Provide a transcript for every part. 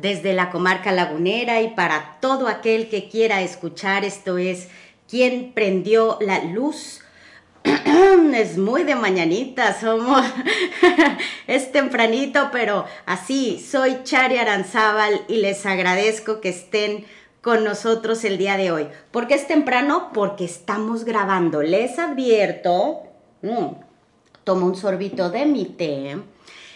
Desde la comarca lagunera y para todo aquel que quiera escuchar, esto es ¿Quién prendió la luz? es muy de mañanita, somos, es tempranito, pero así, soy Chari Aranzábal y les agradezco que estén con nosotros el día de hoy. ¿Por qué es temprano? Porque estamos grabando. Les advierto, mm, tomo un sorbito de mi té.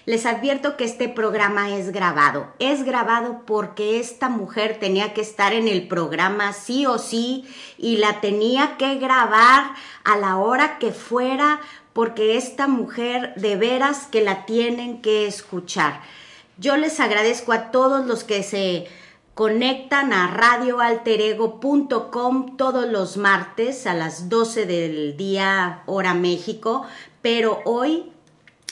Les advierto que este programa es grabado. Es grabado porque esta mujer tenía que estar en el programa sí o sí y la tenía que grabar a la hora que fuera porque esta mujer de veras que la tienen que escuchar. Yo les agradezco a todos los que se conectan a radioalterego.com todos los martes a las 12 del día hora México, pero hoy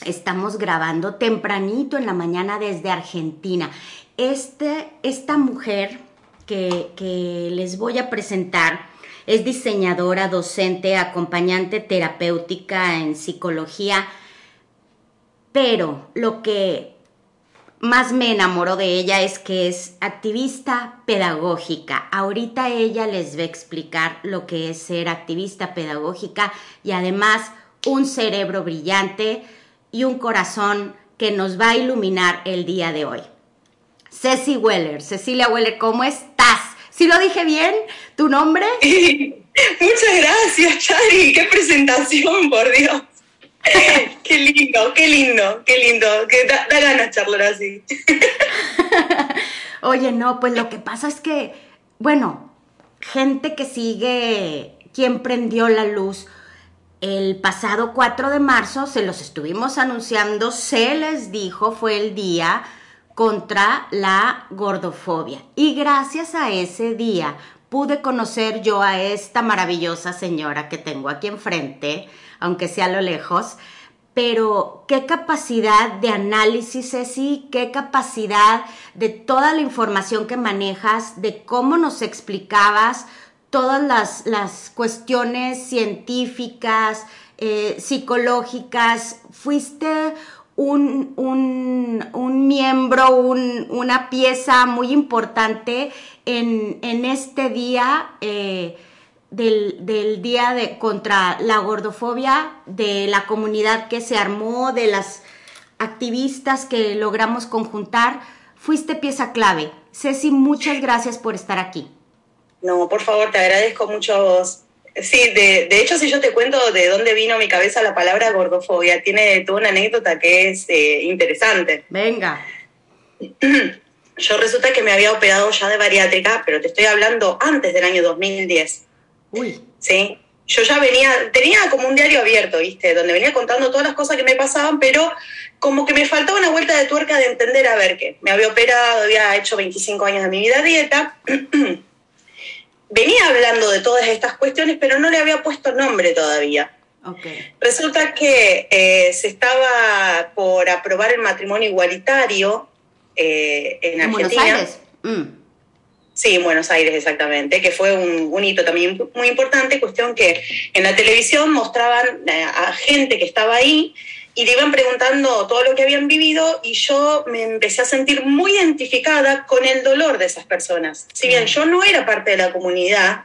estamos grabando tempranito en la mañana desde Argentina. Este, esta mujer que, que les voy a presentar es diseñadora, docente, acompañante terapéutica en psicología, pero lo que más me enamoró de ella es que es activista pedagógica. Ahorita ella les va a explicar lo que es ser activista pedagógica y además un cerebro brillante y un corazón que nos va a iluminar el día de hoy. Ceci Weller, Cecilia Weller, ¿cómo estás? ¿Sí lo dije bien? ¿Tu nombre? Muchas gracias, Chari. Qué presentación, por Dios. qué lindo, qué lindo, qué lindo. Que da, ganas charlar así. Oye, no, pues lo que pasa es que, bueno, gente que sigue quién prendió la luz. El pasado 4 de marzo se los estuvimos anunciando, se les dijo, fue el día contra la gordofobia. Y gracias a ese día pude conocer yo a esta maravillosa señora que tengo aquí enfrente, aunque sea a lo lejos, pero qué capacidad de análisis, Ceci, qué capacidad de toda la información que manejas, de cómo nos explicabas todas las, las cuestiones científicas, eh, psicológicas. Fuiste un, un, miembro, una pieza muy importante en, en este día. Eh, del, día de, contra la gordofobia, de la comunidad que se armó, de las activistas que logramos conjuntar. Fuiste pieza clave. Ceci, muchas gracias por estar aquí. No, por favor, te agradezco mucho. Sí, de, de hecho, si yo te cuento de dónde vino a mi cabeza la palabra gordofobia, tiene toda una anécdota que es eh, interesante. Venga. Yo resulta que me había operado ya de bariátrica, pero te estoy hablando antes del año 2010. Uy. Sí. Yo ya venía, tenía como un diario abierto, ¿viste? Donde venía contando todas las cosas que me pasaban, pero como que me faltaba una vuelta de tuerca de entender a ver qué. Me había operado, había hecho 25 años de mi vida dieta. venía hablando de todas estas cuestiones, pero no le había puesto nombre todavía. Okay. Resulta que eh, se estaba por aprobar el matrimonio igualitario eh, en, Argentina. Buenos Aires. Mm. Sí, en Buenos Aires, exactamente, que fue un, hito también muy importante, cuestión que en la televisión mostraban eh, a gente que estaba ahí y le iban preguntando todo lo que habían vivido y yo me empecé a sentir muy identificada con el dolor de esas personas. Si bien yo no era parte de la comunidad,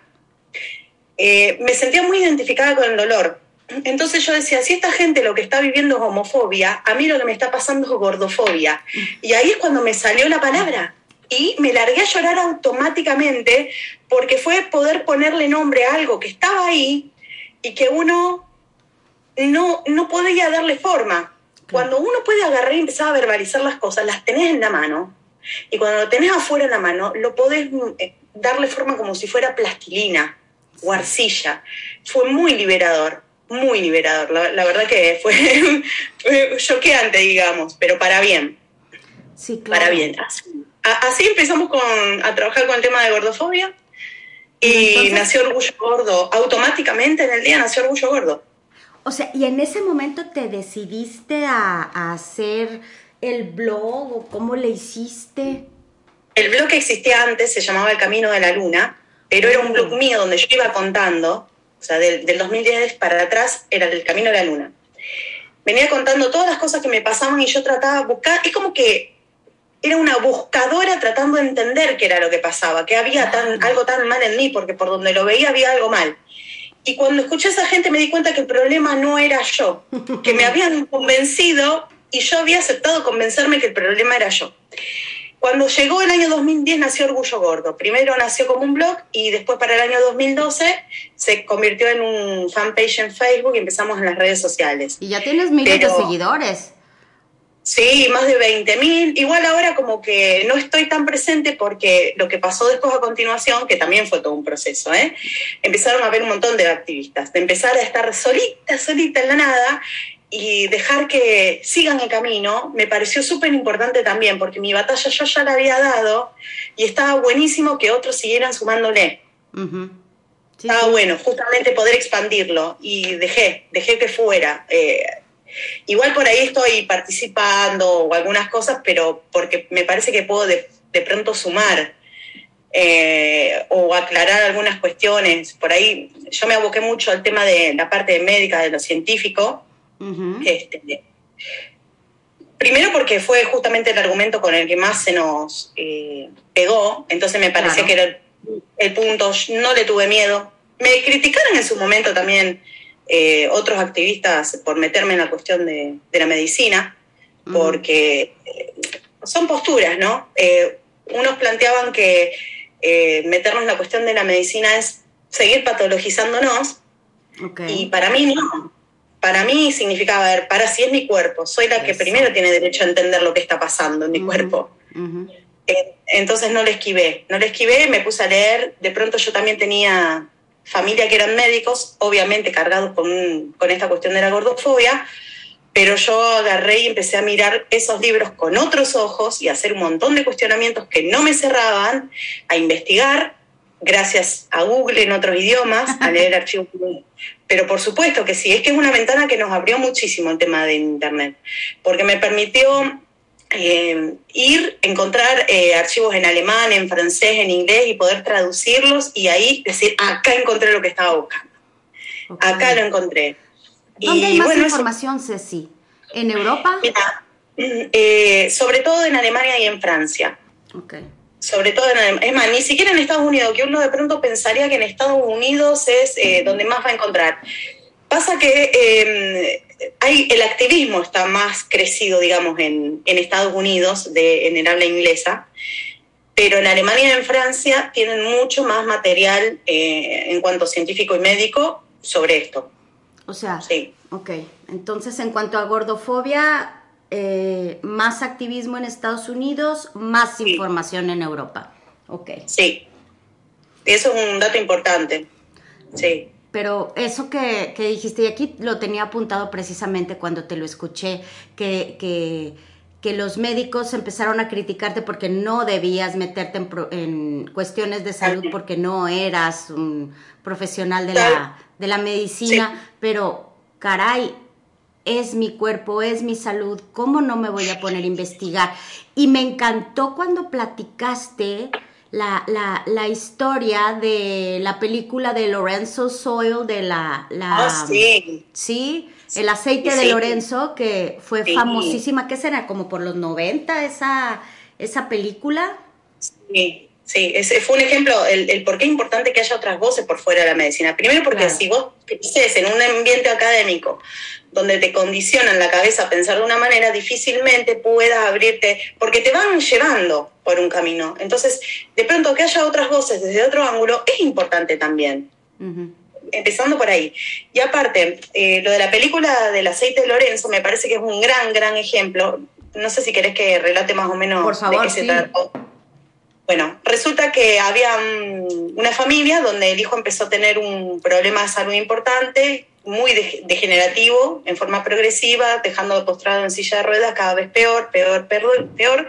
eh, me sentía muy identificada con el dolor. Entonces yo decía, si esta gente lo que está viviendo es homofobia, a mí lo que me está pasando es gordofobia. Y ahí es cuando me salió la palabra y me largué a llorar automáticamente porque fue poder ponerle nombre a algo que estaba ahí y que uno no, no podía darle forma. Cuando uno puede agarrar y empezar a verbalizar las cosas, las tenés en la mano. Y cuando lo tenés afuera en la mano, lo podés eh, darle forma como si fuera plastilina o arcilla. Fue muy liberador, muy liberador. La, verdad que fue, fue, choqueante, digamos, pero para bien. Sí, claro. Para bien así empezamos con, a trabajar con el tema de gordofobia. Y nació Orgullo Gordo. Automáticamente en el día nació Orgullo Gordo. O sea, ¿y en ese momento te decidiste a, hacer el blog o cómo le hiciste? El blog que existía antes se llamaba El Camino de la Luna, pero era un blog mm. mío donde yo iba contando, o sea, del, del 2010 para atrás era El Camino de la Luna. Venía contando todas las cosas que me pasaban y yo trataba de buscar, es como que era una buscadora tratando de entender qué era lo que pasaba, que había tan, algo tan mal en mí, porque por donde lo veía había algo mal. Y cuando escuché a esa gente me di cuenta que el problema no era yo, que me habían convencido y yo había aceptado convencerme que el problema era yo. Cuando llegó el año 2010 nació Orgullo Gordo. Primero nació como un blog y después para el año 2012 se convirtió en un fanpage en Facebook y empezamos en las redes sociales. Y ya tienes miles de seguidores. Sí, más de 20.000. Igual ahora como que no estoy tan presente porque lo que pasó después a continuación, que también fue todo un proceso, ¿eh? empezaron a haber un montón de activistas, de empezar a estar solita, solita en la nada y dejar que sigan el camino, me pareció súper importante también, porque mi batalla yo ya la había dado y estaba buenísimo que otros siguieran sumándole. estaba bueno, justamente poder expandirlo y dejé, dejé que fuera. Eh, Igual por ahí estoy participando o algunas cosas, pero porque me parece que puedo de, pronto sumar eh, o aclarar algunas cuestiones. Por ahí yo me aboqué mucho al tema de la parte médica, de lo científico. Este, primero porque fue justamente el argumento con el que más se nos eh, pegó, entonces me parecía que era el punto, no le tuve miedo. Me criticaron en su momento también eh, otros activistas por meterme en la cuestión de, la medicina, porque eh, son posturas, ¿no? Eh, unos planteaban que meternos en la cuestión de la medicina es seguir patologizándonos, y para mí no. Para mí significaba, ver, para si es mi cuerpo, soy la que primero tiene derecho a entender lo que está pasando en mi cuerpo. Entonces no le esquivé, no le esquivé, me puse a leer, de pronto yo también tenía familia que eran médicos, obviamente cargados con, con esta cuestión de la gordofobia, pero yo agarré y empecé a mirar esos libros con otros ojos y a hacer un montón de cuestionamientos que no me cerraban, a investigar, gracias a Google en otros idiomas, a leer archivos. Pero por supuesto que sí, es que es una ventana que nos abrió muchísimo el tema de Internet, porque me permitió eh, ir, encontrar eh, archivos en alemán, en francés, en inglés y poder traducirlos y ahí decir, acá encontré lo que estaba buscando. Acá lo encontré. ¿Dónde hay más información, Ceci? ¿En Europa? Eh, sobre todo en Alemania y en Francia. Okay. Sobre todo en Alemania. Es más, ni siquiera en Estados Unidos, que uno de pronto pensaría que en Estados Unidos es donde más va a encontrar. Pasa que em, hay, el activismo está más crecido, digamos, en, Estados Unidos, de, en el habla inglesa, pero en Alemania y en Francia tienen mucho más material eh, en cuanto científico y médico sobre esto. O sea, sí. ok. Entonces, en cuanto a gordofobia, eh, más activismo en Estados Unidos, más información en Europa. Ok. Sí. Eso es un dato importante. Sí pero eso que, dijiste, y aquí lo tenía apuntado precisamente cuando te lo escuché, que, que, los médicos empezaron a criticarte porque no debías meterte en, cuestiones de salud porque no eras un profesional de la, de la medicina, pero caray, es mi cuerpo, es mi salud, ¿cómo no me voy a poner a investigar? Y me encantó cuando platicaste la, la, la, historia de la película de Lorenzo Soil, de la... la ah, sí. Sí, el aceite de Lorenzo, que fue famosísima, ¿qué será? Como por los 90 esa, esa película. Sí, sí, ese fue un ejemplo, el, el, por qué es importante que haya otras voces por fuera de la medicina. Primero porque si vos estés en un ambiente académico donde te condicionan la cabeza a pensar de una manera, difícilmente puedas abrirte, porque te van llevando por un camino. Entonces, de pronto que haya otras voces desde otro ángulo es importante también. Empezando por ahí. Y aparte, eh, lo de la película del aceite de Lorenzo me parece que es un gran, gran ejemplo. No sé si querés que relate más o menos por favor, de qué se trata. Bueno, resulta que había una familia donde el hijo empezó a tener un problema de salud importante, muy degenerativo, en forma progresiva, dejando postrado en silla de ruedas cada vez peor, peor, peor,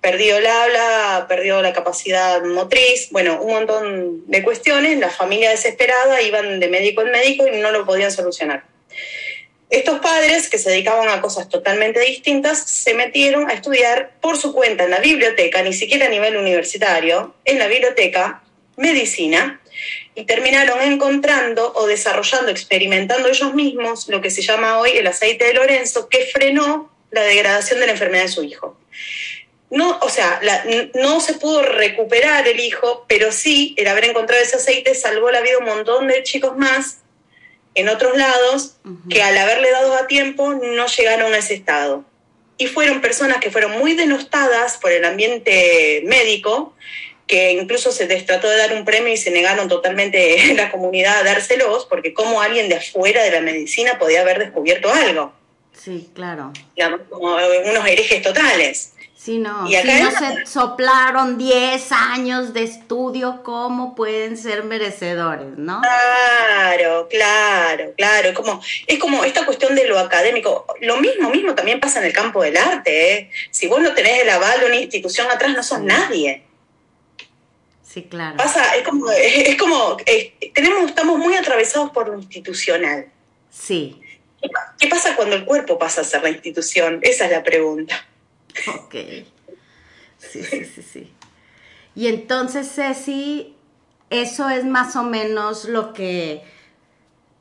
perdió el habla, perdió la capacidad motriz, bueno, un montón de cuestiones. La familia desesperada iban de médico en médico y no lo podían solucionar. Estos padres, que se dedicaban a cosas totalmente distintas, se metieron a estudiar por su cuenta en la biblioteca, ni siquiera a nivel universitario, en la biblioteca, medicina, y terminaron encontrando o desarrollando, experimentando ellos mismos lo que se llama hoy el aceite de Lorenzo, que frenó la degradación de la enfermedad de su hijo. No, o sea, no se pudo recuperar el hijo, pero sí el haber encontrado ese aceite salvó la vida a un montón de chicos más en otros lados que al haberle dado a tiempo no llegaron a ese estado. Y fueron personas que fueron muy denostadas por el ambiente médico, que incluso se les trató de dar un premio y se negaron totalmente la comunidad a dárselos, porque como alguien de afuera de la medicina podía haber descubierto algo. Sí, claro. Digamos, como unos herejes totales. Sí, no, si no se soplaron 10 años de estudio, ¿cómo pueden ser merecedores, no? Claro, claro, claro. Es como, es como esta cuestión de lo académico. Lo mismo, mismo también pasa en el campo del arte. ¿eh? Si vos no tenés el aval de una institución atrás, no sos nadie. Sí, claro. Pasa, es como, es, como tenemos, estamos muy atravesados por lo institucional. Sí. ¿Qué pasa cuando el cuerpo pasa a ser la institución? Esa es la pregunta. Ok. Sí, sí, sí, sí. Y entonces, Ceci, eso es más o menos lo que,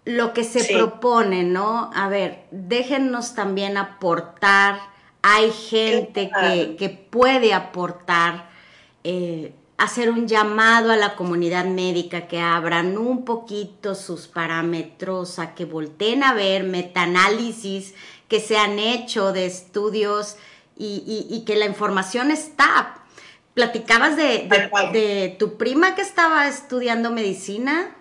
lo que se propone, ¿no? A ver, déjennos también aportar. Hay gente que, puede aportar, eh, hacer un llamado a la comunidad médica que abran un poquito sus parámetros, a que volteen a ver metaanálisis que se han hecho de estudios y, que la información está. Platicabas de, de, tu prima que estaba estudiando medicina.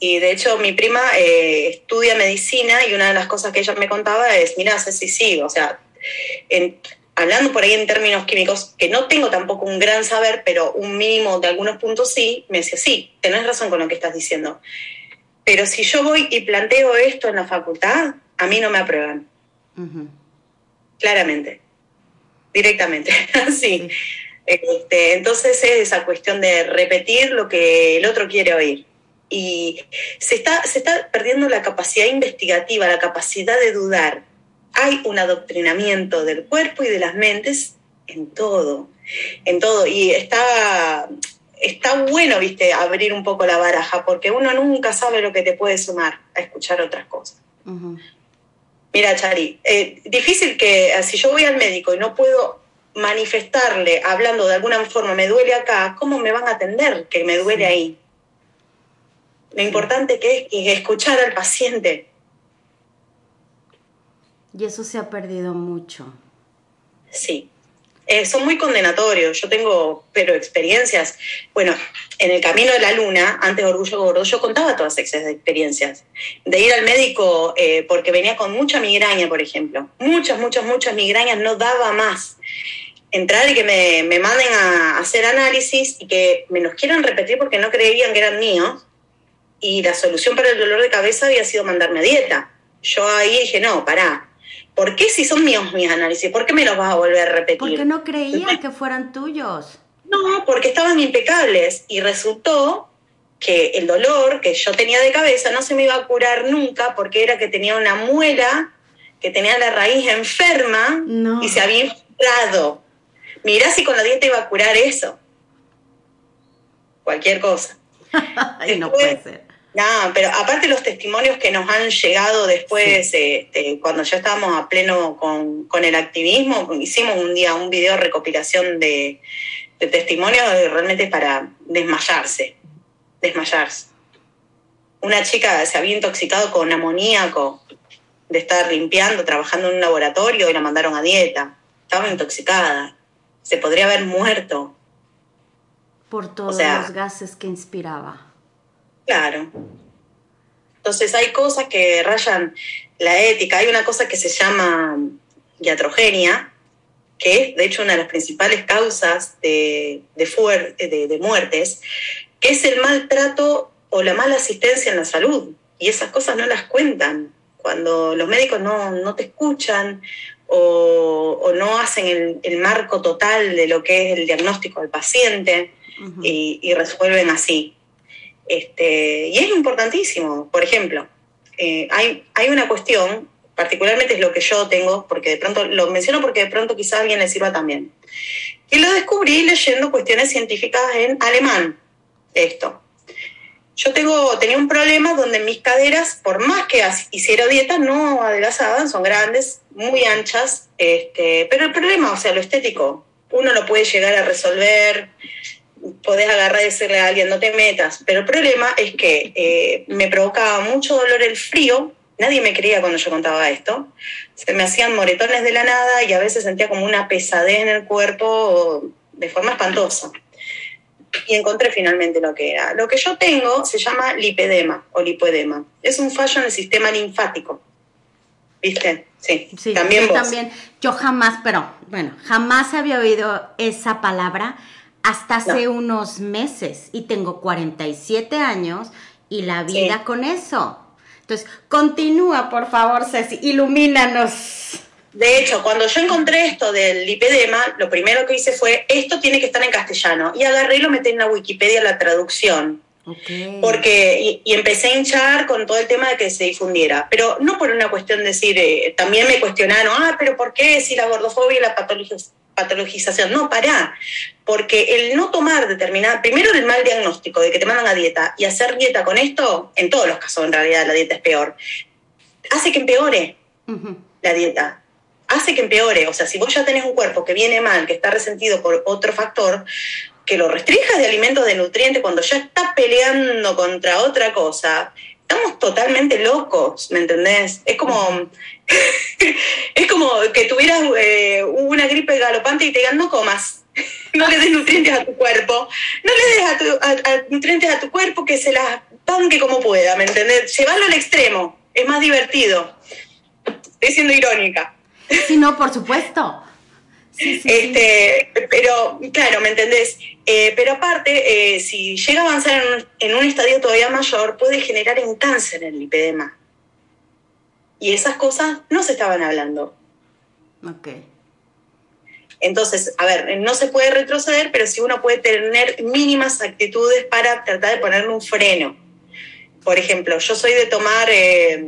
Y de hecho mi prima eh, estudia medicina y una de las cosas que ella me contaba es, mira, sí, sí, o sea, hablando por ahí en términos químicos, que no tengo tampoco un gran saber, pero un mínimo de algunos puntos sí, me decía, sí, tenés razón con lo que estás diciendo. Pero si yo voy y planteo esto en la facultad, a mí no me aprueban. Claramente directamente, así. Este, entonces es esa cuestión de repetir lo que el otro quiere oír. Y se está, se está perdiendo la capacidad investigativa, la capacidad de dudar. Hay un adoctrinamiento del cuerpo y de las mentes en todo, en todo. Y está, está bueno, viste, abrir un poco la baraja, porque uno nunca sabe lo que te puede sumar a escuchar otras cosas. Mira, Chari, eh, difícil que eh, si yo voy al médico y no puedo manifestarle, hablando de alguna forma, me duele acá, ¿cómo me van a atender que me duele ahí? Lo importante que es escuchar al paciente. Y eso se ha perdido mucho. Sí, eh, son muy condenatorios. Yo tengo, pero experiencias. Bueno, en el camino de la luna, antes de Orgullo Gordo, yo contaba todas esas experiencias. De ir al médico eh, porque venía con mucha migraña, por ejemplo. Muchas, muchas, muchas migrañas, no daba más. Entrar y que me, me manden a hacer análisis y que me los quieran repetir porque no creían que eran míos. Y la solución para el dolor de cabeza había sido mandarme a dieta. Yo ahí dije, no, pará, ¿por qué si son míos mis análisis? ¿Por qué me los vas a volver a repetir? Porque no creían que fueran tuyos. No, porque estaban impecables y resultó que el dolor que yo tenía de cabeza no se me iba a curar nunca porque era que tenía una muela que tenía la raíz enferma y se había inflado. Mirá si con la dieta iba a curar eso. Cualquier cosa. Ay, no puede ser. No, pero aparte los testimonios que nos han llegado después, este, cuando ya estábamos a pleno con, el activismo, hicimos un día un video recopilación de, testimonios realmente para desmayarse, desmayarse. Una chica se había intoxicado con amoníaco de estar limpiando, trabajando en un laboratorio y la mandaron a dieta. Estaba intoxicada. Se podría haber muerto. Por todos los gases que inspiraba. Claro. Entonces hay cosas que rayan la ética. Hay una cosa que se llama iatrogenia, que es de hecho una de las principales causas de, de, muertes, que es el maltrato o la mala asistencia en la salud. Y esas cosas no las cuentan. Cuando los médicos no, no te escuchan, o, no hacen el, marco total de lo que es el diagnóstico del paciente y, resuelven así. Este, y es importantísimo, por ejemplo, eh, hay, hay una cuestión, particularmente es lo que yo tengo, porque de pronto lo menciono porque de pronto quizá a alguien le sirva también, que lo descubrí leyendo cuestiones científicas en alemán, esto. Yo tengo, tenía un problema donde mis caderas, por más que hiciera dieta, no adelgazaban, son grandes, muy anchas, este, pero el problema, o sea, lo estético, uno lo puede llegar a resolver, podés agarrar y decirle a alguien, no te metas, pero el problema es que eh, me provocaba mucho dolor el frío, nadie me creía cuando yo contaba esto, se me hacían moretones de la nada y a veces sentía como una pesadez en el cuerpo de forma espantosa y encontré finalmente lo que era. Lo que yo tengo se llama lipedema o lipoedema. Es un fallo en el sistema linfático. ¿Viste? Sí, también vos. También. Yo jamás, pero bueno, jamás había oído esa palabra hasta hace unos meses y tengo 47 años y la vida con eso. Entonces, continúa, por favor, Ceci, ilumínanos. De hecho, cuando yo encontré esto del lipedema, lo primero que hice fue, esto tiene que estar en castellano. Y agarré y lo metí en la Wikipedia la traducción. Porque, y, empecé a hinchar con todo el tema de que se difundiera. Pero no por una cuestión de decir, eh, también me cuestionaron, ah, pero ¿por qué si la gordofobia y la patologización? No, pará. Porque el no tomar determinada, primero el mal diagnóstico de que te mandan a dieta y hacer dieta con esto, en todos los casos en realidad la dieta es peor, hace que empeore la dieta hace que empeore. O sea, si vos ya tenés un cuerpo que viene mal, que está resentido por otro factor, que lo restrinjas de alimentos de nutrientes cuando ya está peleando contra otra cosa, estamos totalmente locos, ¿me entendés? Es como, es como que tuvieras eh, una gripe galopante y te digan no comas. No le des nutrientes a tu cuerpo, no le des a nutrientes a tu cuerpo que se las panque como pueda, ¿me entendés? Llevarlo al extremo, es más divertido. Estoy siendo irónica. Sí, no, por supuesto. este, Pero, claro, ¿me entendés? Eh, pero aparte, eh, si llega a avanzar en un, estadio todavía mayor, puede generar un cáncer en el lipedema. Y esas cosas no se estaban hablando. Ok. Entonces, a ver, no se puede retroceder, pero sí uno puede tener mínimas actitudes para tratar de ponerle un freno. Por ejemplo, yo soy de tomar eh,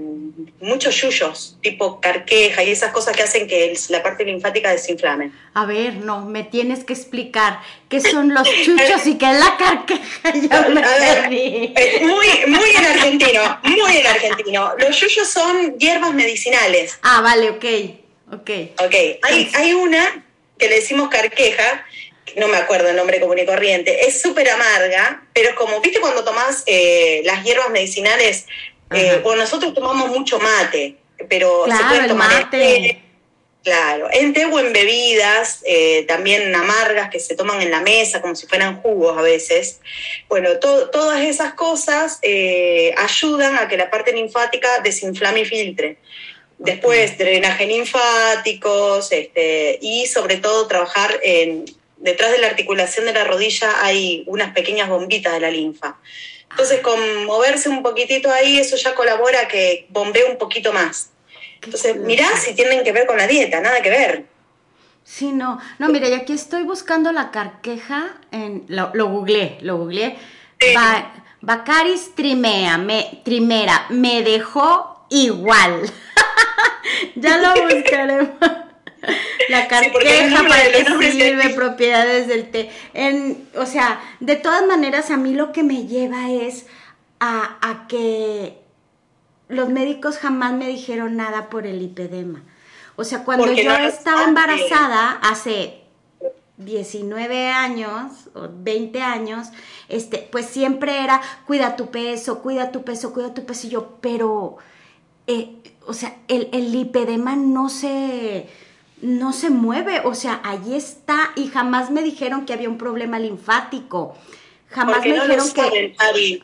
muchos yuyos, tipo carqueja y esas cosas que hacen que la parte linfática desinflame. A ver, no, me tienes que explicar qué son los chuchos y qué es la carqueja. muy, muy en argentino, muy en argentino. Los yuyos son hierbas medicinales. Ah, vale, ok, ok. Ok, hay, hay una que le decimos carqueja, no me acuerdo el nombre común y corriente, es súper amarga, pero como, viste cuando tomás eh, las hierbas medicinales, eh, bueno, nosotros tomamos mucho mate, pero se puede tomar mate. claro, en té o en bebidas, eh, también amargas que se toman en la mesa como si fueran jugos a veces. Bueno, todas esas cosas ayudan a que la parte linfática desinflame y filtre. Después, drenaje linfáticos este, y sobre todo trabajar en detrás de la articulación de la rodilla hay unas pequeñas bombitas de la linfa. Entonces, con moverse un poquitito ahí, eso ya colabora a que bombee un poquito más. Entonces, mirá si tienen que ver con la dieta, nada que ver. Sí, no. No, mire, y aquí estoy buscando la carqueja, en, lo, lo googleé, lo googleé. Bacaris trimea, me, trimera, me dejó igual. ya lo buscaré. La carteja para que sirve propiedades del té. En, o sea, de todas maneras, a mí lo que me lleva es a, a que los médicos jamás me dijeron nada por el lipedema. O sea, cuando yo estaba embarazada hace 19 años o 20 años, este, pues siempre era cuida tu peso, cuida tu peso, cuida tu peso. Y yo, pero, eh, o sea, el, el lipedema no se no se mueve, o sea, allí está y jamás me dijeron que había un problema linfático. Jamás me dijeron que...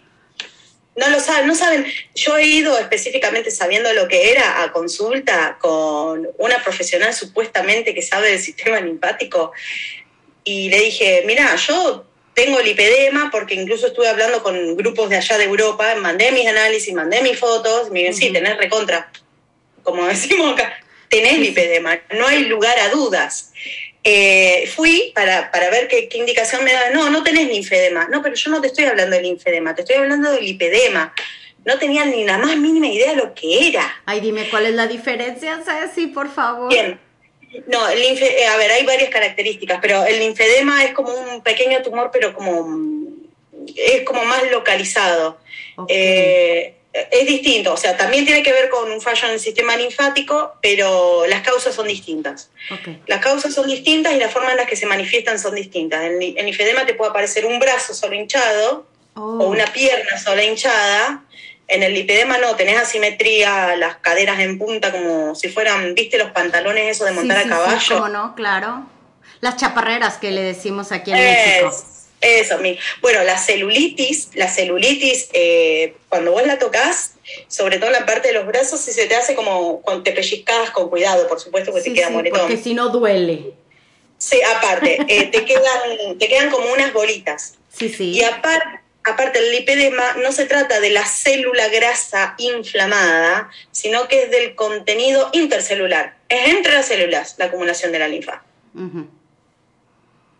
No lo saben, no saben. Yo he ido específicamente sabiendo lo que era a consulta con una profesional supuestamente que sabe del sistema linfático y le dije, mira, yo tengo lipedema porque incluso estuve hablando con grupos de allá de Europa, mandé mis análisis, mandé mis fotos, y me dicen, sí, tenés recontra, como decimos acá, tenés lipedema, no hay lugar a dudas. Eh, fui para, ver qué, indicación me da. No, no tenés linfedema. No, pero yo no te estoy hablando del linfedema, te estoy hablando del lipedema. No tenían ni la más mínima idea de lo que era. Ay, dime cuál es la diferencia, Ceci, por favor. Bien. No, el linfe, eh, a ver, hay varias características, pero el linfedema es como un pequeño tumor, pero como es como más localizado. Eh, es distinto, o sea, también tiene que ver con un fallo en el sistema linfático, pero las causas son distintas. Las causas son distintas y la forma en la que se manifiestan son distintas. En, el linfedema te puede aparecer un brazo solo hinchado o oh. una pierna sola hinchada. En el lipedema no, tenés asimetría, las caderas en punta como si fueran, ¿viste los pantalones esos de montar a caballo? Sí, no, claro. Las chaparreras que le decimos aquí en México. Eso, mi. Bueno, la celulitis, la celulitis, eh, cuando vos la tocas, sobre todo en la parte de los brazos, si se te hace como cuando te pellizcas con cuidado, por supuesto, que te queda sí, Porque si no duele. Sí, aparte, eh, te, quedan, te quedan como unas bolitas. Sí, sí. Y aparte, aparte, el lipedema no se trata de la célula grasa inflamada, sino que es del contenido intercelular. Es entre las células la acumulación de la linfa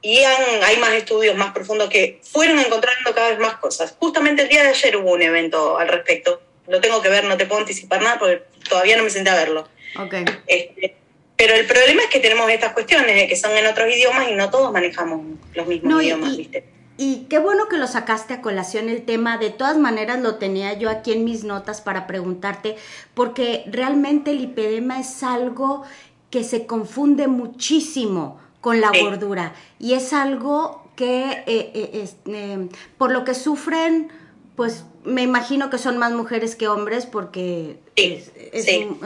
y hay más estudios más profundos que fueron encontrando cada vez más cosas. Justamente el día de ayer hubo un evento al respecto. Lo tengo que ver, no te puedo anticipar nada porque todavía no me senté a verlo. Okay. Este, pero el problema es que tenemos estas cuestiones que son en otros idiomas y no todos manejamos los mismos idiomas, ¿viste? Y qué bueno que lo sacaste a colación el tema. De todas maneras lo tenía yo aquí en mis notas para preguntarte, porque realmente el lipedema es algo que se confunde muchísimo con la gordura. Y es algo que, eh, eh, eh, por lo que sufren, pues me imagino que son más mujeres que hombres, porque es,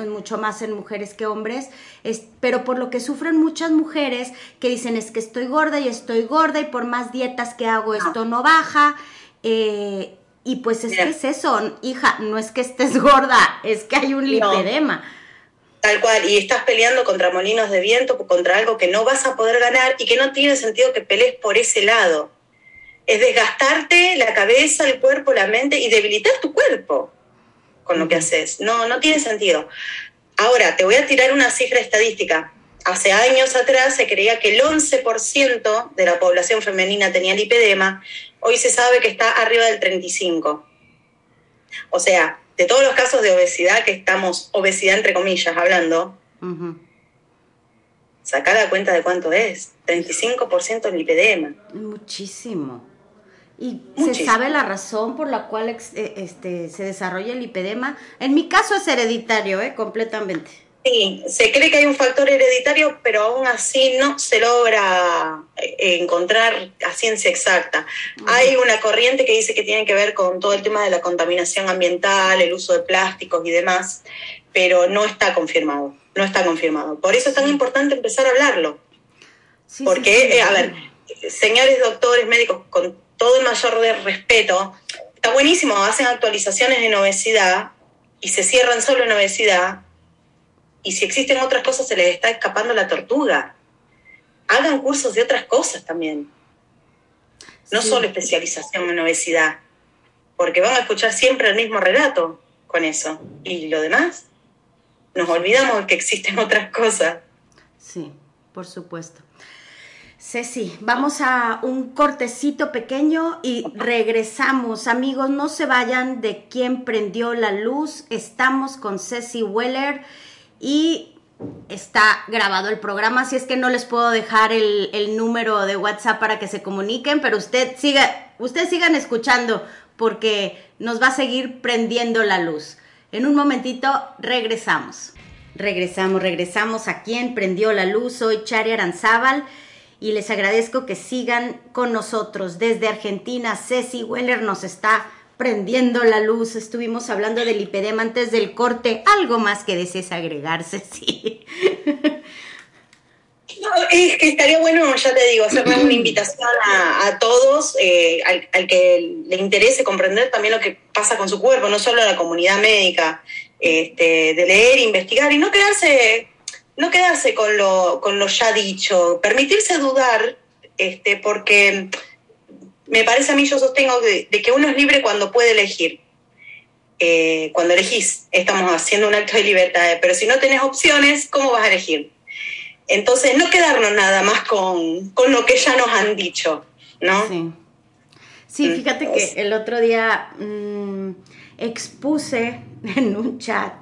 mucho más en mujeres que hombres, es, pero por lo que sufren muchas mujeres que dicen es que estoy gorda y estoy gorda y por más dietas que hago esto no baja. y pues es que es eso, hija, no es que estés gorda, es que hay un lipedema. Tal cual, y estás peleando contra molinos de viento, contra algo que no vas a poder ganar y que no tiene sentido que pelees por ese lado. Es desgastarte la cabeza, el cuerpo, la mente y debilitar tu cuerpo con lo que haces. No, no tiene sentido. Ahora, te voy a tirar una cifra estadística. Hace años atrás se creía que el 11% de la población femenina tenía lipedema, hoy se sabe que está arriba del 35%. O sea, de todos los casos de obesidad que estamos, obesidad entre comillas, hablando, sacar la cuenta de cuánto es. 35% lipedema. Muchísimo. ¿Y se sabe la razón por la cual eh, este, se desarrolla el lipedema? En mi caso es hereditario, ¿eh? completamente. Sí, se cree que hay un factor hereditario, pero aún así no se logra eh, encontrar a ciencia exacta. Hay una corriente que dice que tiene que ver con todo el tema de la contaminación ambiental, el uso de plásticos y demás, pero no está confirmado, no está confirmado. Por eso es tan importante empezar a hablarlo. Porque, eh, a ver, señores doctores, médicos, con todo el mayor respeto, está buenísimo, hacen actualizaciones en obesidad y se cierran solo en obesidad y si existen otras cosas se les está escapando la tortuga. Hagan cursos de otras cosas también. No solo especialización en obesidad, porque van a escuchar siempre el mismo relato con eso. Y lo demás, nos olvidamos de que existen otras cosas. Sí, por supuesto. Ceci, vamos a un cortecito pequeño y regresamos. Amigos, no se vayan de quién prendió la luz. Estamos con Ceci Weller y está grabado el programa, así es que no les puedo dejar el, número de WhatsApp para que se comuniquen, pero usted ustedes sigan escuchando porque nos va a seguir prendiendo la luz. En un momentito regresamos. Regresamos, regresamos a quien prendió la luz. Soy Chari Aranzábal y les agradezco que sigan con nosotros. Desde Argentina, Ceci Weller nos está prendiendo la luz, estuvimos hablando del lipedema antes del corte, algo más que desees agregarse, sí. es que estaría bueno, ya te digo, hacerle una invitación a, todos, eh, al, que le interese comprender también lo que pasa con su cuerpo, no solo a la comunidad médica, este, de leer, investigar y no quedarse, no quedarse con lo, con lo ya dicho, permitirse dudar, este, porque me parece a mí, yo sostengo de, que uno es libre cuando puede elegir. eh, cuando elegís, estamos haciendo un acto de libertad, pero si no tenés opciones, ¿cómo vas a elegir? Entonces, no quedarnos nada más con, lo que ya nos han dicho, ¿no? Sí. Sí, fíjate que el otro día mm, expuse en un chat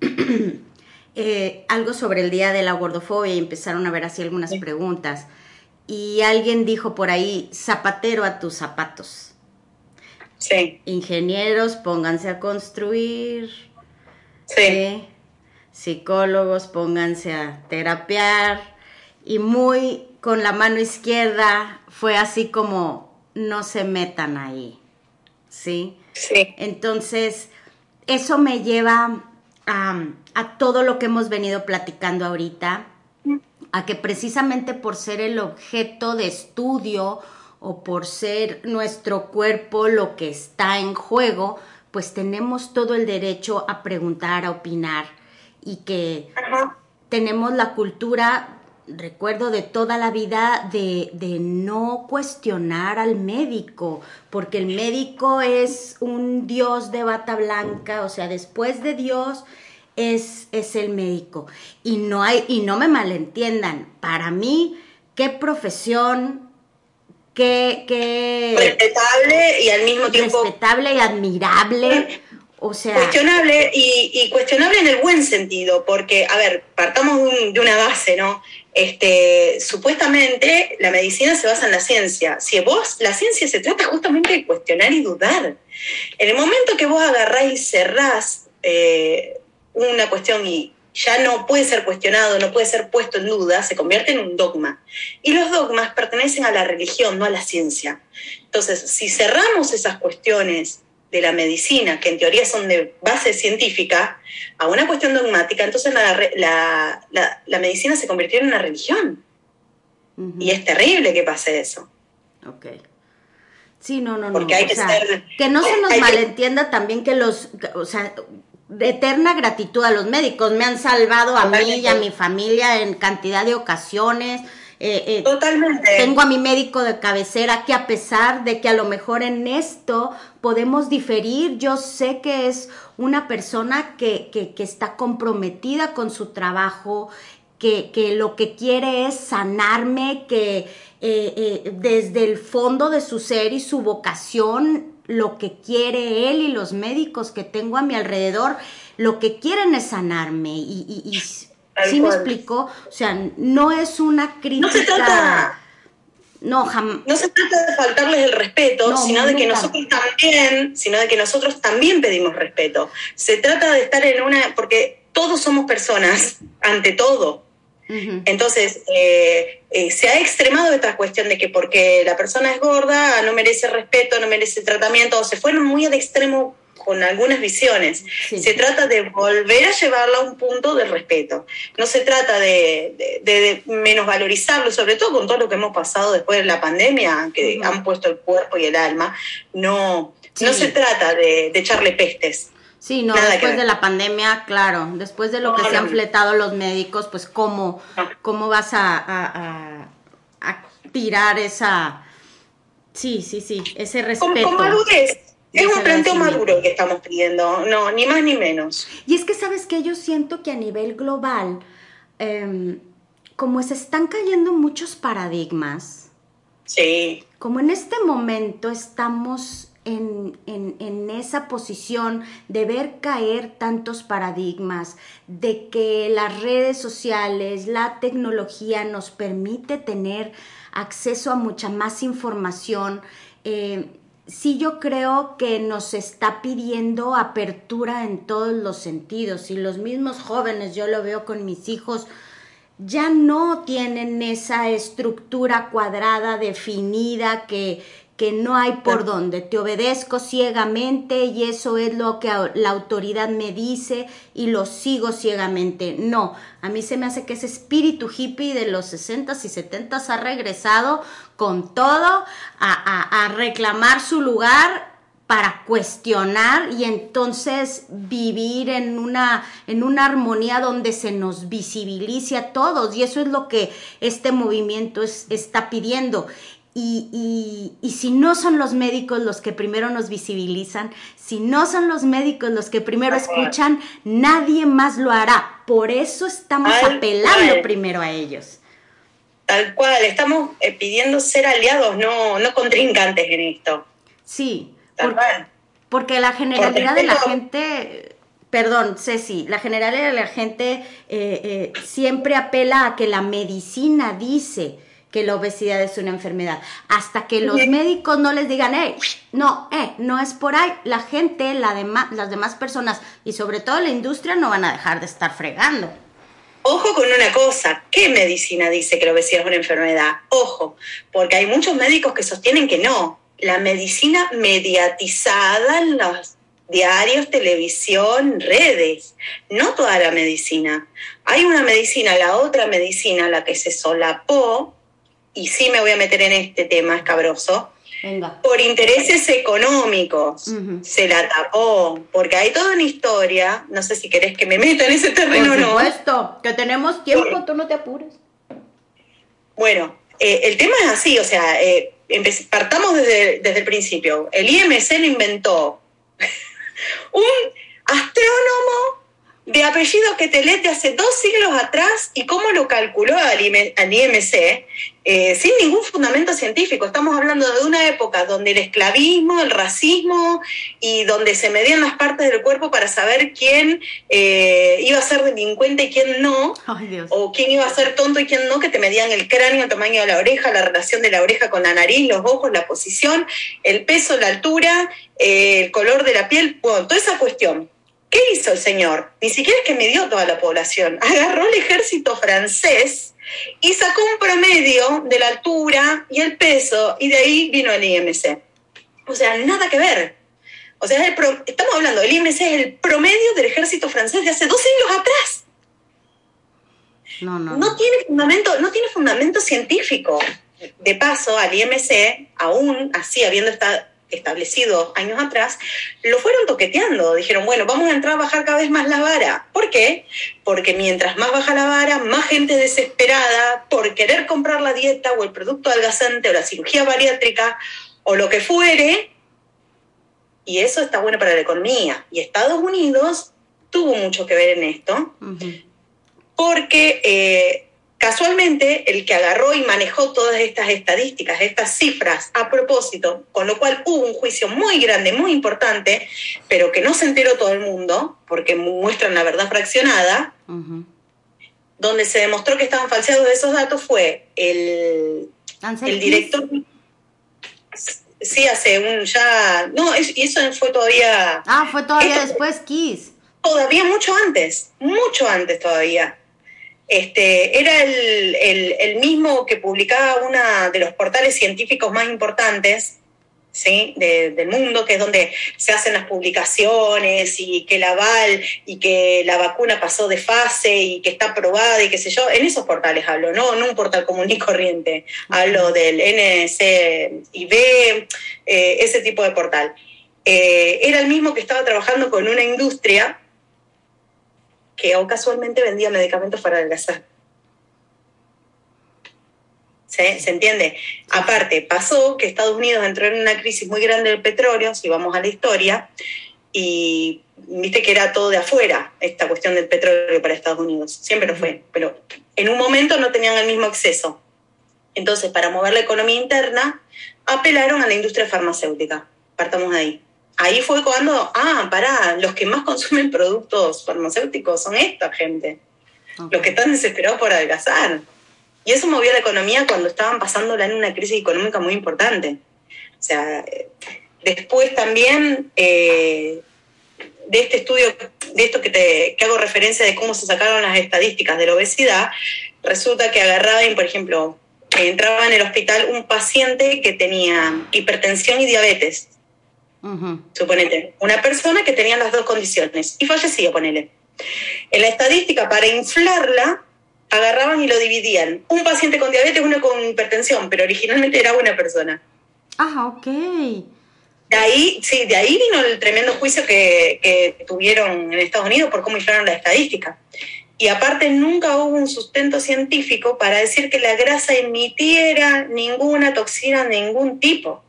eh, algo sobre el día de la gordofobia y empezaron a ver así algunas preguntas. Y alguien dijo por ahí, zapatero a tus zapatos. Sí. Ingenieros, pónganse a construir. Sí. Psicólogos, pónganse a terapiar. Y muy con la mano izquierda fue así como, no se metan ahí. ¿Sí? Sí. Entonces, eso me lleva a, a todo lo que hemos venido platicando ahorita, a que precisamente por ser el objeto de estudio o por ser nuestro cuerpo lo que está en juego, pues tenemos todo el derecho a preguntar, a opinar y que tenemos la cultura, recuerdo de toda la vida, de, de, no cuestionar al médico, porque el médico es un dios de bata blanca, o sea, después de Dios es, es el médico. Y no hay, y no me malentiendan, para mí, qué profesión que, respetable y al mismo tiempo respetable y admirable o sea cuestionable y, cuestionable en el buen sentido porque a ver partamos de una base no este supuestamente la medicina se basa en la ciencia. Si vos la ciencia se trata justamente de cuestionar y dudar. En el momento que vos agarrás y cerrás eh, una cuestión y ya no puede ser cuestionado, no puede ser puesto en duda, se convierte en un dogma. Y los dogmas pertenecen a la religión, no a la ciencia. Entonces, si cerramos esas cuestiones de la medicina, que en teoría son de base científica, a una cuestión dogmática, entonces la, medicina se convirtió en una religión. Y es terrible que pase eso. Ok. Sí, no, no, no. que Que no se nos malentienda también que los, o sea, eterna gratitud a los médicos. Me han salvado a mí y a mi familia en cantidad de ocasiones. Eh, eh, Totalmente. Tengo a mi médico de cabecera que a pesar de que a lo mejor en esto podemos diferir, yo sé que es una persona que, que, está comprometida con su trabajo, que, que, lo que quiere es sanarme, que eh, desde el fondo de su ser y su vocación lo que quiere él y los médicos que tengo a mi alrededor, lo que quieren es sanarme. Y, y, ¿sí me explico? O sea, no es una crítica. No se trata. No, no se trata de faltarles el respeto, sino de que nosotros también, sino de que nosotros también pedimos respeto. Se trata de estar en una, porque todos somos personas, ante todo. Entonces, eh, eh, se ha extremado esta cuestión de que porque la persona es gorda no merece respeto, no merece tratamiento, se fueron muy al extremo con algunas visiones. Se trata de volver a llevarla a un punto de respeto. No se trata de, de, menosvalorizarlo, sobre todo con todo lo que hemos pasado después de la pandemia, que han puesto el cuerpo y el alma. No, no se trata de, echarle pestes. Sí, no, después de la pandemia, claro, después de lo que se han fletado los médicos, pues cómo, cómo vas a, a, tirar esa... Sí, sí, sí, ese respeto. Con, madurez. Es un planteo maduro que estamos pidiendo, no, ni más ni menos. Y es que, ¿sabes que Yo siento que a nivel global, em, como se están cayendo muchos paradigmas, sí. como en este momento estamos en, esa posición de ver caer tantos paradigmas, de que las redes sociales, la tecnología nos permite tener acceso a mucha más información. Eh, sí yo creo que nos está pidiendo apertura en todos los sentidos y los mismos jóvenes, yo lo veo con mis hijos, ya no tienen esa estructura cuadrada definida que, que no hay por dónde, te obedezco ciegamente y eso es lo que la autoridad me dice y lo sigo ciegamente. No, a mí se me hace que ese espíritu hippie de los 60s y 70s ha regresado con todo a, a reclamar su lugar para cuestionar y entonces vivir en una, en una armonía donde se nos visibilice a todos. Y eso es lo que este movimiento es, está pidiendo Y, si no son los médicos los que primero nos visibilizan, si no son los médicos los que primero escuchan, nadie más lo hará. Por eso estamos apelando primero a ellos. Tal cual, estamos eh, pidiendo ser aliados, no, no contrincantes en esto. Sí, porque, la generalidad de la gente, perdón, Ceci, la generalidad de la gente eh, eh, siempre apela a que la medicina dice que la obesidad es una enfermedad. Hasta que los médicos no les digan, eh, no, eh, no es por ahí, la gente, la las demás personas y sobre todo la industria no van a dejar de estar fregando. Ojo con una cosa, ¿qué medicina dice que la obesidad es una enfermedad? Ojo, porque hay muchos médicos que sostienen que no. La medicina mediatizada en los diarios, televisión, redes, no toda la medicina. Hay una medicina, la otra medicina, la que se solapó, y sí me voy a meter en este tema escabroso, por intereses económicos se la tapó, porque hay toda una historia, no sé si querés que me meta en ese terreno o no. Por supuesto, que tenemos tiempo, tú no te apures. Bueno, eh, el tema es así, o sea, eh, partamos desde, desde el principio. El IMC lo inventó un astrónomo de apellido que te de hace dos siglos atrás y cómo lo calculó al, IMC, eh, sin ningún fundamento científico. Estamos hablando de una época donde el esclavismo, el racismo y donde se medían las partes del cuerpo para saber quién eh, iba a ser delincuente y quién no, o quién iba a ser tonto y quién no, que te medían el cráneo, el tamaño de la oreja, la relación de la oreja con la nariz, los ojos, la posición, el peso, la altura, eh, el color de la piel, bueno, toda esa cuestión. ¿Qué hizo el señor? Ni siquiera es que midió toda la población. Agarró el ejército francés y sacó un promedio de la altura y el peso y de ahí vino el IMC. O sea, nada que ver. O sea, estamos hablando, el IMC es el promedio del ejército francés de hace dos siglos atrás. No, no, no. tiene fundamento, no tiene fundamento científico. De paso, al IMC, aún así, habiendo estado establecido años atrás, lo fueron toqueteando. Dijeron, bueno, vamos a entrar a bajar cada vez más la vara. ¿Por qué? Porque mientras más baja la vara, más gente desesperada por querer comprar la dieta o el producto adelgazante o la cirugía bariátrica o lo que fuere. Y eso está bueno para la economía. Y Estados Unidos tuvo mucho que ver en esto, porque eh, Casualmente, el que agarró y manejó todas estas estadísticas, estas cifras a propósito, con lo cual hubo un juicio muy grande, muy importante, pero que no se enteró todo el mundo, porque muestran la verdad fraccionada, donde se demostró que estaban falseados esos datos, fue el, el director... Sí, hace un ya... No, y eso fue todavía... Ah, fue todavía después Kiss. Todavía mucho antes, mucho antes todavía. Este, era el, mismo que publicaba uno de los portales científicos más importantes ¿sí? del mundo, que es donde se hacen las publicaciones y que la aval y que la vacuna pasó de fase y que está aprobada y qué sé yo. En esos portales hablo, no en un portal común y corriente. Hablo del NCIB, eh, ese tipo de portal. Eh, era el mismo que estaba trabajando con una industria que o casualmente vendía medicamentos para adelgazar. ¿Se, ¿Se entiende? Aparte, pasó que Estados Unidos entró en una crisis muy grande del petróleo, si vamos a la historia, y viste que era todo de afuera esta cuestión del petróleo para Estados Unidos. Siempre lo fue, pero en un momento no tenían el mismo acceso. Entonces, para mover la economía interna, apelaron a la industria farmacéutica. Partamos de ahí ahí fue cuando, ah, pará, los que más consumen productos farmacéuticos son esta gente, los que están desesperados por adelgazar. Y eso movió la economía cuando estaban pasándola en una crisis económica muy importante. O sea, después también eh, de este estudio, de esto que, te, que hago referencia de cómo se sacaron las estadísticas de la obesidad, resulta que agarraban, por ejemplo, entraba en el hospital un paciente que tenía hipertensión y diabetes Suponete, una persona que tenía las dos condiciones y fallecía, ponele. En la estadística, para inflarla, agarraban y lo dividían. Un paciente con diabetes, uno con hipertensión, pero originalmente era una persona. Ah, ok. De ahí, sí, de ahí vino el tremendo juicio que, que tuvieron en Estados Unidos por cómo inflaron la estadística. y aparte nunca hubo un sustento científico para decir que la grasa emitiera ninguna toxina de ningún tipo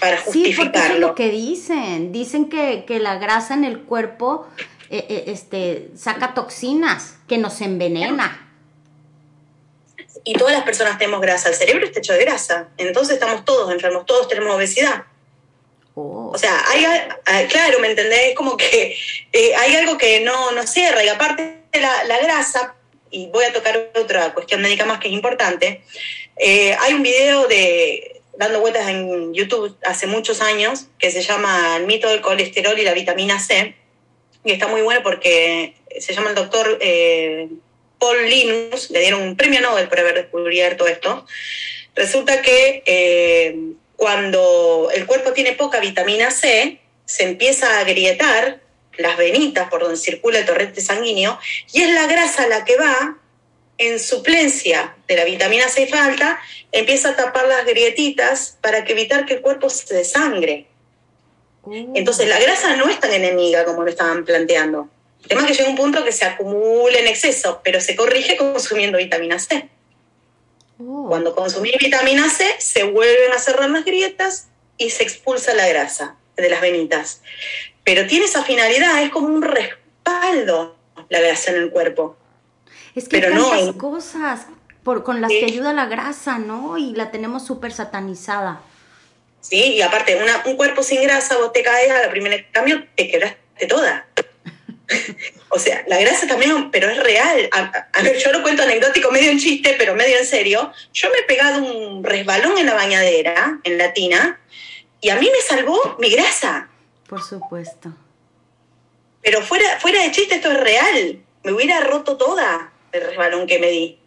para justificarlo. Sí, porque es lo que dicen. Dicen que, la grasa en el cuerpo eh, eh, este, saca toxinas, que nos envenena. Y todas las personas tenemos grasa. El cerebro está hecho de grasa. Entonces estamos todos enfermos, todos tenemos obesidad. Oh. O sea, hay, claro, ¿me entendés? Es como que eh, hay algo que no, no cierra. Y aparte de la, grasa, y voy a tocar otra cuestión médica más que es importante, hay un video de dando vueltas en YouTube hace muchos años, que se llama El mito del colesterol y la vitamina C, y está muy bueno porque se llama el doctor eh, Paul Linus, le dieron un premio Nobel por haber descubierto esto. Resulta que eh, cuando el cuerpo tiene poca vitamina C, se empieza a agrietar las venitas por donde circula el torrente sanguíneo y es la grasa la que va en suplencia de la vitamina C falta, empieza a tapar las grietitas para que evitar que el cuerpo se desangre. Mm. Entonces la grasa no es tan enemiga como lo estaban planteando. El tema es que llega un punto que se acumula en exceso, pero se corrige consumiendo vitamina C. Oh. Cuando consumís vitamina C, se vuelven a cerrar las grietas y se expulsa la grasa de las venitas. Pero tiene esa finalidad, es como un respaldo la grasa en el cuerpo. Es que hay tantas cosas por, con las que ayuda la grasa, ¿no? Y la tenemos súper satanizada. Sí, y aparte, un cuerpo sin grasa, vos te caes a la primera cambio, te quebraste toda. o sea, la grasa también, pero es real. A, ver, yo lo cuento anecdótico, medio en chiste, pero medio en serio. Yo me he pegado un resbalón en la bañadera, en la tina, y a mí me salvó mi grasa. Por supuesto. Pero fuera, fuera de chiste, esto es real. Me hubiera roto toda el resbalón que me di.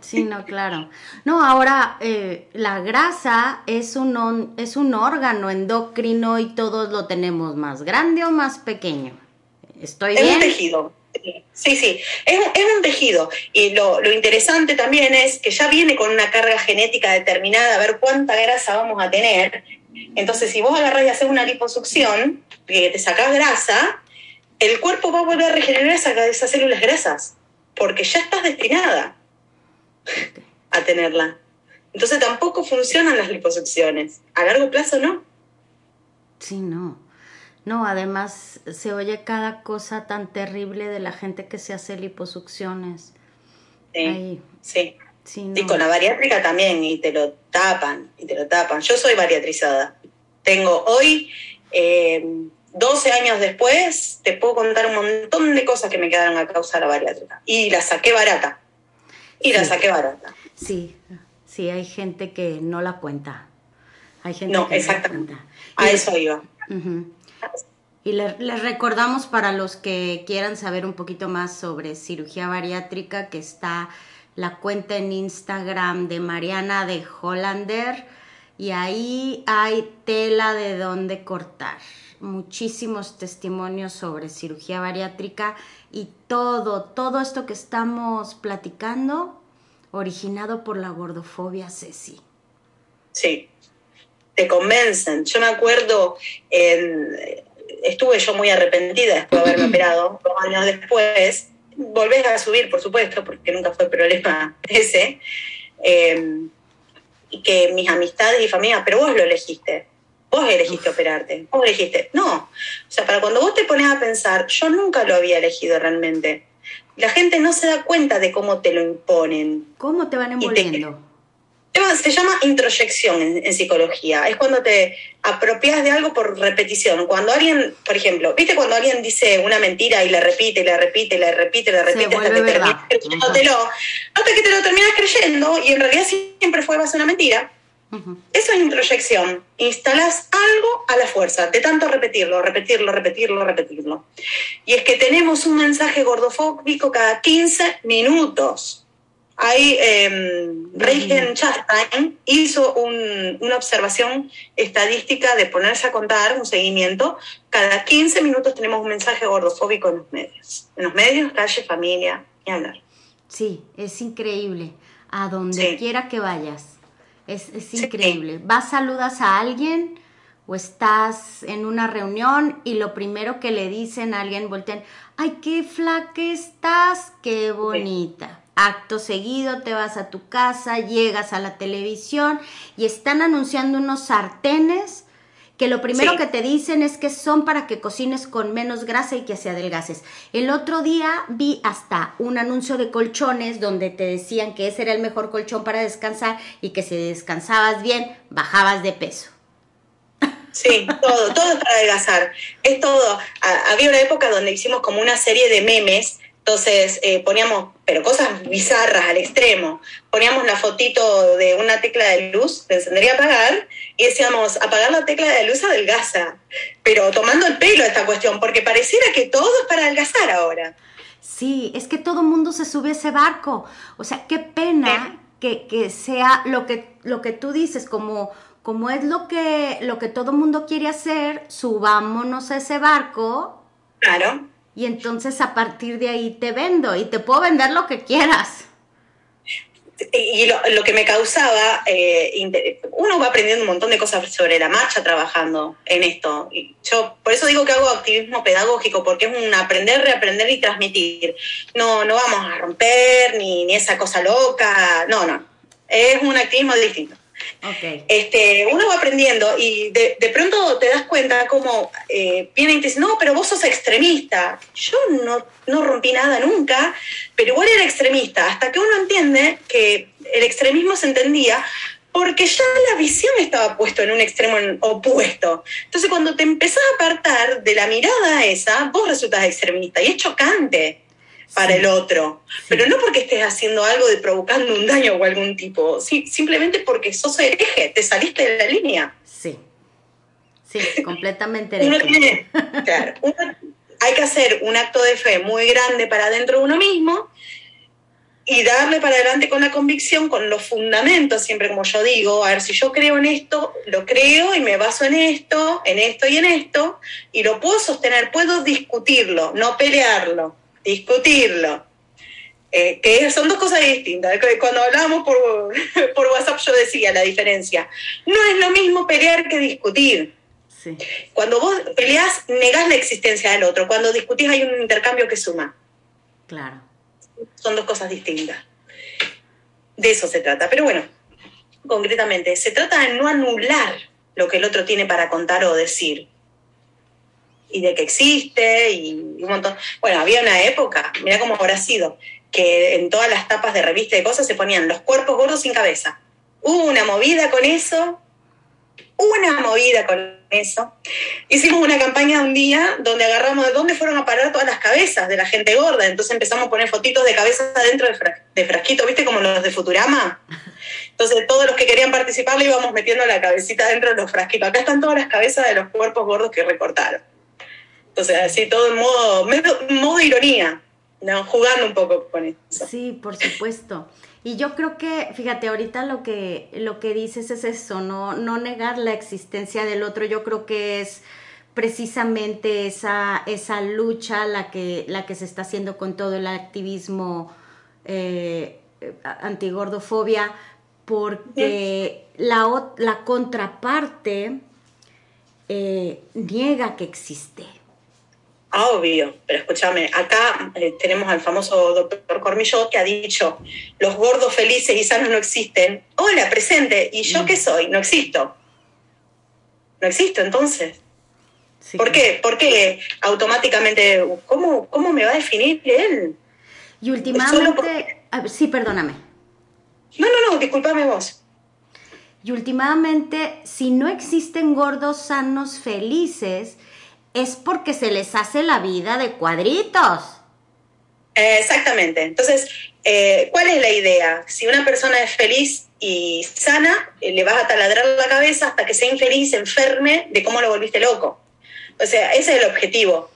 Sí, no, claro. No, ahora eh, la grasa es un, es un órgano endocrino y todos lo tenemos más grande o más pequeño. ¿Estoy es un tejido. Sí, sí, es, un tejido. Y lo, lo, interesante también es que ya viene con una carga genética determinada, a ver cuánta grasa vamos a tener. Entonces, si vos agarrás y haces una liposucción, que te sacás grasa, el cuerpo va a volver a regenerar esas células grasas porque ya estás destinada a tenerla. Entonces tampoco funcionan las liposucciones. A largo plazo no. Sí, no. No, además se oye cada cosa tan terrible de la gente que se hace liposucciones. Sí, sí. Y con la bariátrica también, y te lo tapan, y te lo tapan. Yo soy bariatrizada. Tengo hoy eh, 12 años después, te puedo contar un montón de cosas que me quedaron a causa de la bariátrica. Y la saqué barata. Y la saqué barata. Sí, sí, hay gente que no la cuenta. Hay gente no, que exactamente. no la cuenta. A eso iba. Y les recordamos para los que quieran saber un poquito más sobre cirugía bariátrica que está la cuenta en Instagram de Mariana de Hollander y ahí hay tela de dónde cortar muchísimos testimonios sobre cirugía bariátrica y todo, todo esto que estamos platicando, originado por la gordofobia, Ceci. Sí, te convencen. Yo me acuerdo, estuve yo muy arrepentida después de haberme operado, dos años después, volvés a subir, por supuesto, porque nunca fue problema ese, eh, que mis amistades y familia, pero vos lo elegiste Vos elegiste operarte, vos elegiste. No, o sea, para cuando vos te pones a pensar, yo nunca lo había elegido realmente. La gente no se da cuenta de cómo te lo imponen. ¿Cómo te van envolviendo? se llama introyección en, psicología. Es cuando te apropias de algo por repetición. Cuando alguien, por ejemplo, ¿viste cuando alguien dice una mentira y la repite, y la repite, y la repite, y la repite hasta que terminas creyéndotelo? Hasta que te lo terminas creyendo y en realidad siempre fue base una mentira. Eso es introyección. Instalas algo a la fuerza, de tanto repetirlo, repetirlo, repetirlo, repetirlo. Y es que tenemos un mensaje gordofóbico cada 15 minutos. Ahí, eh, Reichen Chastain hizo una observación estadística de ponerse a contar un seguimiento. Cada 15 minutos tenemos un mensaje gordofóbico en los medios. En los medios, calle, familia, y hablar. Sí, es increíble. A donde quiera que vayas es, increíble. Vas, saludas a alguien, o estás en una reunión y lo primero que le dicen a alguien, voltean, ay, qué flaca estás, qué bonita. Acto seguido te vas a tu casa, llegas a la televisión y están anunciando unos sartenes que lo primero que te dicen es que son para que cocines con menos grasa y que se adelgaces. El otro día vi hasta un anuncio de colchones donde te decían que ese era el mejor colchón para descansar y que si descansabas bien, bajabas de peso. Sí, todo, todo es para adelgazar. Es todo. había una época donde hicimos como una serie de memes, entonces eh, poníamos, pero cosas bizarras al extremo. Poníamos la fotito de una tecla de luz, de encender y apagar, y decíamos, apagar la tecla de luz adelgaza. Pero tomando el pelo esta cuestión, porque pareciera que todo es para adelgazar ahora. Sí, es que todo mundo se sube a ese barco. O sea, qué pena que, que, sea lo que, lo que tú dices, como como es lo que, lo que todo mundo quiere hacer, subámonos a ese barco. Claro. Y entonces a partir de ahí te vendo y te puedo vender lo que quieras. Y lo, que me causaba, eh, uno va aprendiendo un montón de cosas sobre la marcha trabajando en esto. Yo por eso digo que hago activismo pedagógico, porque es un aprender, reaprender y transmitir. No, no vamos a romper ni, ni esa cosa loca, no, no. Es un activismo distinto. Este, uno va aprendiendo y de, pronto te das cuenta como eh, vienen y te dicen, no, pero vos sos extremista. Yo no, no rompí nada nunca, pero igual era extremista, hasta que uno entiende que el extremismo se entendía porque ya la visión estaba puesto en un extremo opuesto. Entonces cuando te empezás a apartar de la mirada esa, vos resultas extremista y es chocante para el otro. Pero no porque estés haciendo algo de provocando un daño o algún tipo, sí, simplemente porque sos hereje, te saliste de la línea. Sí. Sí, completamente hereje. claro, hay que hacer un acto de fe muy grande para dentro de uno mismo y darle para adelante con la convicción, con los fundamentos, siempre como yo digo, a ver, si yo creo en esto, lo creo y me baso en esto, en esto y en esto, y lo puedo sostener, puedo discutirlo, no pelearlo discutirlo. Eh, que son dos cosas distintas. Cuando hablábamos por, por WhatsApp yo decía la diferencia. No es lo mismo pelear que discutir. Cuando vos peleás, negás la existencia del otro. Cuando discutís hay un intercambio que suma. Claro. Son dos cosas distintas. De eso se trata. Pero bueno, concretamente, se trata de no anular lo que el otro tiene para contar o decir y de que existe y un montón. Bueno, había una época, mira cómo habrá sido, que en todas las tapas de revista y cosas se ponían los cuerpos gordos sin cabeza. Hubo una movida con eso, una movida con eso. Hicimos una campaña un día donde agarramos de dónde fueron a parar todas las cabezas de la gente gorda. Entonces empezamos a poner fotitos de cabezas dentro de, de frasquito, ¿viste? Como los de Futurama. Entonces todos los que querían participar le íbamos metiendo la cabecita dentro de los frasquitos. Acá están todas las cabezas de los cuerpos gordos que recortaron. Entonces, así todo en modo, modo ironía, ¿no? jugando un poco con eso. Sí, por supuesto. Y yo creo que, fíjate, ahorita lo que, lo que dices es eso, no, no negar la existencia del otro. Yo creo que es precisamente esa, esa lucha la que, la que se está haciendo con todo el activismo eh, antigordofobia, porque la, la contraparte eh, niega que existe. Obvio, pero escúchame, acá eh, tenemos al famoso doctor Cormillot que ha dicho, los gordos felices y sanos no existen. Hola, presente, ¿y yo mm. qué soy? No existo. No existo entonces. ¿Por qué? ¿Por qué automáticamente, ¿cómo, cómo me va a definir él? Y últimamente, sí, perdóname. No, no, no, discúlpame vos. Y últimamente, si no existen gordos sanos felices, es porque se les hace la vida de cuadritos. exactamente. Entonces, eh, ¿cuál es la idea? Si una persona es feliz y sana, eh, le vas a taladrar la cabeza hasta que sea infeliz, se enferme de cómo lo volviste loco. O sea, ese es el objetivo.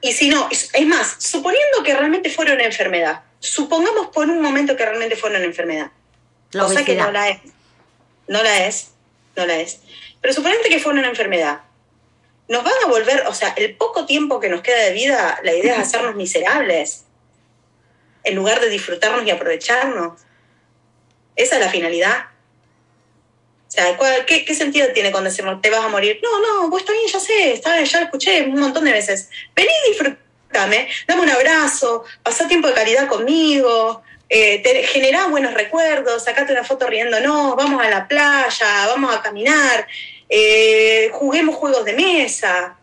Y si no, es más, suponiendo que realmente fuera una enfermedad, supongamos por un momento que realmente fuera una enfermedad. o sea que no la es. No la es, no la es. Pero suponete que fuera una enfermedad nos van a volver, o sea, el poco tiempo que nos queda de vida, la idea es hacernos miserables, en lugar de disfrutarnos y aprovecharnos. Esa es la finalidad. sea, ¿qué, ¿qué, sentido tiene cuando decimos te vas a morir? No, no, vos está bien, ya sé, está, ya lo escuché un montón de veces. Vení disfrutame, dame un abrazo, pasá tiempo de calidad conmigo, eh, te buenos recuerdos, sacate una foto riéndonos, vamos a la playa, vamos a caminar, eh, juguemos juegos de mesa.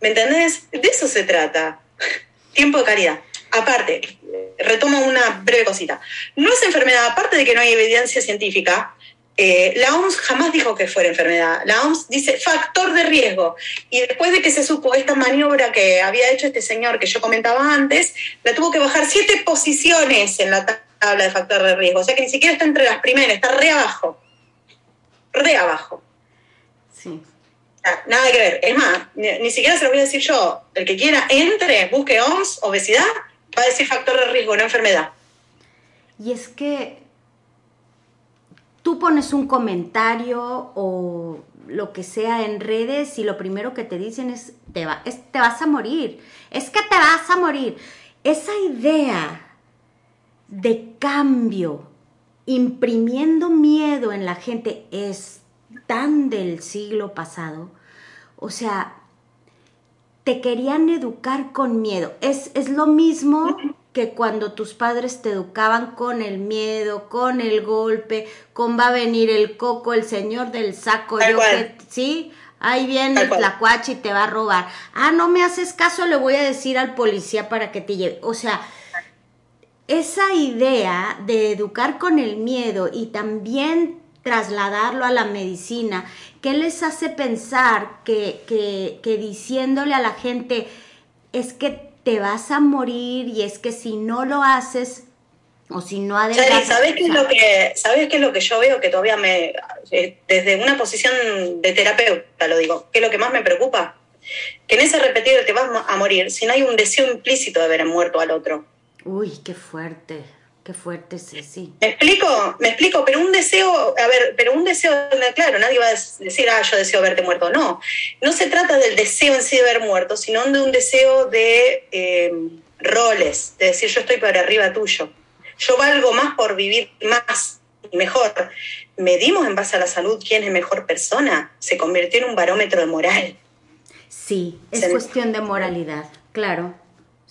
¿Me entendés? De eso se trata. tiempo de calidad. Aparte, retomo una breve cosita. No es enfermedad, aparte de que no hay evidencia científica, eh, la OMS jamás dijo que fuera enfermedad. La OMS dice factor de riesgo. Y después de que se supo esta maniobra que había hecho este señor que yo comentaba antes, la tuvo que bajar siete posiciones en la tabla de factor de riesgo. O sea que ni siquiera está entre las primeras, está re abajo. Re abajo. Sí. Nada que ver. Es más, ni, siquiera se lo voy a decir yo. El que quiera entre, busque OMS, obesidad, va a decir factor de riesgo, no enfermedad. Y es que tú pones un comentario o lo que sea en redes y lo primero que te dicen es te, va, te vas a morir, es que te vas a morir. Esa idea de cambio, imprimiendo miedo en la gente, es tan del siglo pasado. O sea, te querían educar con miedo. Es, es lo mismo que cuando tus padres te educaban con el miedo, con el golpe, con va a venir el coco, el señor del saco, yo que, ¿sí? Ahí viene el tlacuache y te va a robar. Ah, no me haces caso, le voy a decir al policía para que te lleve. O sea, esa idea de educar con el miedo y también trasladarlo a la medicina, ¿qué les hace pensar que, que, que diciéndole a la gente es que te vas a morir y es que si no lo haces o si no adelgazas... ¿sabes qué, es lo que, ¿sabes qué es lo que yo veo que todavía me... Eh, desde una posición de terapeuta lo digo, ¿qué es lo que más me preocupa? Que en ese repetido te vas a morir si no hay un deseo implícito de haber muerto al otro. Uy, qué fuerte. Qué fuerte, sí, sí. ¿Me explico? Me explico, pero un deseo, a ver, pero un deseo, claro, nadie va a decir, ah, yo deseo verte muerto. No, no se trata del deseo en sí de ver muerto, sino de un deseo de eh, roles, de decir, yo estoy por arriba tuyo. Yo valgo más por vivir más y mejor. Medimos en base a la salud quién es mejor persona. Se convirtió en un barómetro de moral. Sí, es cuestión de moralidad, claro.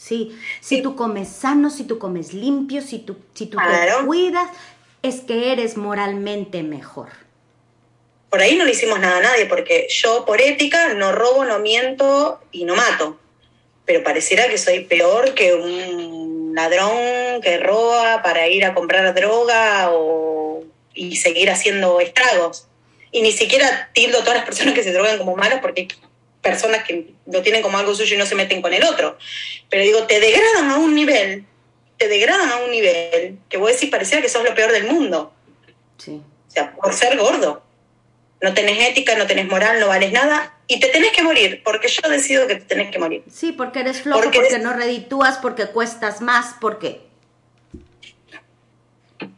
Sí, si tú comes sano, si tú comes limpio, si tú, si tú te cuidas, es que eres moralmente mejor. Por ahí no le hicimos nada a nadie, porque yo por ética no robo, no miento y no mato. Pero pareciera que soy peor que un ladrón que roba para ir a comprar droga o, y seguir haciendo estragos. Y ni siquiera tildo a todas las personas que se drogan como malas porque personas que lo tienen como algo suyo y no se meten con el otro. Pero digo, te degradan a un nivel, te degradan a un nivel que vos decís parecía que sos lo peor del mundo. Sí. O sea, por ser gordo. No tenés ética, no tenés moral, no vales nada y te tenés que morir, porque yo decido que te tenés que morir. Sí, porque eres flojo, porque, no reditúas, porque cuestas más, porque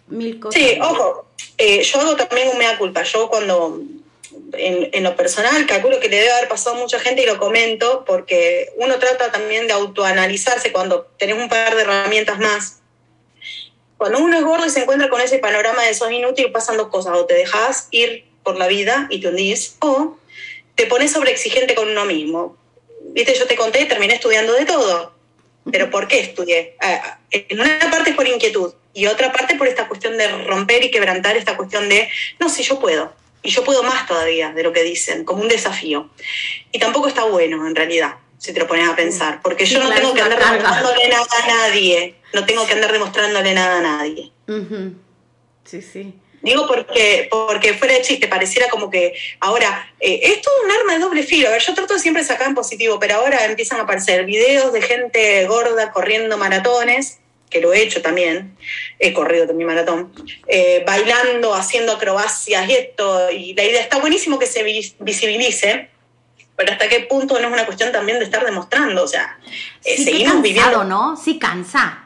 mil cosas. Sí, ojo, eh, yo hago también un mea culpa. Yo cuando en, lo personal, calculo que le debe haber pasado a mucha gente y lo comento porque uno trata también de autoanalizarse cuando tenés un par de herramientas más. Cuando uno es gordo y se encuentra con ese panorama de sos inútil, pasan dos cosas. O te dejas ir por la vida y te hundís, o te pones sobreexigente con uno mismo. Viste, yo te conté, terminé estudiando de todo. ¿Pero por qué estudié? Ah, en una parte es por inquietud y otra parte por esta cuestión de romper y quebrantar esta cuestión de, no, si yo puedo y yo puedo más todavía de lo que dicen, como un desafío. Y tampoco está bueno, en realidad, si te lo pones a pensar, porque yo no tengo que andar demostrándole nada a nadie, no tengo que andar demostrándole nada a nadie. Sí, sí. Digo porque, porque fuera de chiste, pareciera como que ahora, eh, es todo un arma de doble filo. A ver, yo trato de siempre sacar en positivo, pero ahora empiezan a aparecer videos de gente gorda corriendo maratones que lo he hecho también, he corrido también maratón, eh, bailando, haciendo acrobacias y esto, y la idea está buenísimo que se visibilice, pero hasta qué punto no es una cuestión también de estar demostrando, o sea, eh, seguimos viviendo. ¿no? Sí cansa.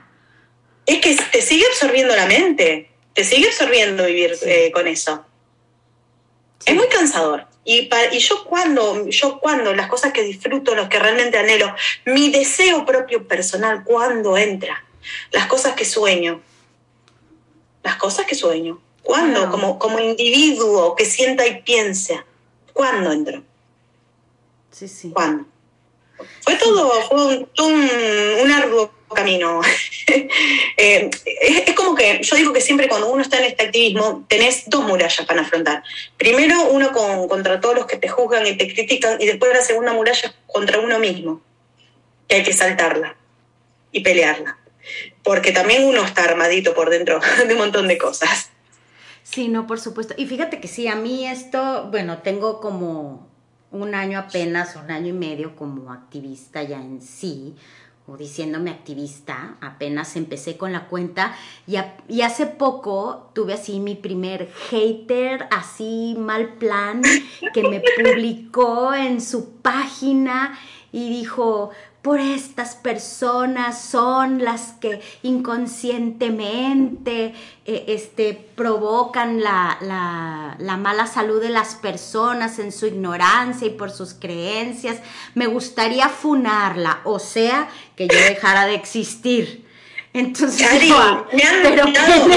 Es que te sigue absorbiendo la mente, te sigue absorbiendo vivir eh, con eso. Es muy cansador. Y, y, yo cuando, yo cuando las cosas que disfruto, los que realmente anhelo, mi deseo propio personal, cuando entra, las cosas que sueño. Las cosas que sueño. ¿Cuándo? Como, como individuo que sienta y piensa. ¿Cuándo entró? Sí, sí. ¿Cuándo? Fue todo, fue un, un, arduo camino. Eh, es, como que yo digo que siempre cuando uno está en este activismo tenés dos murallas para afrontar. Primero uno con, contra todos los que te juzgan y te critican y después la segunda muralla contra uno mismo, que hay que saltarla y pelearla. Porque también uno está armadito por dentro de un montón de cosas. Sí, no, por supuesto. Y fíjate que sí, a mí esto, bueno, tengo como un año apenas, un año y medio como activista ya en sí, o diciéndome activista, apenas empecé con la cuenta y, y, hace poco tuve así mi primer hater, así mal plan, que me publicó en su página y dijo, por estas personas son las que inconscientemente eh, este, provocan la, la, mala salud de las personas en su ignorancia y por sus creencias. Me gustaría funarla, o sea, que yo dejara de existir. Entonces, me han pero me han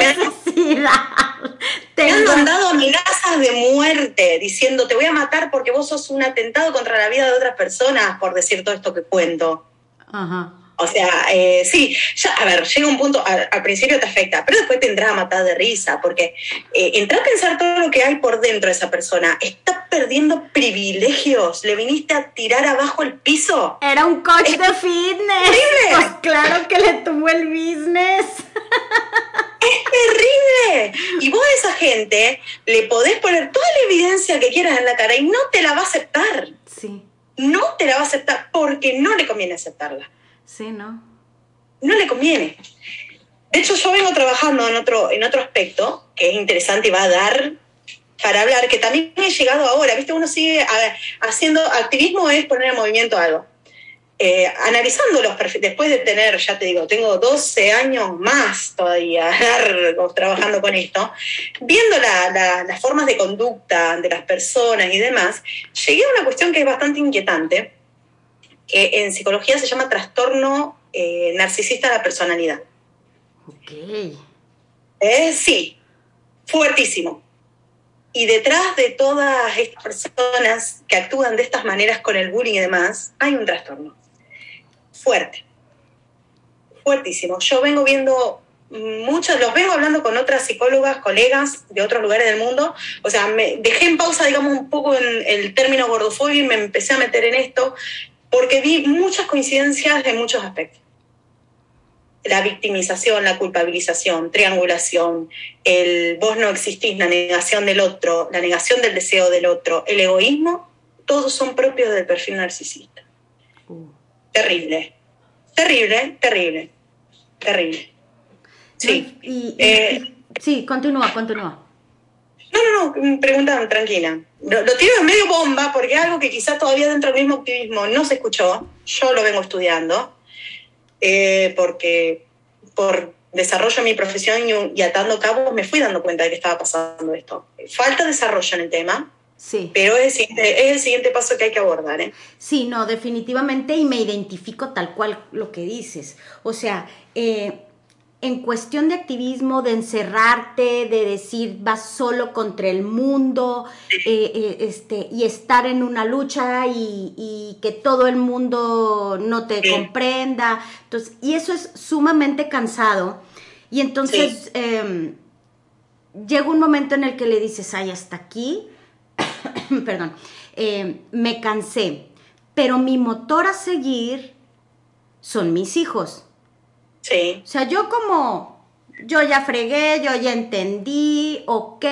mandado amenazas de muerte diciendo te voy a matar porque vos sos un atentado contra la vida de otras personas por decir todo esto que cuento. Ajá. O sea, eh, sí, ya, a ver, llega un punto, al, principio te afecta, pero después te entra a matar de risa, porque eh, entra a pensar todo lo que hay por dentro de esa persona. Está perdiendo privilegios, le viniste a tirar abajo el piso. Era un coach de fitness. Terrible. Pues claro que le tuvo el business. Es terrible. Y vos a esa gente le podés poner toda la evidencia que quieras en la cara y no te la va a aceptar. Sí. No te la va a aceptar porque no le conviene aceptarla. Sí, ¿no? No le conviene. De hecho, yo vengo trabajando en otro, en otro aspecto que es interesante y va a dar para hablar, que también he llegado ahora, ¿viste? Uno sigue haciendo activismo, es poner en movimiento algo. Eh, analizando los perfiles, después de tener, ya te digo, tengo 12 años más todavía largos trabajando con esto, viendo las formas de conducta de las personas y demás, llegué a una cuestión que es bastante inquietante, que en psicología se llama trastorno eh, narcisista de la personalidad. Ok. Eh, sí, fuertísimo. Y detrás de todas estas personas que actúan de estas maneras con el bullying y demás, hay un trastorno. Fuerte. Fuertísimo. Yo vengo viendo muchos, los vengo hablando con otras psicólogas, colegas de otros lugares del mundo. O sea, me dejé en pausa, digamos, un poco en el término gordofobia y me empecé a meter en esto porque vi muchas coincidencias de muchos aspectos. La victimización, la culpabilización, triangulación, el vos no existís, la negación del otro, la negación del deseo del otro, el egoísmo, todos son propios del perfil narcisista. Uh. Terrible, terrible, terrible, terrible. Sí. Eh, sí, continúa, continúa. No, no, no, preguntan tranquila. Lo, tiro en medio bomba porque es algo que quizás todavía dentro del mismo activismo no se escuchó. Yo lo vengo estudiando eh, porque por desarrollo de mi profesión y, atando cabos me fui dando cuenta de que estaba pasando esto. Falta desarrollo en el tema, Sí. Pero es el, siguiente, es el, siguiente, paso que hay que abordar. ¿eh? Sí, no, definitivamente, y me identifico tal cual lo que dices. O sea, eh, en cuestión de activismo, de encerrarte, de decir vas solo contra el mundo, eh, eh, este, y estar en una lucha y, que todo el mundo no te comprenda. Entonces, y eso es sumamente cansado. Y entonces em, llega un momento en el que le dices, ay, hasta aquí, perdón, em, me cansé. Pero mi motor a seguir son mis hijos. Sí. O sea, yo como, yo ya fregué, yo ya entendí, ok,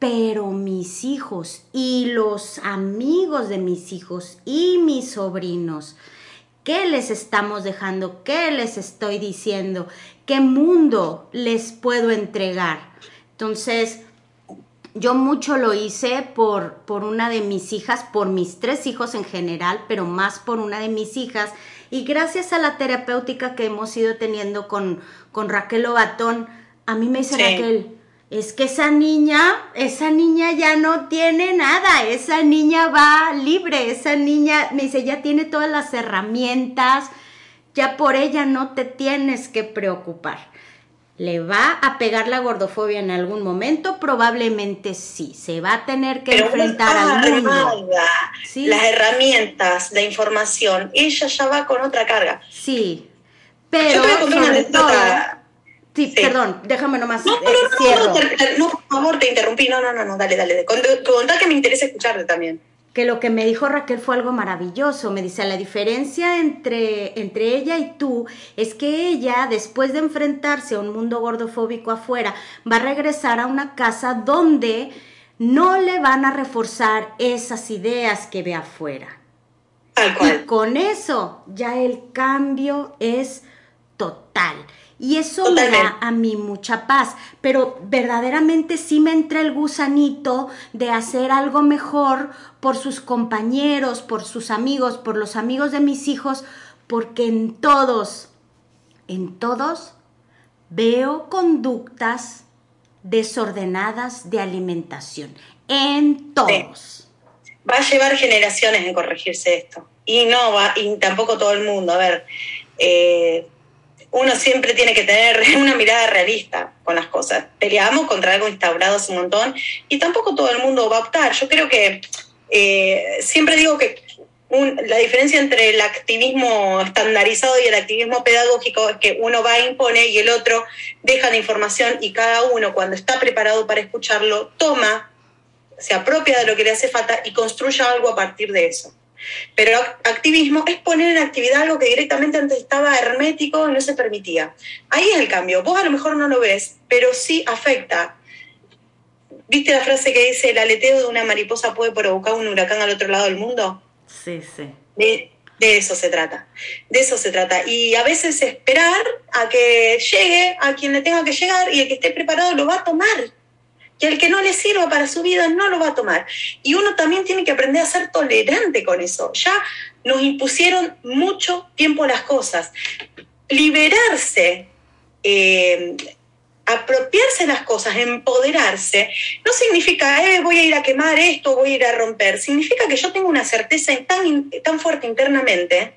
pero mis hijos y los amigos de mis hijos y mis sobrinos, ¿qué les estamos dejando? ¿Qué les estoy diciendo? ¿Qué mundo les puedo entregar? Entonces, yo mucho lo hice por, por una de mis hijas, por mis tres hijos en general, pero más por una de mis hijas y gracias a la terapéutica que hemos ido teniendo con, con Raquel Obatón, a mí me dice Raquel, es que esa niña, esa niña ya no tiene nada, esa niña va libre, esa niña, me dice, ya tiene todas las herramientas, ya por ella no te tienes que preocupar. ¿Le va a pegar la gordofobia en algún momento? Probablemente sí. Se va a tener que enfrentar al mundo. Las herramientas, la información, ella ya va con otra carga. Sí, pero sobre todo... Sí, perdón, déjame nomás. No, no, no, no, por favor, te interrumpí. No, no, no, no, dale, dale. Contá que me interesa escucharte también que lo que me dijo Raquel fue algo maravilloso. Me dice, la diferencia entre, entre ella y tú es que ella, después de enfrentarse a un mundo gordofóbico afuera, va a regresar a una casa donde no le van a reforzar esas ideas que ve afuera. Y con eso ya el cambio es total. Y eso me da a mí mucha paz, pero verdaderamente sí me entra el gusanito de hacer algo mejor por sus compañeros, por sus amigos, por los amigos de mis hijos, porque en todos, en todos veo conductas desordenadas de alimentación. En todos. Va a llevar generaciones en corregirse esto. Y no va, y tampoco todo el mundo. A ver, eh, uno siempre tiene que tener una mirada realista con las cosas. Peleamos contra algo instaurado hace un montón y tampoco todo el mundo va a optar. Yo creo que eh, siempre digo que la diferencia entre el activismo estandarizado y el activismo pedagógico es que uno va a imponer y el otro deja la información y cada uno cuando está preparado para escucharlo toma, se apropia de lo que le hace falta y construye algo a partir de eso. Pero activismo es poner en actividad algo que directamente antes estaba hermético y no se permitía. Ahí es el cambio. Vos a lo mejor no lo ves, pero sí afecta. ¿Viste la frase que dice el aleteo de una mariposa puede provocar un huracán al otro lado del mundo? Sí, sí. De, de eso se trata. De eso se trata. Y a veces esperar a que llegue a quien le tenga que llegar y el que esté preparado lo va a tomar que el que no le sirva para su vida no lo va a tomar. Y uno también tiene que aprender a ser tolerante con eso. Ya nos impusieron mucho tiempo las cosas. Liberarse, eh, apropiarse las cosas, empoderarse, no significa, eh, voy a ir a quemar esto, voy a ir a romper. Significa que yo tengo una certeza tan, tan fuerte internamente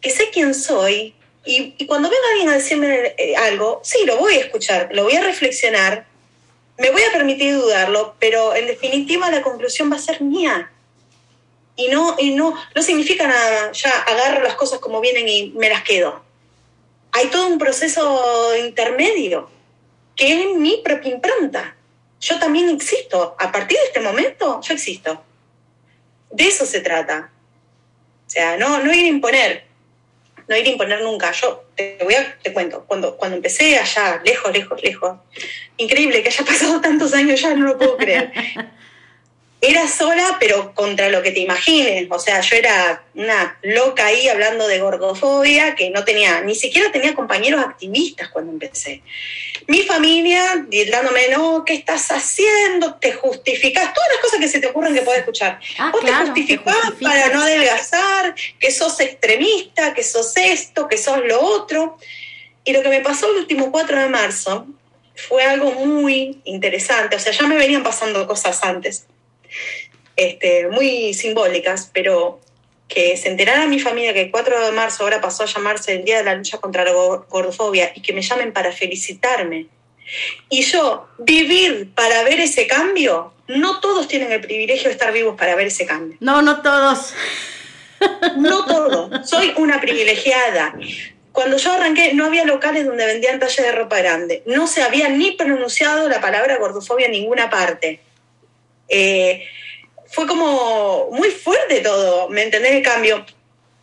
que sé quién soy, y, y, cuando venga alguien a decirme eh, algo, sí, lo voy a escuchar, lo voy a reflexionar, me voy a permitir dudarlo, pero en definitiva la conclusión va a ser mía. Y no, y no, significa nada, ya agarro las cosas como vienen y me las quedo. Hay todo un proceso intermedio, que es mi propia impronta. Yo también existo. A partir de este momento, yo existo. De eso se trata. O sea, no, no ir a imponer, no ir a imponer nunca. Yo te voy a, te cuento, cuando, cuando empecé allá, lejos, lejos, lejos, increíble que haya pasado tantos años ya, no lo puedo creer. Era sola, pero contra lo que te imagines. O sea, yo era una loca ahí hablando de gordofobia, que no tenía, ni siquiera tenía compañeros activistas cuando empecé. Mi familia dándome, no, ¿qué estás haciendo? Te justificás, todas las cosas que se te ocurren que puedes escuchar. Ah, Vos te justificás para no adelgazar, que sos extremista, que sos esto, que sos lo otro. Y lo que me pasó el último 4 de marzo fue algo muy interesante. O sea, ya me venían pasando cosas antes este, muy simbólicas, pero que se enterara mi familia que el 4 de marzo ahora pasó a llamarse el Día de la Lucha contra la Gordofobia y que me llamen para felicitarme. Y yo vivir para ver ese cambio, no todos tienen el privilegio de estar vivos para ver ese cambio. No, no todos. No todos. Soy una privilegiada. Cuando yo arranqué no había locales donde vendían talles de ropa grande. No se había ni pronunciado la palabra gordofobia en ninguna parte. Eh, fue como muy fuerte todo, ¿me entendés el cambio?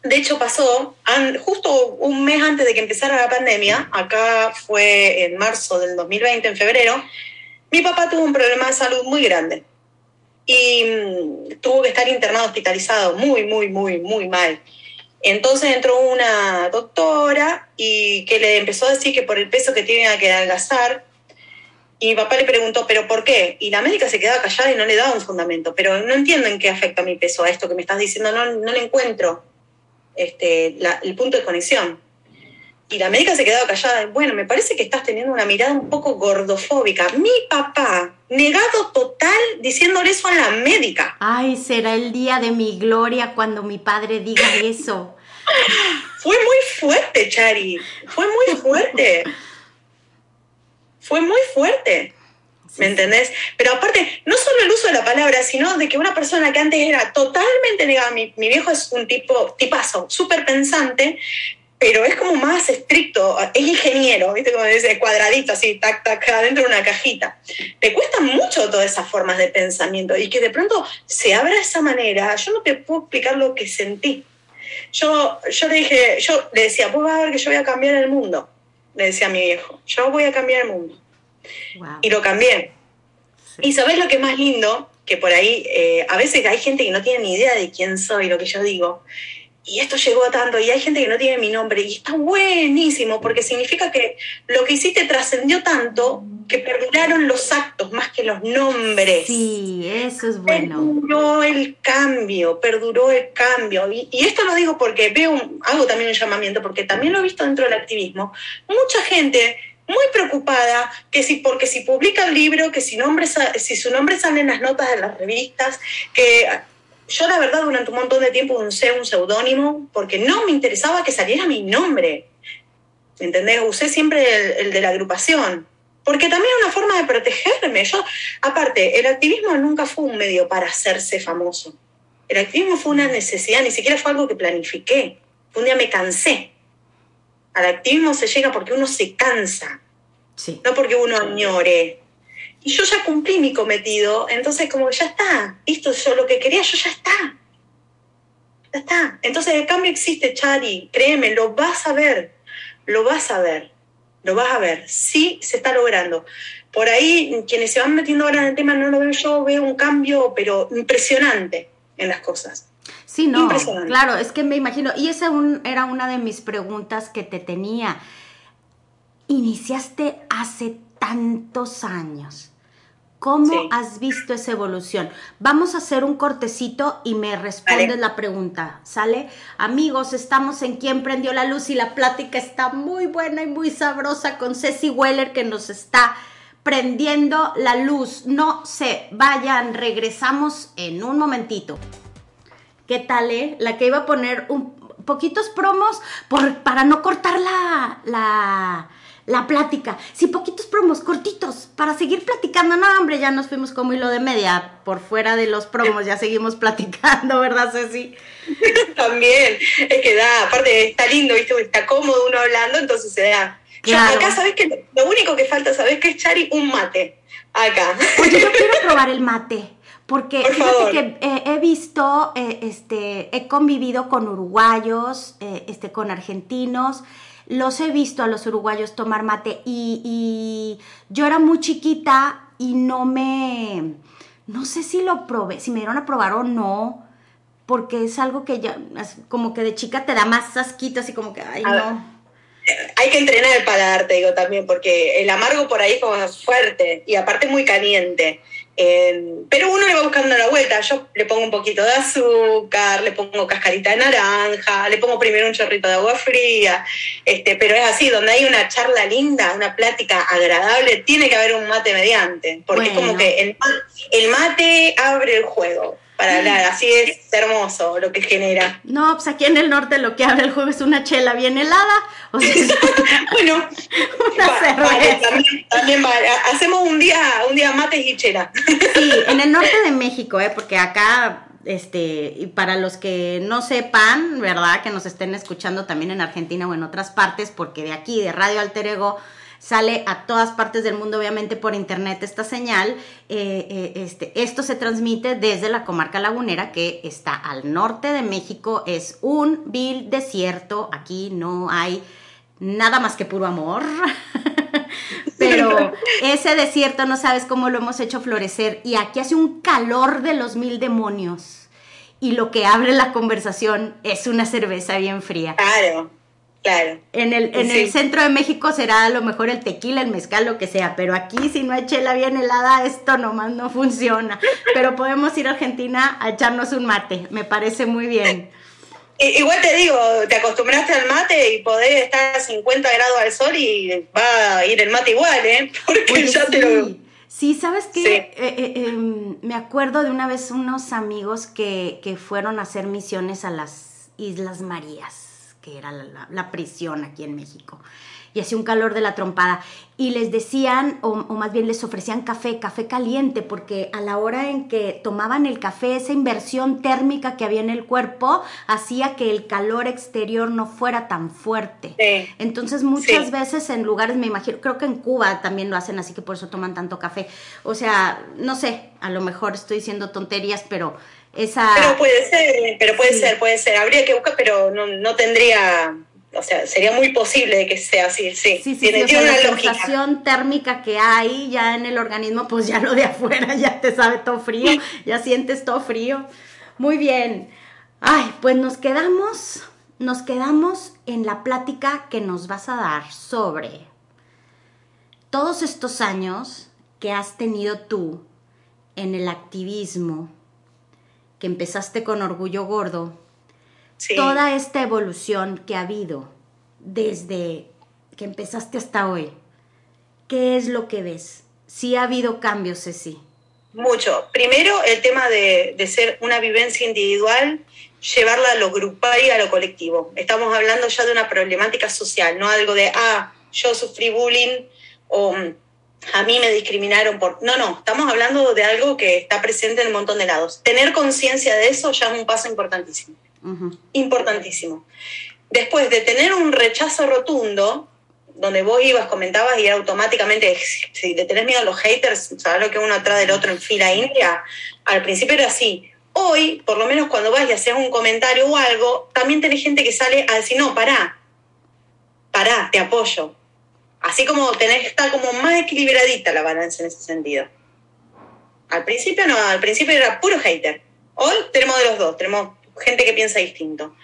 De hecho pasó justo un mes antes de que empezara la pandemia, acá fue en marzo del 2020, en febrero, mi papá tuvo un problema de salud muy grande y mm, tuvo que estar internado, hospitalizado, muy, muy, muy, muy mal. Entonces entró una doctora y que le empezó a decir que por el peso que tiene que adelgazar, y mi papá le preguntó, ¿pero por qué? Y la médica se quedaba callada y no le daba un fundamento. Pero no entiendo en qué afecta mi peso a esto que me estás diciendo, no, no le encuentro este, el punto de conexión. Y la médica se quedaba callada. Bueno, me parece que estás teniendo una mirada un poco gordofóbica. Mi papá, negado total, diciéndole eso a la médica. Ay, será el día de mi gloria cuando mi padre diga eso. Fue muy fuerte, Chari. Fue muy fuerte. fue muy fuerte. ¿Me entendés? Pero aparte, no solo el uso de la palabra, sino de que una persona que antes era totalmente negada, mi, mi viejo es un tipo, tipazo, súper pensante, pero es como más estricto, es ingeniero, ¿viste? Como dice, cuadradito, así, tac, tac, adentro de una cajita. Le cuestan mucho todas esas formas de pensamiento y que de pronto se abra de esa manera, yo no te puedo explicar lo que sentí. Yo, yo le dije, yo le decía, vos vas a ver que yo voy a cambiar el mundo, le decía a mi viejo, yo voy a cambiar el mundo. Y lo cambié. Y sabes lo que es más lindo, que por ahí eh, a veces hay gente que no tiene ni idea de quién soy, lo que yo digo, y esto llegó a tanto, y hay gente que no tiene mi nombre, y está buenísimo, porque significa que lo que hiciste trascendió tanto que perduraron los actos más que los nombres. Sí, eso es bueno. Perduró el cambio, perduró el cambio. Y, esto lo digo porque veo, hago también un llamamiento, porque también lo he visto dentro del activismo. Mucha gente muy preocupada que si porque si publica el libro, que si, nombre, si su nombre sale en las notas de las revistas, que yo la verdad durante un montón de tiempo usé un seudónimo porque no me interesaba que saliera mi nombre. ¿Me entendés? Usé siempre el, de la agrupación. Porque también es una forma de protegerme. Yo, aparte, el activismo nunca fue un medio para hacerse famoso. El activismo fue una necesidad, ni siquiera fue algo que planifiqué. Un día me cansé. Al activismo se llega porque uno se cansa, sí. no porque uno añore. Y yo ya cumplí mi cometido, entonces como ya está, esto es lo que quería, yo ya está. Ya está. Entonces el cambio existe, Chari, créeme, lo vas a ver, lo vas a ver, lo vas a ver, sí se está logrando. Por ahí, quienes se van metiendo ahora en el tema no lo veo yo, veo un cambio, pero impresionante en las cosas. Sí, no, claro, es que me imagino, y esa era una de mis preguntas que te tenía. Iniciaste hace tantos años. ¿Cómo has visto esa evolución? Vamos a hacer un cortecito y me respondes la pregunta, ¿sale? Amigos, estamos en Quién prendió la luz y la plática está muy buena y muy sabrosa con Ceci Weller que nos está prendiendo la luz. No se vayan, regresamos en un momentito. ¿Qué tal, eh? La que iba a poner un poquitos promos por, para no cortar la, la la plática. Sí, poquitos promos, cortitos, para seguir platicando. No, hombre, ya nos fuimos como hilo de media. Por fuera de los promos ya seguimos platicando, ¿verdad, Ceci? También, es que da, aparte está lindo, ¿viste? Está cómodo uno hablando, entonces se da. acá, ¿sabes qué? Lo único que falta, ¿sabes qué es, Chari? Un mate. Acá. Oye, yo quiero probar el mate. Porque fíjate que eh, he visto, eh, este, he convivido con uruguayos, eh, este, con argentinos, los he visto a los uruguayos tomar mate y, yo era muy chiquita y no me, no sé si lo probé, si me dieron a probar o no, porque es algo que ya, como que de chica te da más asquito, así como que, ay, no. Hay que entrenar el paladar, te digo también, porque el amargo por ahí es como fuerte y aparte muy caliente. Pero uno le va buscando la vuelta. Yo le pongo un poquito de azúcar, le pongo cascarita de naranja, le pongo primero un chorrito de agua fría. Este, pero es así, donde hay una charla linda, una plática agradable, tiene que haber un mate mediante. Porque es como que el, el mate abre el juego para hablar. Así es hermoso lo que genera. No, pues aquí en el norte lo que abre el juego es una chela bien helada. O sea, bueno, también, hacemos un día, un día mates y chela. sí, en el norte de México, ¿eh? porque acá, este, y para los que no sepan, ¿verdad? Que nos estén escuchando también en Argentina o en otras partes, porque de aquí, de Radio Alter Ego, sale a todas partes del mundo, obviamente por internet esta señal. Eh, eh, este, esto se transmite desde la comarca lagunera que está al norte de México. Es un vil desierto. Aquí no hay nada más que puro amor. Pero ese desierto no sabes cómo lo hemos hecho florecer. Y aquí hace un calor de los mil demonios. Y lo que abre la conversación es una cerveza bien fría. Claro. Claro. En el, en el centro de México será a lo mejor el tequila, el mezcal, lo que sea, pero aquí si no hay chela bien helada, esto nomás no funciona. Pero podemos ir a Argentina a echarnos un mate, me parece muy bien. Igual te digo, te acostumbraste al mate y podés estar a 50 grados al sol y va a ir el mate igual, ¿eh? Porque ya te lo... Sí, ¿sabes qué? Eh, eh, em, me acuerdo de una vez unos amigos que, que fueron a hacer misiones a las Islas Marías que era la, prisión aquí en México. Y hacía un calor de la trompada. Y les decían, o, más bien les ofrecían café, café caliente, porque a la hora en que tomaban el café, esa inversión térmica que había en el cuerpo hacía que el calor exterior no fuera tan fuerte. Entonces muchas veces en lugares, me imagino, creo que en Cuba también lo hacen así que por eso toman tanto café. O sea, no sé, a lo mejor estoy diciendo tonterías, pero pero puede ser, pero puede ser, puede ser. Habría que buscar, pero no, no tendría o sea, sería muy posible que sea así, sí. Sí, sí, tiene, sí, la sensación térmica que hay ya en el organismo, pues ya lo de afuera ya te sabe todo frío, ya sientes todo frío. Muy bien. Ay, pues nos quedamos, nos quedamos en la plática que nos vas a dar sobre todos estos años que has tenido tú en el activismo, que empezaste con Orgullo Gordo, toda esta evolución que ha habido desde que empezaste hasta hoy, ¿qué es lo que ves? Sí ha habido cambios, Ceci. Mucho. Primero, el tema de, ser una vivencia individual, llevarla a lo grupal y a lo colectivo. Estamos hablando ya de una problemática social, no algo de, ah, yo sufrí bullying o a mí me discriminaron por... No, no, estamos hablando de algo que está presente en un montón de lados. Tener conciencia de eso ya es un paso importantísimo. Importantísimo. Después de tener un rechazo rotundo, donde vos ibas, comentabas y automáticamente, si de tenés miedo a los haters, sabes lo que uno atrás del otro en fila india, al principio era así. Hoy, por lo menos cuando vas y haces un comentario o algo, también tenés gente que sale a decir, no, pará, pará, te apoyo Así como tenés, está como más equilibradita la balanza en ese sentido. Al principio no, al principio era puro hater. Hoy tenemos de los dos, tenemos gente que piensa distinto.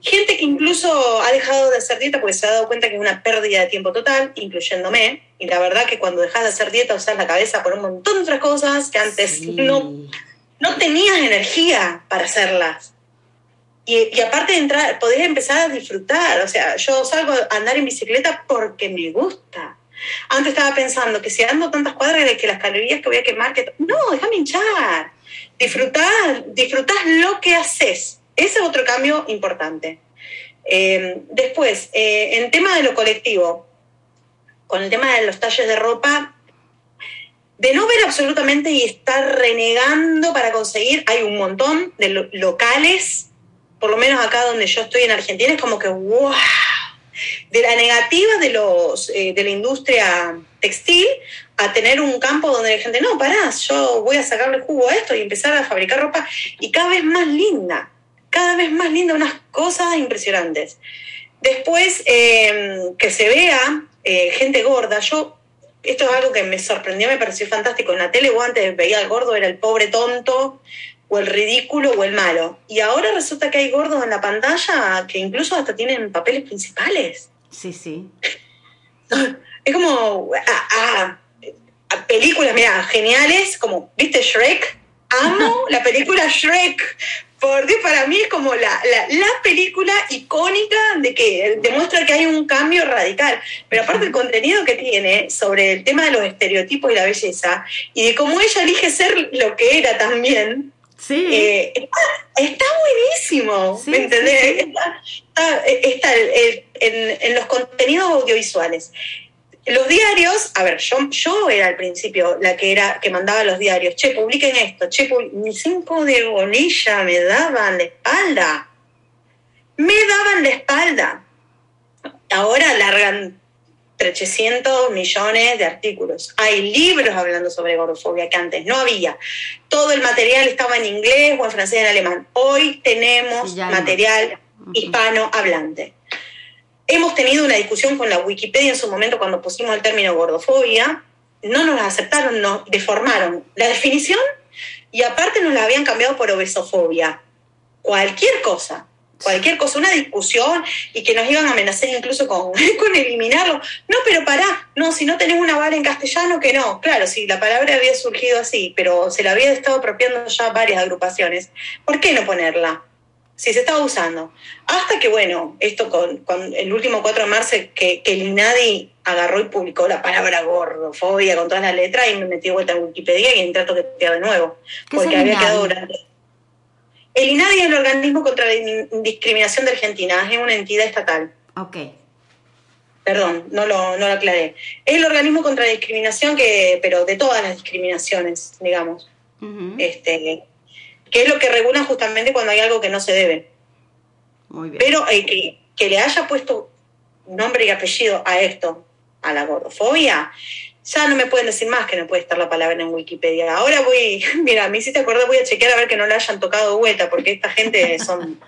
Gente que incluso ha dejado de hacer dieta porque se ha dado cuenta que es una pérdida de tiempo total, incluyéndome. Y la verdad que cuando dejas de hacer dieta usas la cabeza por un montón de otras cosas que antes no, no tenías energía para hacerlas. Y, aparte de entrar, podés empezar a disfrutar. O sea, yo salgo a andar en bicicleta porque me gusta. Antes estaba pensando que si ando tantas cuadras de que las calorías que voy a quemar, que... no, déjame hinchar. Disfrutar, disfrutar lo que haces. Ese es otro cambio importante. Eh, después, eh, en tema de lo colectivo, con el tema de los talles de ropa, de no ver absolutamente y estar renegando para conseguir, hay un montón de locales por lo menos acá donde yo estoy en Argentina, es como que, wow, de la negativa de, los, eh, de la industria textil a tener un campo donde la gente, no, pará, yo voy a sacarle jugo a esto y empezar a fabricar ropa y cada vez más linda, cada vez más linda, unas cosas impresionantes. Después, em, que se vea eh, gente gorda, yo, esto es algo que me sorprendió, me pareció fantástico, en la tele o antes veía al gordo, era el pobre tonto, o el ridículo o el malo. Y ahora resulta que hay gordos en la pantalla que incluso hasta tienen papeles principales. Sí, sí. Es como a, películas, mira, geniales, como, ¿viste Shrek? Amo la película Shrek. Porque para mí es como la, la, película icónica de que demuestra que hay un cambio radical. Pero aparte el contenido que tiene sobre el tema de los estereotipos y la belleza, y de cómo ella elige ser lo que era también, Sí. Eh, está, buenísimo, ¿me entendés? Está, en, los contenidos audiovisuales. Los diarios, a ver, yo, yo era al principio la que era que mandaba los diarios, che, publiquen esto, che, mis cinco de bolilla me daban la espalda. Me daban la espalda. Ahora largan 300 millones de artículos. Hay libros hablando sobre gordofobia que antes no había. Todo el material estaba en inglés o en francés o en alemán. Hoy tenemos material hispano hablante. Hemos tenido una discusión con la Wikipedia en su momento cuando pusimos el término gordofobia. No nos la aceptaron, nos deformaron la definición y aparte nos la habían cambiado por obesofobia. Cualquier cosa cualquier cosa, una discusión y que nos iban a amenazar incluso con, con eliminarlo. No, pero pará, no, si no tenés una bala en castellano, que no. Claro, si la palabra había surgido así, pero se la había estado apropiando ya varias agrupaciones, ¿por qué no ponerla? Si se estaba usando. Hasta que, bueno, esto con, el último 4 de marzo, que, que el INADI agarró y publicó la palabra gordofobia con todas las letras y me metí vuelta en Wikipedia y entré a toquetear de nuevo. Porque había quedado durante El INADI es el organismo contra la discriminación de Argentina, es una entidad estatal. Ok. Perdón, no lo, no lo aclaré. Es el organismo contra la discriminación, que, pero de todas las discriminaciones, digamos. este, que es lo que regula justamente cuando hay algo que no se debe. Muy bien. Pero eh, que, que le haya puesto nombre y apellido a esto, a la gordofobia, ya no me pueden decir más que no puede estar la palabra en Wikipedia. Ahora voy, mira, me hiciste acordar, voy a chequear a ver que no le hayan tocado vuelta, porque esta gente son,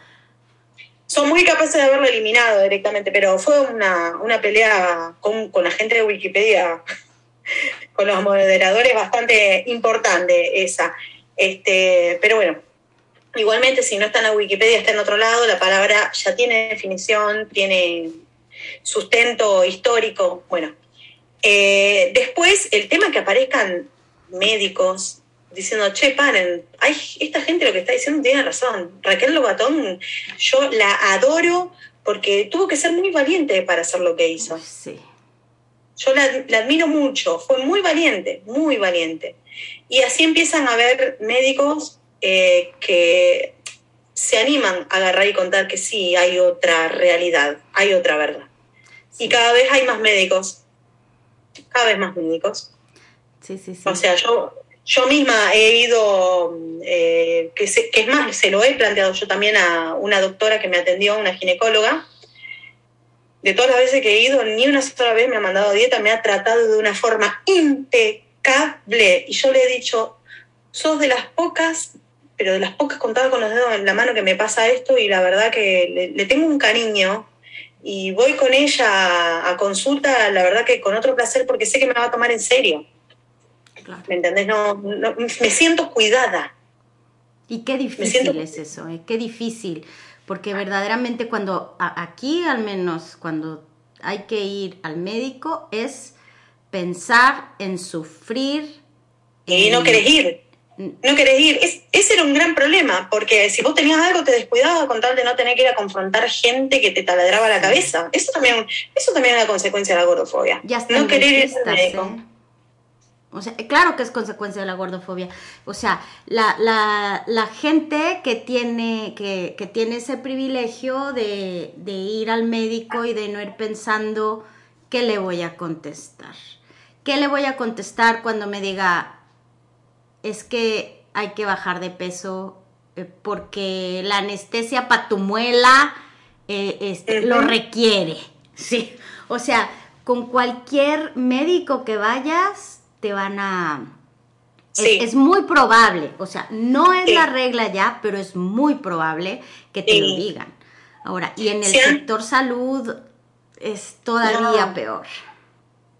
son muy capaces de haberlo eliminado directamente, pero fue una, una pelea con, con la gente de Wikipedia, con los moderadores, bastante importante esa. Este, pero bueno, igualmente si no está en la Wikipedia, está en otro lado, la palabra ya tiene definición, tiene sustento histórico, bueno, eh, después, el tema que aparezcan médicos diciendo, che, paren, ay, esta gente lo que está diciendo tiene razón. Raquel Lobatón, yo la adoro porque tuvo que ser muy valiente para hacer lo que hizo. Sí. Yo la, admiro mucho, fue muy valiente, muy valiente. Y así empiezan a haber médicos eh, que se animan a agarrar y contar que sí, hay otra realidad, hay otra verdad. Y cada vez hay más médicos cada vez más médicos. Sí, sí, sí. O sea, yo, yo misma he ido, eh, que, que es más, se lo he planteado yo también a una doctora que me atendió, una ginecóloga. De todas las veces que he ido, ni una sola vez me ha mandado dieta, me ha tratado de una forma impecable. Y yo le he dicho, sos de las pocas, pero de las pocas contadas con los dedos en la mano que me pasa esto y la verdad que le, le tengo un cariño y voy con ella a, consulta, la verdad que con otro placer, porque sé que me va a tomar en serio. ¿Me entendés? No, me siento cuidada. Y qué difícil es eso, ¿eh? qué difícil, porque verdaderamente cuando, aquí al menos, cuando hay que ir al médico, es pensar en sufrir. Y no querés ir no querés ir. ese era un gran problema, porque si vos tenías algo te descuidabas con tal de no tener que ir a confrontar gente que te taladraba la cabeza. Eso también, eso también es una consecuencia de la gordofobia. Ya no querer ir al médico. ¿eh? O sea, claro que es consecuencia de la gordofobia. O sea, la, la, la gente que tiene, que, que tiene ese privilegio de, de ir al médico y de no ir pensando qué le voy a contestar. ¿Qué le voy a contestar cuando me diga, es que hay que bajar de peso eh, porque la anestesia para tu muela eh, este, lo requiere. Sí. O sea, con cualquier médico que vayas, te van a... Es, muy probable, o sea, no es la regla ya, pero es muy probable que te lo digan. Ahora, y en el sector salud es todavía peor.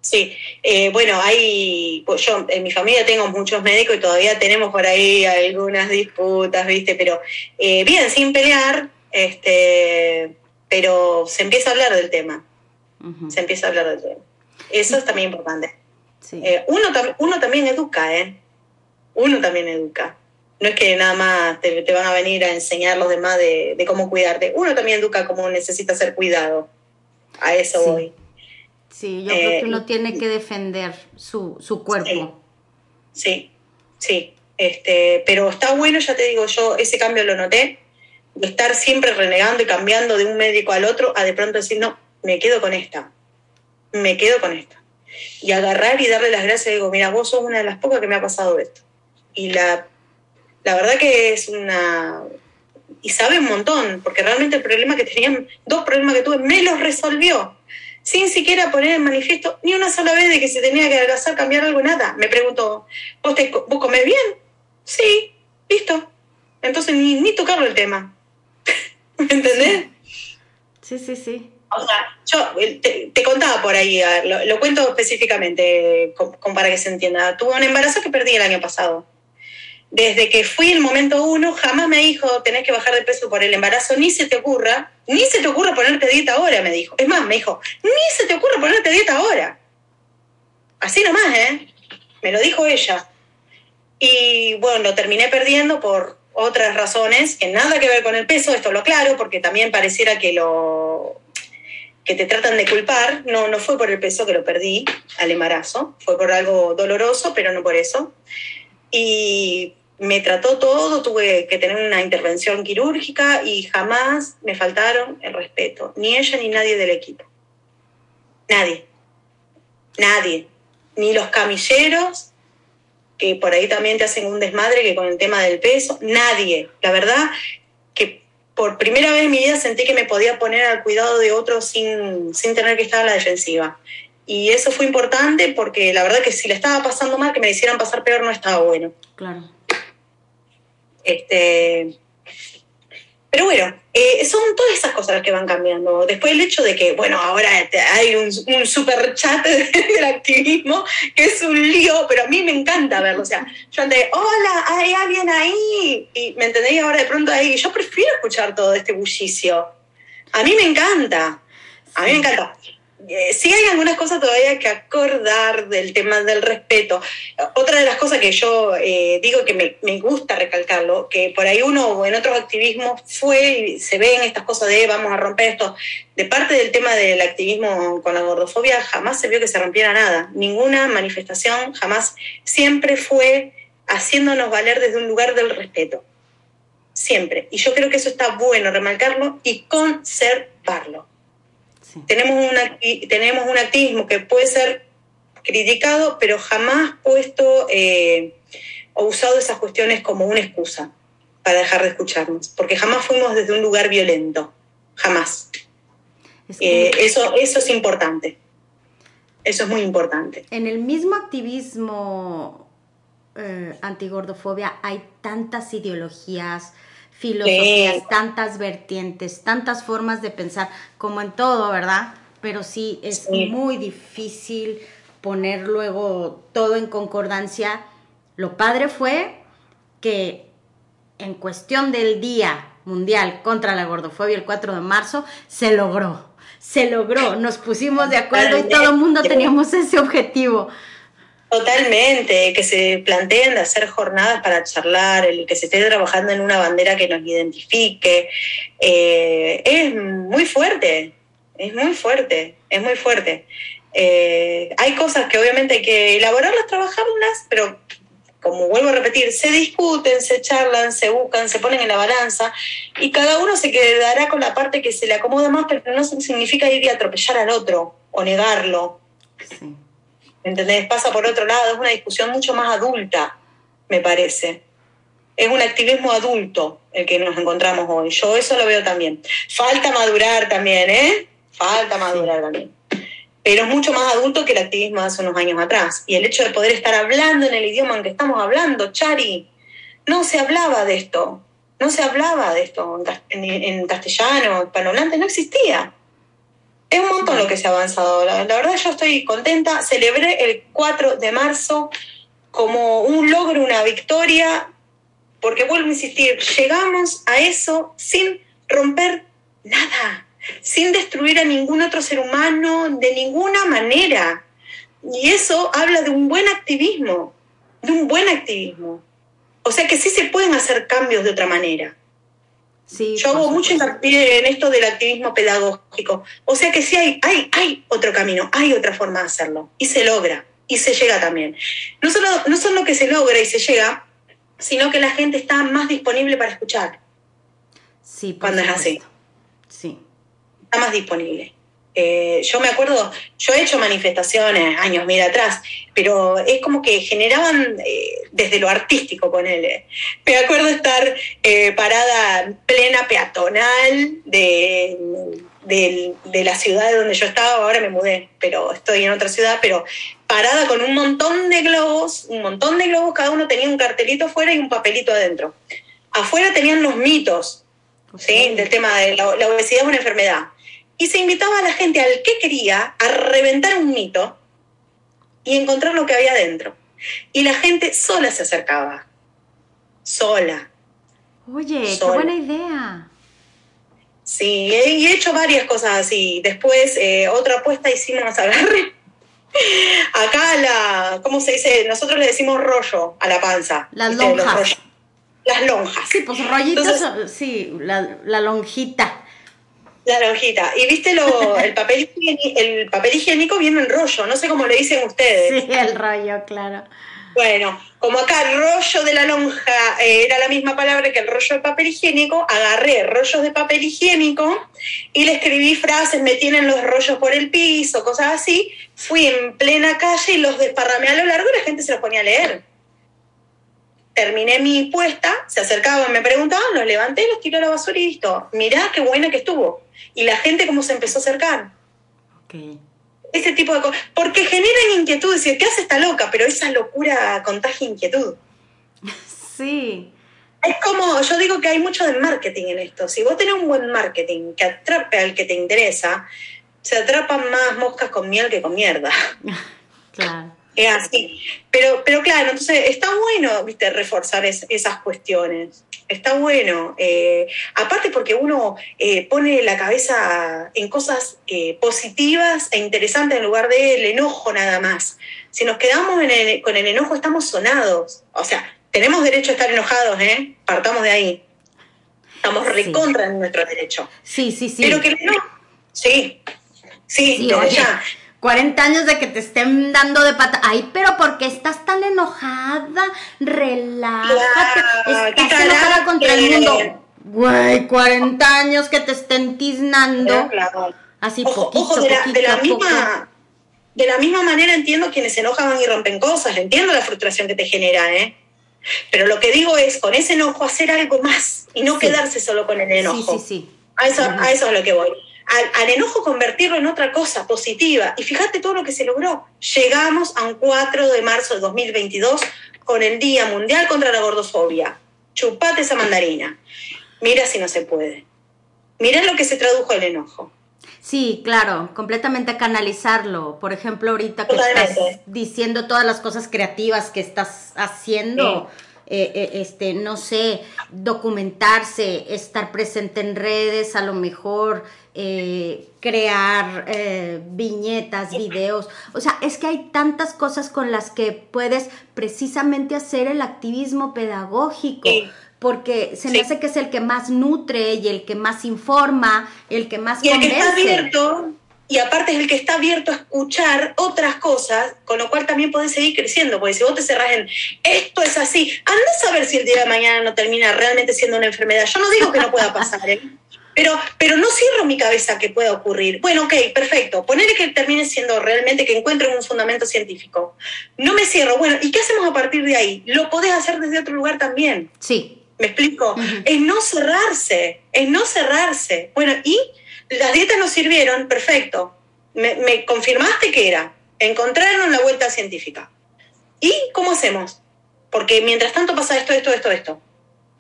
Sí, eh, bueno, hay, pues yo en mi familia tengo muchos médicos y todavía tenemos por ahí algunas disputas, ¿viste? Pero eh, bien, sin pelear, este, pero se empieza a hablar del tema. Se empieza a hablar del tema. Eso es también importante. Eh, uno, uno también educa, ¿eh? Uno también educa. No es que nada más te, van a venir a enseñar los demás de, cómo cuidarte. Uno también educa cómo necesita ser cuidado. A eso voy. Sí, yo creo que uno eh, tiene que defender su, cuerpo. Sí, sí, Este, pero está bueno, ya te digo, yo ese cambio lo noté, de estar siempre renegando y cambiando de un médico al otro, a de pronto decir, no, me quedo con esta, me quedo con esta. Y agarrar y darle las gracias, digo, mira, vos sos una de las pocas que me ha pasado esto. Y la, la verdad que es una... Y sabe un montón, porque realmente el problema que tenían, dos problemas que tuve, me los resolvió sin siquiera poner en manifiesto ni una sola vez de que se tenía que adelgazar, cambiar algo, nada. Me preguntó, ¿vos, te, ¿vos comés bien? Sí, listo. Entonces ni, ni tocarlo el tema. ¿Me entendés? Sí, sí, sí. O sea, yo eh, te, contaba por ahí, lo, cuento específicamente para que se entienda. Tuve un embarazo que perdí el año pasado desde que fui el momento uno, jamás me dijo, tenés que bajar de peso por el embarazo, ni se te ocurra, ni se te ocurra ponerte dieta ahora, me dijo. Es más, me dijo, ni se te ocurra ponerte dieta ahora. Así nomás, ¿eh? Me lo dijo ella. Y bueno, lo terminé perdiendo por otras razones, que nada que ver con el peso, esto lo aclaro, porque también pareciera que lo que te tratan de culpar, no, no fue por el peso que lo perdí al embarazo, fue por algo doloroso, pero no por eso. Y me trató todo, tuve que tener una intervención quirúrgica y jamás me faltaron el respeto, ni ella ni nadie del equipo. Nadie. Nadie. Ni los camilleros, que por ahí también te hacen un desmadre que con el tema del peso, nadie. La verdad que por primera vez en mi vida sentí que me podía poner al cuidado de otros sin, sin tener que estar a la defensiva. Y eso fue importante porque la verdad que si le estaba pasando mal, que me hicieran pasar peor no estaba bueno. Claro. Este, pero bueno, eh, son todas esas cosas las que van cambiando. Después el hecho de que, bueno, ahora hay un, super chat del activismo que es un lío, pero a mí me encanta verlo. O sea, yo antes, hola, hay alguien ahí. Y me entendéis ahora de pronto ahí. Yo prefiero escuchar todo este bullicio. A mí me encanta. A mí me encanta. Eh, sí hay algunas cosas todavía que acordar del tema del respeto. Otra de las cosas que yo eh, digo que me, me, gusta recalcarlo, que por ahí uno en otros activismos fue y se ven estas cosas de vamos a romper esto. De parte del tema del activismo con la gordofobia, jamás se vio que se rompiera nada. Ninguna manifestación, jamás. Siempre fue haciéndonos valer desde un lugar del respeto. Siempre. Y yo creo que eso está bueno remarcarlo y conservarlo. Tenemos, un, tenemos un activismo que puede ser criticado, pero jamás puesto eh, o usado esas cuestiones como una excusa para dejar de escucharnos, porque jamás fuimos desde un lugar violento, jamás. Eh, eso, eso es importante, eso es muy importante. En el mismo activismo eh, antigordofobia hay tantas ideologías, filosofías, tantas vertientes, tantas formas de pensar, como en todo, ¿verdad? Pero sí, es muy difícil poner luego todo en concordancia. Lo padre fue que en cuestión del Día Mundial contra la Gordofobia el 4 de marzo, se logró. Se logró, nos pusimos de acuerdo y todo el mundo teníamos ese objetivo. Totalmente, que se planteen de hacer jornadas para charlar, el que se esté trabajando en una bandera que nos identifique. Eh, es muy fuerte, es muy fuerte, es muy fuerte. Eh, hay cosas que obviamente hay que elaborarlas, trabajarlas, pero como vuelvo a repetir, se discuten, se charlan, se buscan, se ponen en la balanza y cada uno se quedará con la parte que se le acomoda más, pero no significa ir y atropellar al otro o negarlo. Sí. ¿Entendés? Pasa por otro lado, es una discusión mucho más adulta, me parece. Es un activismo adulto el que nos encontramos hoy. Yo eso lo veo también. Falta madurar también, ¿eh? Falta madurar también. Pero es mucho más adulto que el activismo de hace unos años atrás. Y el hecho de poder estar hablando en el idioma en que estamos hablando, Chari, no se hablaba de esto. No se hablaba de esto en, castellano, hispanohablante, no existía. Es un montón lo que se ha avanzado. La, verdad yo estoy contenta. Celebré el 4 de marzo como un logro, una victoria, porque vuelvo a insistir, llegamos a eso sin romper nada, sin destruir a ningún otro ser humano de ninguna manera. Y eso habla de un buen activismo, de un buen activismo. O sea que sí se pueden hacer cambios de otra manera. Yo hago mucho hincapié en esto del activismo pedagógico. O sea que sí hay, hay, hay otro camino, hay otra forma de hacerlo. Y se logra, y se llega también. No solo, no solo que se logra y se llega, sino que la gente está más disponible para escuchar. Sí, cuando es así. Sí. Está más disponible. Eh, yo me acuerdo, yo he hecho manifestaciones años mira atrás, pero es como que generaban eh, desde lo artístico con él. Me acuerdo estar eh, parada plena peatonal de, de, la ciudad de donde yo estaba, ahora me mudé, pero estoy en otra ciudad, pero parada con un montón de globos, un montón de globos, cada uno tenía un cartelito afuera y un papelito adentro. Afuera tenían los mitos ¿sí? del tema de la, la obesidad es una enfermedad y se invitaba a la gente al que quería a reventar un mito y encontrar lo que había dentro. Y la gente sola se acercaba. Sola. Oye, qué buena idea. Sí, y he hecho varias cosas así. Después, eh, otra apuesta hicimos agarre. Acá la, ¿cómo se dice? Nosotros le decimos rollo a la panza. Las lonjas. Las lonjas. Sí, pues rollitos, sí, la, la lonjita. La lonjita. Y viste lo, el, papel higiénico, el papel higiénico viene en rollo, no sé cómo le dicen ustedes. Sí, el rollo, claro. Bueno, como acá el rollo de la lonja eh, era la misma palabra que el rollo de papel higiénico, agarré rollos de papel higiénico y le escribí frases, me tienen los rollos por el piso, cosas así. Fui en plena calle y los desparramé a lo largo y la gente se los ponía a leer. Terminé mi puesta, se acercaban, me preguntaban, los levanté, los tiré a la basura y listo. Mirá qué buena que estuvo. Y la gente cómo se empezó a acercar. Ok. Ese tipo de cosas. Porque generan inquietud, decir, ¿qué hace esta loca? Pero esa locura contagia inquietud. Sí. Es como, yo digo que hay mucho de marketing en esto. Si vos tenés un buen marketing que atrape al que te interesa, se atrapan más moscas con miel que con mierda. Claro. Es así. Pero, pero claro, entonces está bueno, viste, reforzar es- esas cuestiones. Está bueno. eh, aparte porque uno eh, pone la cabeza en cosas eh, positivas e interesantes en lugar del enojo nada más. Si nos quedamos en el- con el enojo estamos sonados. O sea, tenemos derecho a estar enojados, ¿eh? Partamos de ahí. Estamos Sí. recontra en nuestro derecho. Sí, sí, sí. Pero que no. Sí. Sí, Sí, oye, ya. 40 años de que te estén dando de pata. Ay, pero ¿por qué estás tan enojada? Relájate. Claro, estás enojada contra el mundo. Güey, 40 años que te estén tiznando. Claro. Así Ojo, poquito, ojo, de la, poquito de la a poco. misma, de la misma manera entiendo quienes se enojan y rompen cosas, entiendo la frustración que te genera, ¿eh? Pero lo que digo es, con ese enojo, hacer algo más y no Sí. quedarse solo con el enojo. Sí, sí, sí. A eso, a eso es lo que voy. Al, al enojo convertirlo en otra cosa positiva. Y fíjate todo lo que se logró. Llegamos a un 4 de marzo de 2022 con el Día Mundial contra la Gordofobia. Chupate esa mandarina. Mira si no se puede. Mira lo que se tradujo el enojo. Sí, claro, completamente canalizarlo. Por ejemplo, ahorita que Totalmente. estás diciendo todas las cosas creativas que estás haciendo, eh, eh, este, no sé, documentarse, estar presente en redes, a lo mejor eh, crear eh, viñetas, videos. O sea, es que hay tantas cosas con las que puedes precisamente hacer el activismo pedagógico Sí. porque se me hace que es el que más nutre y el que más informa, el que más Y el que está convence. abierto, y aparte es el que está abierto a escuchar otras cosas, con lo cual también podés seguir creciendo, porque si vos te cerrás en esto es así, anda a saber si el día de mañana no termina realmente siendo una enfermedad. Yo no digo que no pueda pasar, ¿eh? Pero, pero no cierro mi cabeza que pueda ocurrir. Bueno, ok, perfecto. Ponerle que termine siendo realmente, que encuentre un fundamento científico. No me cierro. Bueno, ¿y qué hacemos a partir de ahí? Lo podés hacer desde otro lugar también. Sí, ¿Me explico? Ujú. Es no cerrarse, es no cerrarse. Bueno, y las dietas nos sirvieron, perfecto. Me, me confirmaste que era. Encontraron la vuelta científica. ¿Y cómo hacemos? Porque mientras tanto pasa esto, esto, esto, esto.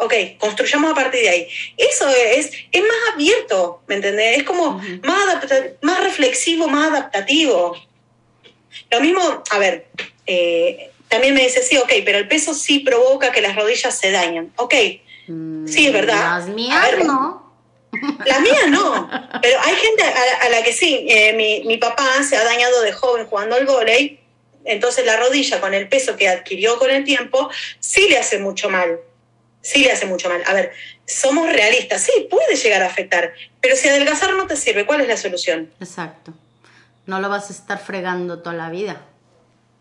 Ok, construyamos a partir de ahí. Eso es, es más abierto, ¿me entendés? Es como Ujú. más, adapta- más reflexivo, más adaptativo. Lo mismo, a ver, eh, también me dice, sí, ok, pero el peso sí provoca que las rodillas se dañan. Ok, Mm, Sí, es verdad. Las mías ver, no. la mía no, pero hay gente a la, a la que sí. Eh, mi, mi papá se ha dañado de joven jugando al vóley, entonces la rodilla con el peso que adquirió con el tiempo sí le hace mucho mal. Sí le hace mucho mal. A ver, somos realistas, sí, puede llegar a afectar, pero si adelgazar no te sirve, ¿cuál es la solución? Exacto. No lo vas a estar fregando toda la vida.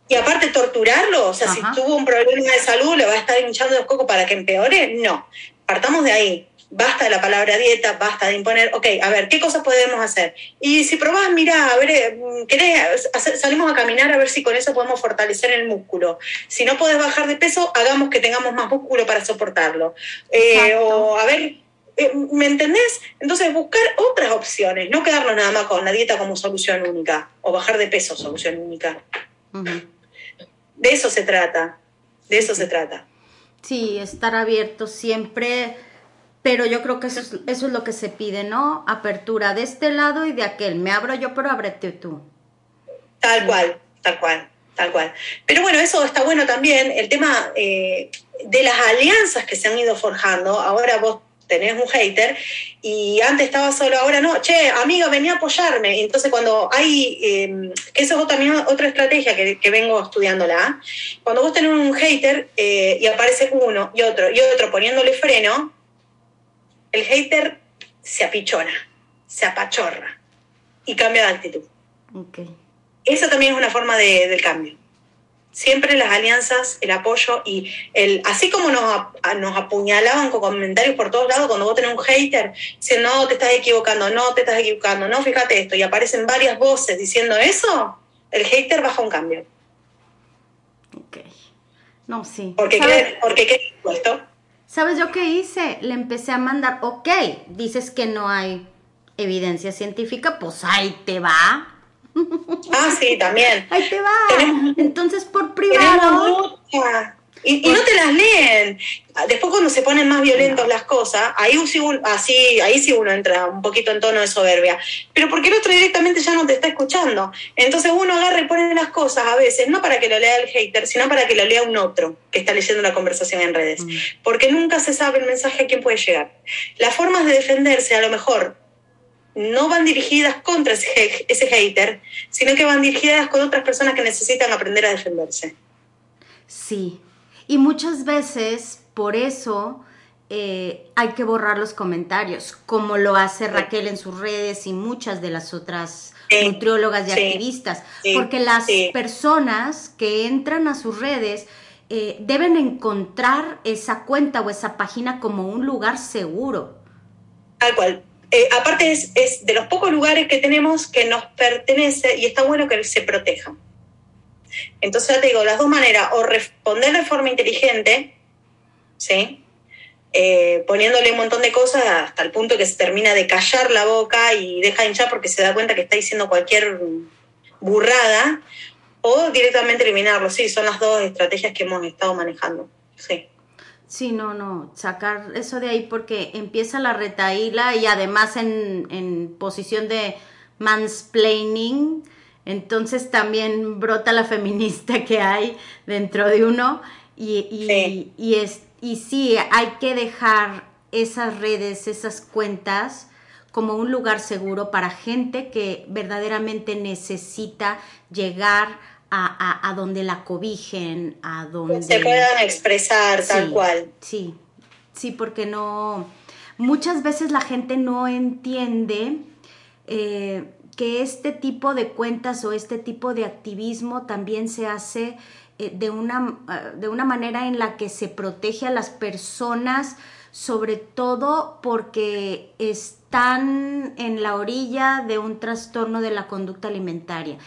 Y aparte torturarlo, o sea, Ajá. si tuvo un problema de salud, le va a estar hinchando los cocos para que empeore, no. Partamos de ahí. Basta de la palabra dieta, basta de imponer, ok, a ver, ¿qué cosas podemos hacer? Y si probás, mira, a ver, eh, ¿querés salimos a caminar a ver si con eso podemos fortalecer el músculo? Si no podés bajar de peso, hagamos que tengamos más músculo para soportarlo. Eh, o, a ver, eh, ¿me entendés? Entonces, buscar otras opciones, no quedarnos nada más con la dieta como solución única, o bajar de peso solución única. De eso se trata, de eso se trata. Sí, estar abierto siempre, pero yo creo que eso es, eso es lo que se pide, ¿no? Apertura de este lado y de aquel. Me abro yo, pero ábrete tú. Tal cual, tal cual, tal cual. Pero bueno, eso está bueno también, el tema eh, de las alianzas que se han ido forjando. Ahora vos tenés un hater y antes estaba solo, ahora no, che, amiga, venía a apoyarme. Entonces cuando hay, eh, que eso es también otra estrategia que, que vengo estudiándola, cuando vos tenés un hater eh, y aparece uno y otro y otro poniéndole freno, el hater se apichona, se apachorra y cambia de actitud. Ok. Eso también es una forma de- del cambio. Siempre las alianzas, el apoyo y el. Así como nos, nos apuñalaban con comentarios por todos lados cuando vos tenés un hater, diciendo, no, te estás equivocando, no, te estás equivocando, no, fíjate esto, y aparecen varias voces diciendo eso, el hater baja un cambio. Ok. No, sí. Porque, ¿qué, porque. ¿Sabes yo qué hice? Le empecé a mandar, ok, dices que no hay evidencia científica, pues ahí te va. Ah, sí, también. Ahí te va. Entonces, por privado. Y, no te las leen. Después cuando se ponen más violentos las cosas, ahí sí, así, ahí sí uno entra un poquito en tono de soberbia. Pero porque el otro directamente ya no te está escuchando. Entonces uno agarra y pone las cosas a veces, no para que lo lea el hater, sino para que lo lea un otro que está leyendo una conversación en redes. Mm. Porque nunca se sabe el mensaje a quién puede llegar. Las formas de defenderse a lo mejor no van dirigidas contra ese, ese hater, sino que van dirigidas con otras personas que necesitan aprender a defenderse. Sí, y muchas veces por eso eh, hay que borrar los comentarios, como lo hace Raquel en sus redes y muchas de las otras nutriólogas y activistas, porque las personas que entran a sus redes eh, deben encontrar esa cuenta o esa página como un lugar seguro. Tal cual. Eh, aparte es, es, de los pocos lugares que tenemos que nos pertenece y está bueno que se proteja. Entonces te digo, las dos maneras, o responder de forma inteligente, ¿sí? Eh, poniéndole un montón de cosas hasta el punto que se termina de callar la boca y deja hinchar porque se da cuenta que está diciendo cualquier burrada, o directamente eliminarlo. Sí, son las dos estrategias que hemos estado manejando. Sí. Sí, no, no, sacar eso de ahí porque empieza la retaíla y además en, en posición de mansplaining, entonces también brota la feminista que hay dentro de uno y, y, y, es, y sí, hay que dejar esas redes, esas cuentas como un lugar seguro para gente que verdaderamente necesita llegar a, a, donde la cobijen, a donde... Se puedan expresar tal cual. Sí, sí, porque no... Muchas veces la gente no entiende eh, que este tipo de cuentas o este tipo de activismo también se hace eh, de, una, eh, de una manera en la que se protege a las personas, sobre todo porque están en la orilla de un trastorno de la conducta alimentaria.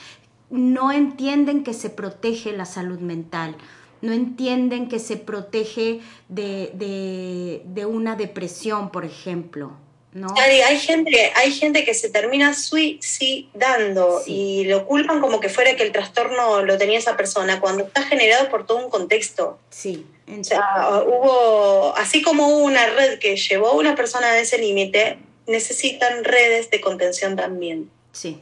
No entienden que se protege la salud mental no entienden que se protege de, de, de, una depresión, por ejemplo. ¿No? hay gente, hay gente que se termina suicidando y lo culpan como que fuera que el trastorno lo tenía esa persona, cuando está generado por todo un contexto. Sí. O sea, hubo, así como hubo una red que llevó a una persona a ese límite, necesitan redes de contención también. Sí.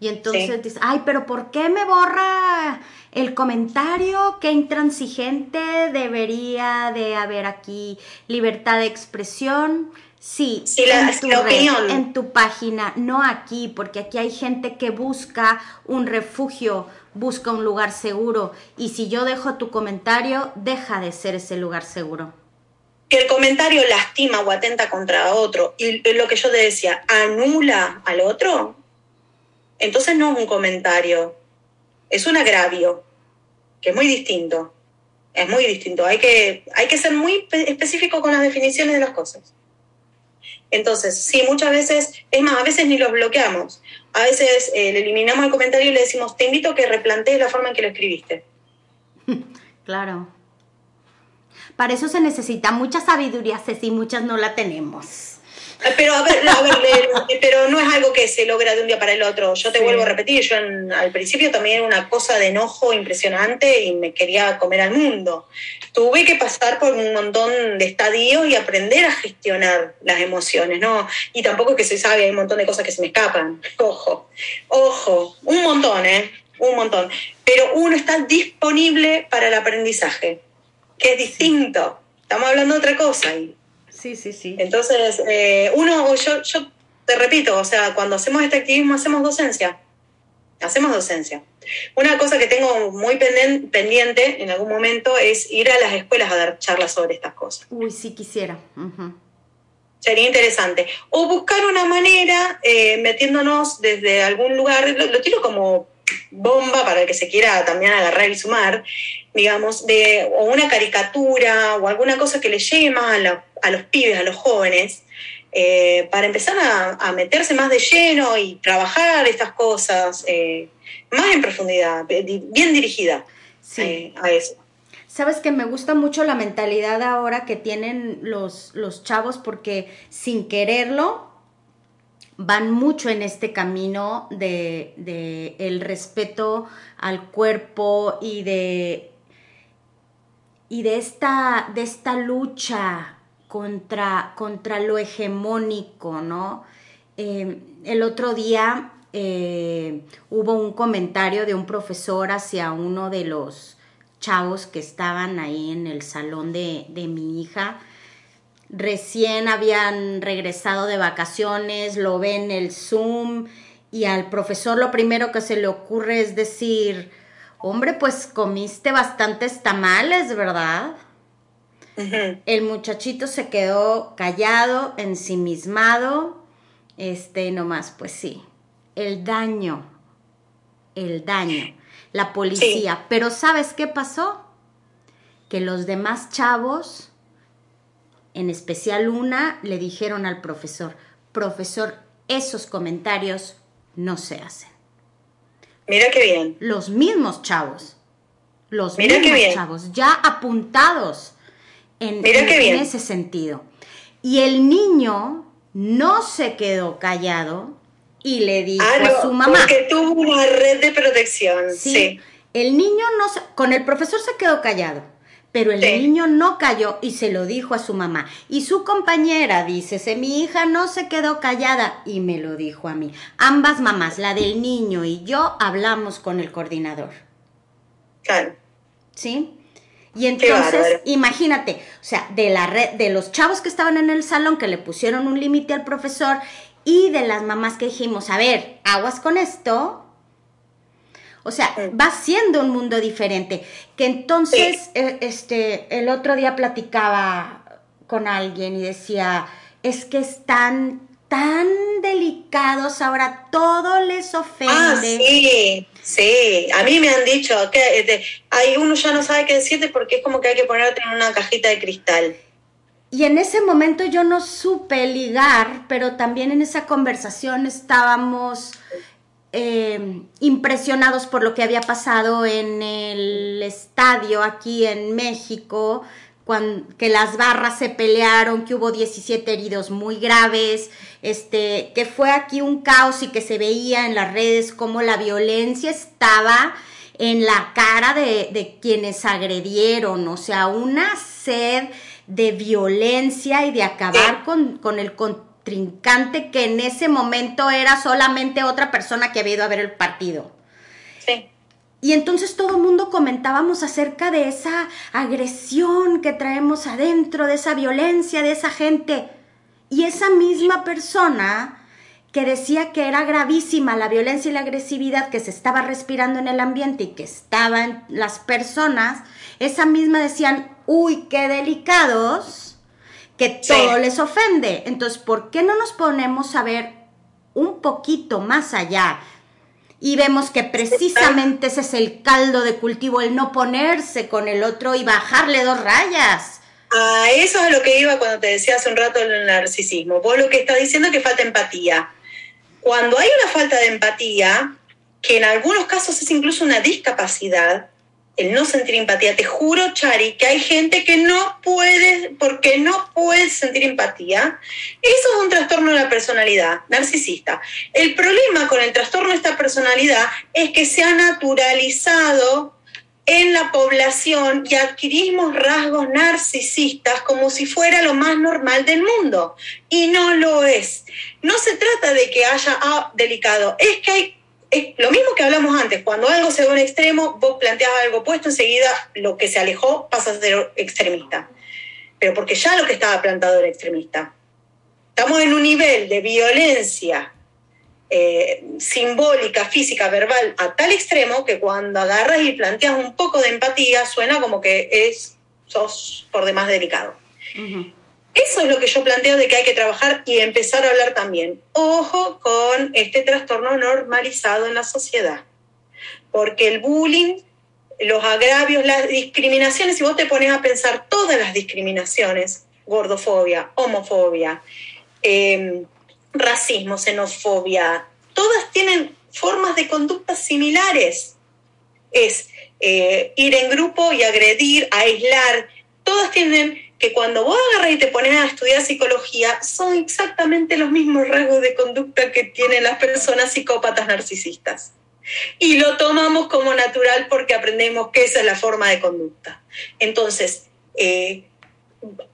Y entonces dices, ay, pero ¿por qué me borra el comentario? ¿Qué intransigente debería de haber aquí? Libertad de expresión Sí, en, tu en tu página, no aquí, porque aquí hay gente que busca un refugio, busca un lugar seguro, y si yo dejo tu comentario, deja de ser ese lugar seguro. Que el comentario lastima o atenta contra otro, y lo que yo te decía, anula al otro, entonces no es un comentario, es un agravio, que es muy distinto, es muy distinto, hay que, hay que ser muy específico con las definiciones de las cosas. Entonces, sí, muchas veces, es más, a veces ni los bloqueamos. A veces eh, le eliminamos el comentario y le decimos, te invito a que replantees la forma en que lo escribiste. Claro. Para eso se necesita mucha sabiduría, Ceci, muchas no la tenemos. Pero a ver, pero no es algo que se logra de un día para el otro. Yo te vuelvo a repetir, yo al principio también era una cosa de enojo impresionante y me quería comer al mundo. Tuve que pasar por un montón de estadios y aprender a gestionar las emociones, ¿no? Y tampoco que se sabe, hay un montón de cosas que se me escapan. Ojo, ojo, un montón, ¿eh? Un montón. Pero uno está disponible para el aprendizaje, que es distinto. Estamos hablando de otra cosa. Y Sí, sí, sí. Entonces, eh, uno, yo, yo te repito, o sea, cuando hacemos este activismo hacemos docencia. Hacemos docencia. Una cosa que tengo muy pendiente en algún momento es ir a las escuelas a dar charlas sobre estas cosas. Uy, sí quisiera. Sería interesante. O buscar una manera, eh, metiéndonos desde algún lugar, lo, tiro como bomba para el que se quiera también agarrar y sumar, digamos, de, o una caricatura o alguna cosa que le llegue más a, los pibes, a los jóvenes, eh, para empezar a, meterse más de lleno y trabajar estas cosas eh, más en profundidad, bien dirigida eh, a eso. Sabes que me gusta mucho la mentalidad ahora que tienen los, los chavos porque sin quererlo van mucho en este camino de, el respeto al cuerpo y de, y de, esta, de esta lucha contra, contra lo hegemónico, ¿no? Eh, el otro día eh, hubo un comentario de un profesor hacia uno de los chavos que estaban ahí en el salón de, de mi hija, recién habían regresado de vacaciones, lo ven el Zoom y al profesor lo primero que se le ocurre es decir, hombre, pues comiste bastantes tamales, ¿verdad? El muchachito se quedó callado, ensimismado, este, nomás, pues sí, el daño, el daño, la policía. Pero ¿sabes qué pasó? Que los demás chavos en especial una, le dijeron al profesor, profesor, esos comentarios no se hacen. Mira qué bien. Los mismos chavos, los mismos chavos, ya apuntados en, ese sentido. Y el niño no se quedó callado y le dijo ah, a su mamá. Porque tuvo una red de protección. Sí. El niño no con el profesor se quedó callado pero el niño no cayó y se lo dijo a su mamá. Y su compañera dice, mi hija no se quedó callada y me lo dijo a mí. Ambas mamás, la del niño y yo, hablamos con el coordinador. Claro. ¿Sí? Y entonces, imagínate, o sea, de la red, de los chavos que estaban en el salón que le pusieron un límite al profesor y de las mamás que dijimos, a ver, aguas con esto, o sea, va siendo un mundo diferente. Que entonces, eh, este, el otro día platicaba con alguien y decía, es que están tan delicados ahora, todo les ofende. Ah, sí, sí. A mí me han dicho que este, hay uno ya no sabe qué decirte porque es como que hay que ponerte en una cajita de cristal. Y en ese momento yo no supe ligar, pero también en esa conversación estábamos Em, impresionados por lo que había pasado en el estadio aquí en México, cuando, que las barras se pelearon, que hubo 17 heridos muy graves, este, que fue aquí un caos y que se veía en las redes como la violencia estaba en la cara de, de quienes agredieron, o sea, una sed de violencia y de acabar con, con el trincante que en ese momento era solamente otra persona que había ido a ver el partido. Sí. Y entonces todo el mundo comentábamos acerca de esa agresión que traemos adentro, de esa violencia, de esa gente. Y esa misma persona que decía que era gravísima la violencia y la agresividad que se estaba respirando en el ambiente y que estaba en las personas, esa misma decían, uy, qué delicados que todo les ofende. Entonces, ¿por qué no nos ponemos a ver un poquito más allá? Y vemos que precisamente ese es el caldo de cultivo, el no ponerse con el otro y bajarle dos rayas. Ah, eso es a lo que iba cuando te decía hace un rato el narcisismo. Vos lo que estás diciendo es que falta empatía. Cuando hay una falta de empatía, que en algunos casos es incluso una discapacidad, el no sentir empatía. Te juro, Chari, que hay gente que no puede, porque no puede sentir empatía. Eso es un trastorno de la personalidad narcisista. El problema con el trastorno de esta personalidad es que se ha naturalizado en la población y adquirimos rasgos narcisistas como si fuera lo más normal del mundo. Y no lo es. No se trata de que haya ah, delicado, es que hay es lo mismo que hablamos antes, cuando algo se a un extremo, vos planteas algo opuesto, enseguida lo que se alejó pasa a ser extremista. Pero porque ya lo que estaba plantado era extremista. Estamos en un nivel de violencia eh, simbólica, física, verbal, a tal extremo que cuando agarras y planteas un poco de empatía, suena como que es, sos por demás delicado. Eso es lo que yo planteo de que hay que trabajar y empezar a hablar también. Ojo con este trastorno normalizado en la sociedad. porque el bullying, los agravios, las discriminaciones, si vos te pones a pensar todas las discriminaciones, gordofobia, homofobia, em, racismo, xenofobia, todas tienen formas de conductas similares. Es eh, ir en grupo y agredir, aislar, todas tienen que cuando vos agarras y te pones a estudiar psicología, son exactamente los mismos rasgos de conducta que tienen las personas psicópatas narcisistas. Y lo tomamos como natural porque aprendemos que esa es la forma de conducta. Entonces, eh,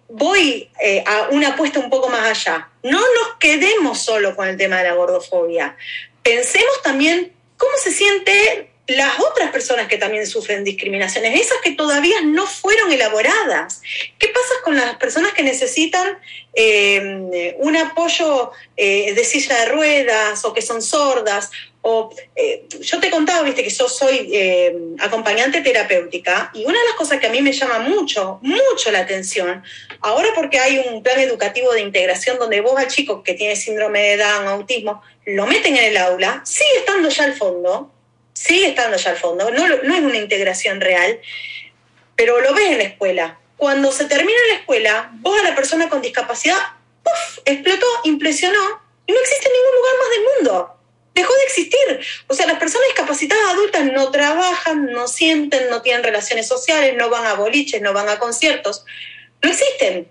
voy eh, a una apuesta un poco más allá. No nos quedemos solo con el tema de la gordofobia. Pensemos también cómo se siente las otras personas que también sufren discriminaciones, esas que todavía no fueron elaboradas. ¿Qué pasa con las personas que necesitan eh, un apoyo eh, de silla de ruedas o que son sordas? O, eh, yo te contaba, viste, que yo soy acompañante terapéutica y una de las cosas que a mí me llama mucho, mucho la atención, ahora porque hay un plan educativo de integración donde vos al chico que tiene síndrome de Down, autismo, lo meten en el aula, sigue estando ya al fondo, sigue estando ya al fondo, no, no es una integración real, pero lo ves en la escuela. Cuando se termina la escuela, vos a la persona con discapacidad, ¡puf! explotó, impresionó y no existe en ningún lugar más del mundo. Dejó de existir. O sea, las personas discapacitadas adultas no trabajan, no sienten, no tienen relaciones sociales, no van a boliches, no van a conciertos. No existen.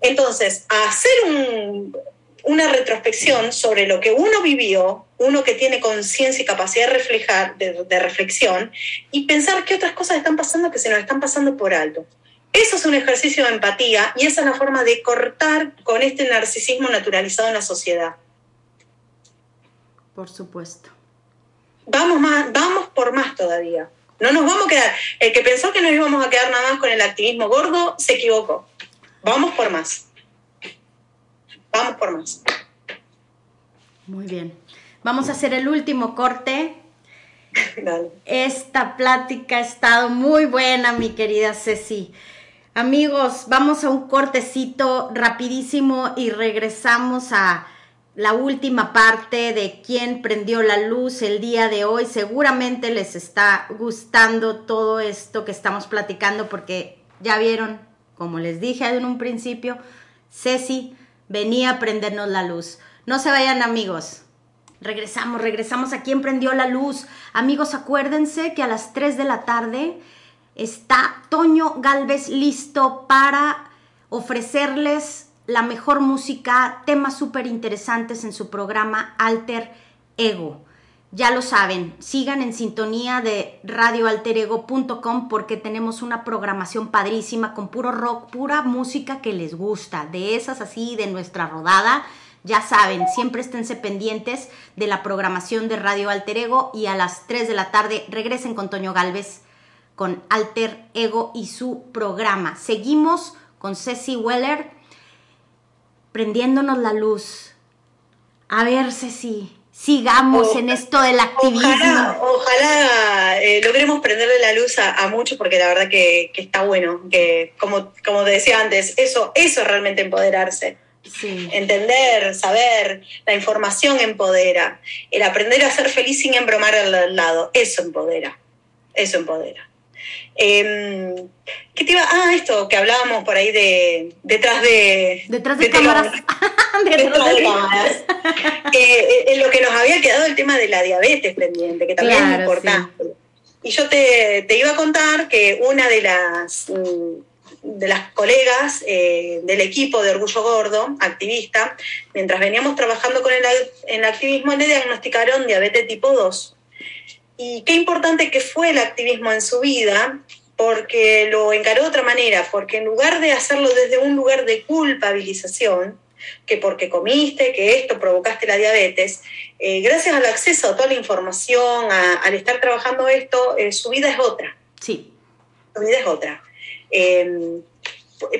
Entonces, hacer un, una retrospección sobre lo que uno vivió, uno que tiene conciencia y capacidad de reflejar, de, reflexión, y pensar qué otras cosas están pasando que se nos están pasando por alto. Eso es un ejercicio de empatía y esa es la forma de cortar con este narcisismo naturalizado en la sociedad. Por supuesto. Vamos, más, vamos por más todavía. No nos vamos a quedar. El que pensó que nos íbamos a quedar nada más con el activismo gordo se equivocó. Vamos por más vamos por más. Muy bien. Vamos a hacer el último corte. Esta plática ha estado muy buena, mi querida Ceci. Amigos, vamos a un cortecito rapidísimo y regresamos a la última parte de quién prendió la luz el día de hoy. Seguramente les está gustando todo esto que estamos platicando porque ya vieron, como les dije en un principio, Ceci venía a prendernos la luz. No se vayan amigos. Regresamos, regresamos a quien prendió la luz. Amigos, acuérdense que a las 3 de la tarde está Toño Galvez listo para ofrecerles la mejor música, temas súper interesantes en su programa Alter Ego. Ya lo saben, sigan en sintonía de radioalterego.com porque tenemos una programación padrísima con puro rock, pura música que les gusta, de esas así de nuestra rodada. Ya saben, siempre esténse pendientes de la programación de Radio Alter Ego y a las 3 de la tarde regresen con Toño Galvez con Alter Ego y su programa. Seguimos con Ceci Weller prendiéndonos la luz. A ver, Ceci, sigamos en esto del activismo. Ojalá, eh, logremos prenderle la luz a, muchos porque la verdad que, está bueno, que como, como te decía antes, eso, eso es realmente empoderarse. Entender, saber, la información empodera. El aprender a ser feliz sin embromar al lado, eso empodera. Eso empodera. Eh, ¿Qué te iba? Ah, esto que hablábamos por ahí de detrás de detrás de, cámaras, detrás de cámaras. Eh, en lo que nos había quedado el tema de la diabetes pendiente, que también es importante. Y yo te, iba a contar que una de las mm, de las colegas eh, del equipo de Orgullo Gordo, activista, mientras veníamos trabajando con el, el activismo, le diagnosticaron diabetes tipo 2. Y qué importante que fue el activismo en su vida, porque lo encaró de otra manera, porque en lugar de hacerlo desde un lugar de culpabilización, que porque comiste, que esto provocaste la diabetes, eh, gracias al acceso a toda la información, al estar trabajando esto, eh, su vida es otra. Sí. Su vida es otra. Em,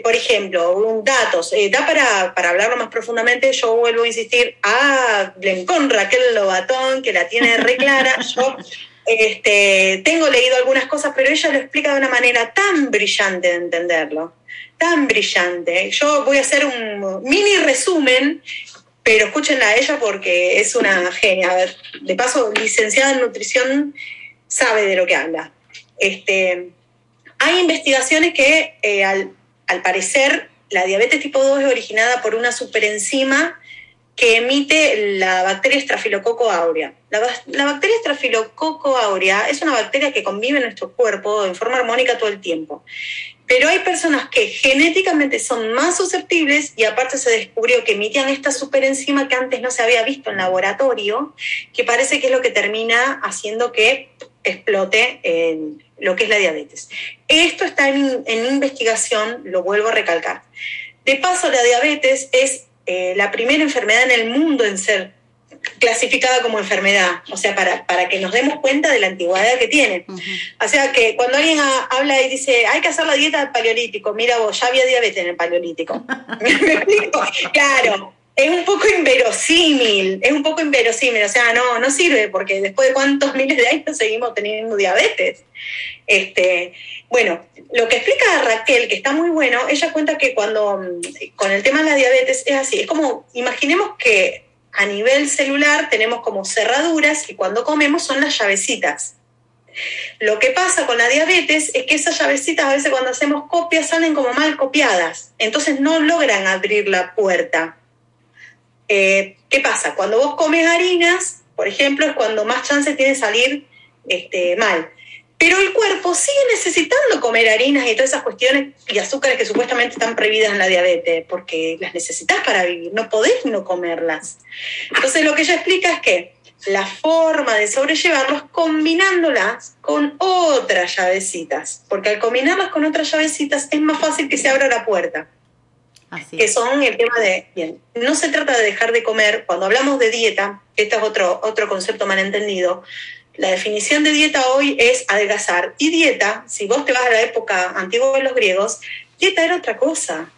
por ejemplo, un datos, eh, da para, para, hablarlo más profundamente, yo vuelvo a insistir, a con Raquel Lobatón, que la tiene re clara, yo este, tengo leído algunas cosas, pero ella lo explica de una manera tan brillante de entenderlo, tan brillante. Yo voy a hacer un mini resumen, pero escúchenla a ella porque es una genia. A ver, de paso, licenciada en nutrición sabe de lo que habla. Este, hay investigaciones que eh, al, al parecer la diabetes tipo 2 es originada por una superenzima que emite la bacteria Staphylococcus aurea. La, bacteria Staphylococcus aurea es una bacteria que convive en nuestro cuerpo en forma armónica todo el tiempo. Pero hay personas que genéticamente son más susceptibles y aparte se descubrió que emitían esta superenzima que antes no se había visto en laboratorio, que parece que es lo que termina haciendo que explote en lo que es la diabetes. Esto está en, en investigación, lo vuelvo a recalcar. De paso, la diabetes es eh, la primera enfermedad en el mundo en ser clasificada como enfermedad, o sea, para, para que nos demos cuenta de la antigüedad que tiene. O sea, que cuando alguien habla y dice, hay que hacer la dieta del paleolítico, mira vos, ya había diabetes en el paleolítico. ¿Me explico? Claro, es un poco inverosímil, es un poco inverosímil, o sea, no, no sirve porque después de cuántos miles de años seguimos teniendo diabetes. Este, bueno, lo que explica Raquel, que está muy bueno, ella cuenta que cuando con el tema de la diabetes es así, es como, imaginemos que a nivel celular tenemos como cerraduras y cuando comemos son las llavecitas. Lo que pasa con la diabetes es que esas llavecitas a veces cuando hacemos copias salen como mal copiadas, entonces no logran abrir la puerta. Eh, ¿Qué pasa? Cuando vos comes harinas, por ejemplo, es cuando más chances tiene salir este, mal. Pero el cuerpo sigue necesitando comer harinas y todas esas cuestiones y azúcares que supuestamente están prohibidas en la diabetes, porque las necesitas para vivir, no podés no comerlas. Entonces lo que ella explica es que la forma de sobrellevarlos combinándolas con otras llavecitas, porque al combinarlas con otras llavecitas es más fácil que se abra la puerta. Que son el tema de, bien, no se trata de dejar de comer, cuando hablamos de dieta, este es otro, otro concepto mal entendido, la definición de dieta hoy es adelgazar. Y dieta, si vos te vas a la época antigua de los griegos, dieta era otra cosa.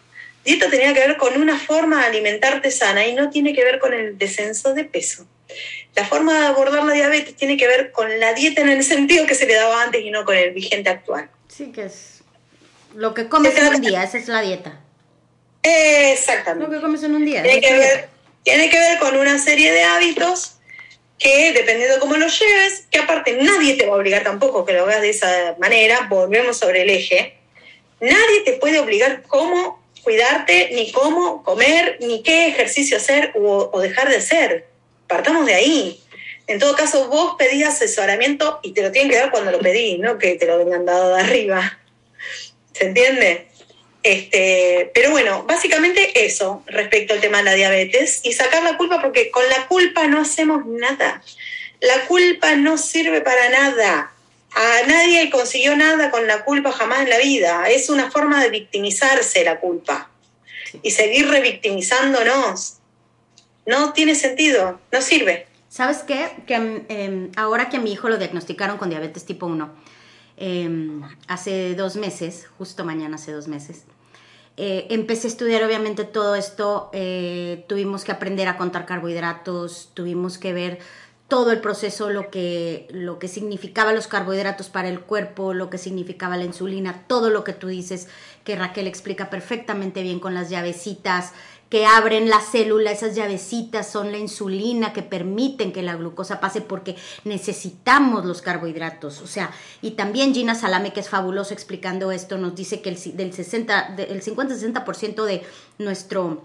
Dieta tenía que ver con una forma de alimentarte sana y no tiene que ver con el descenso de peso. La forma de abordar la diabetes tiene que ver con la dieta en el sentido que se le daba antes y no con el vigente actual. Sí, que es lo que comes un día, esa es la dieta. Exactamente. Lo que comes en un día. Tiene que, ver, tiene que ver con una serie de hábitos que dependiendo de cómo lo lleves, que aparte nadie te va a obligar tampoco que lo hagas de esa manera, volvemos sobre el eje, nadie te puede obligar cómo cuidarte, ni cómo comer, ni qué ejercicio hacer o, dejar de hacer. Partamos de ahí. En todo caso, vos pedís asesoramiento y te lo tienen que dar cuando lo pedís, no que te lo vengan dado de arriba. ¿Se entiende? Este, pero bueno, básicamente eso respecto al tema de la diabetes y sacar la culpa porque con la culpa no hacemos nada. La culpa no sirve para nada. A nadie consiguió nada con la culpa jamás en la vida. Es una forma de victimizarse la culpa y seguir revictimizándonos. No tiene sentido, no sirve. ¿Sabes qué? Que em, ahora que a mi hijo lo diagnosticaron con diabetes tipo 1, em, hace dos meses, justo mañana hace dos meses, eh, empecé a estudiar obviamente todo esto, eh, tuvimos que aprender a contar carbohidratos, tuvimos que ver todo el proceso, lo que, lo que significaba los carbohidratos para el cuerpo, lo que significaba la insulina, todo lo que tú dices, que Raquel explica perfectamente bien con las llavecitas, que abren la célula, esas llavecitas son la insulina que permiten que la glucosa pase porque necesitamos los carbohidratos. O sea, y también Gina Salame, que es fabuloso explicando esto, nos dice que el, del 60, el 50-60% de nuestro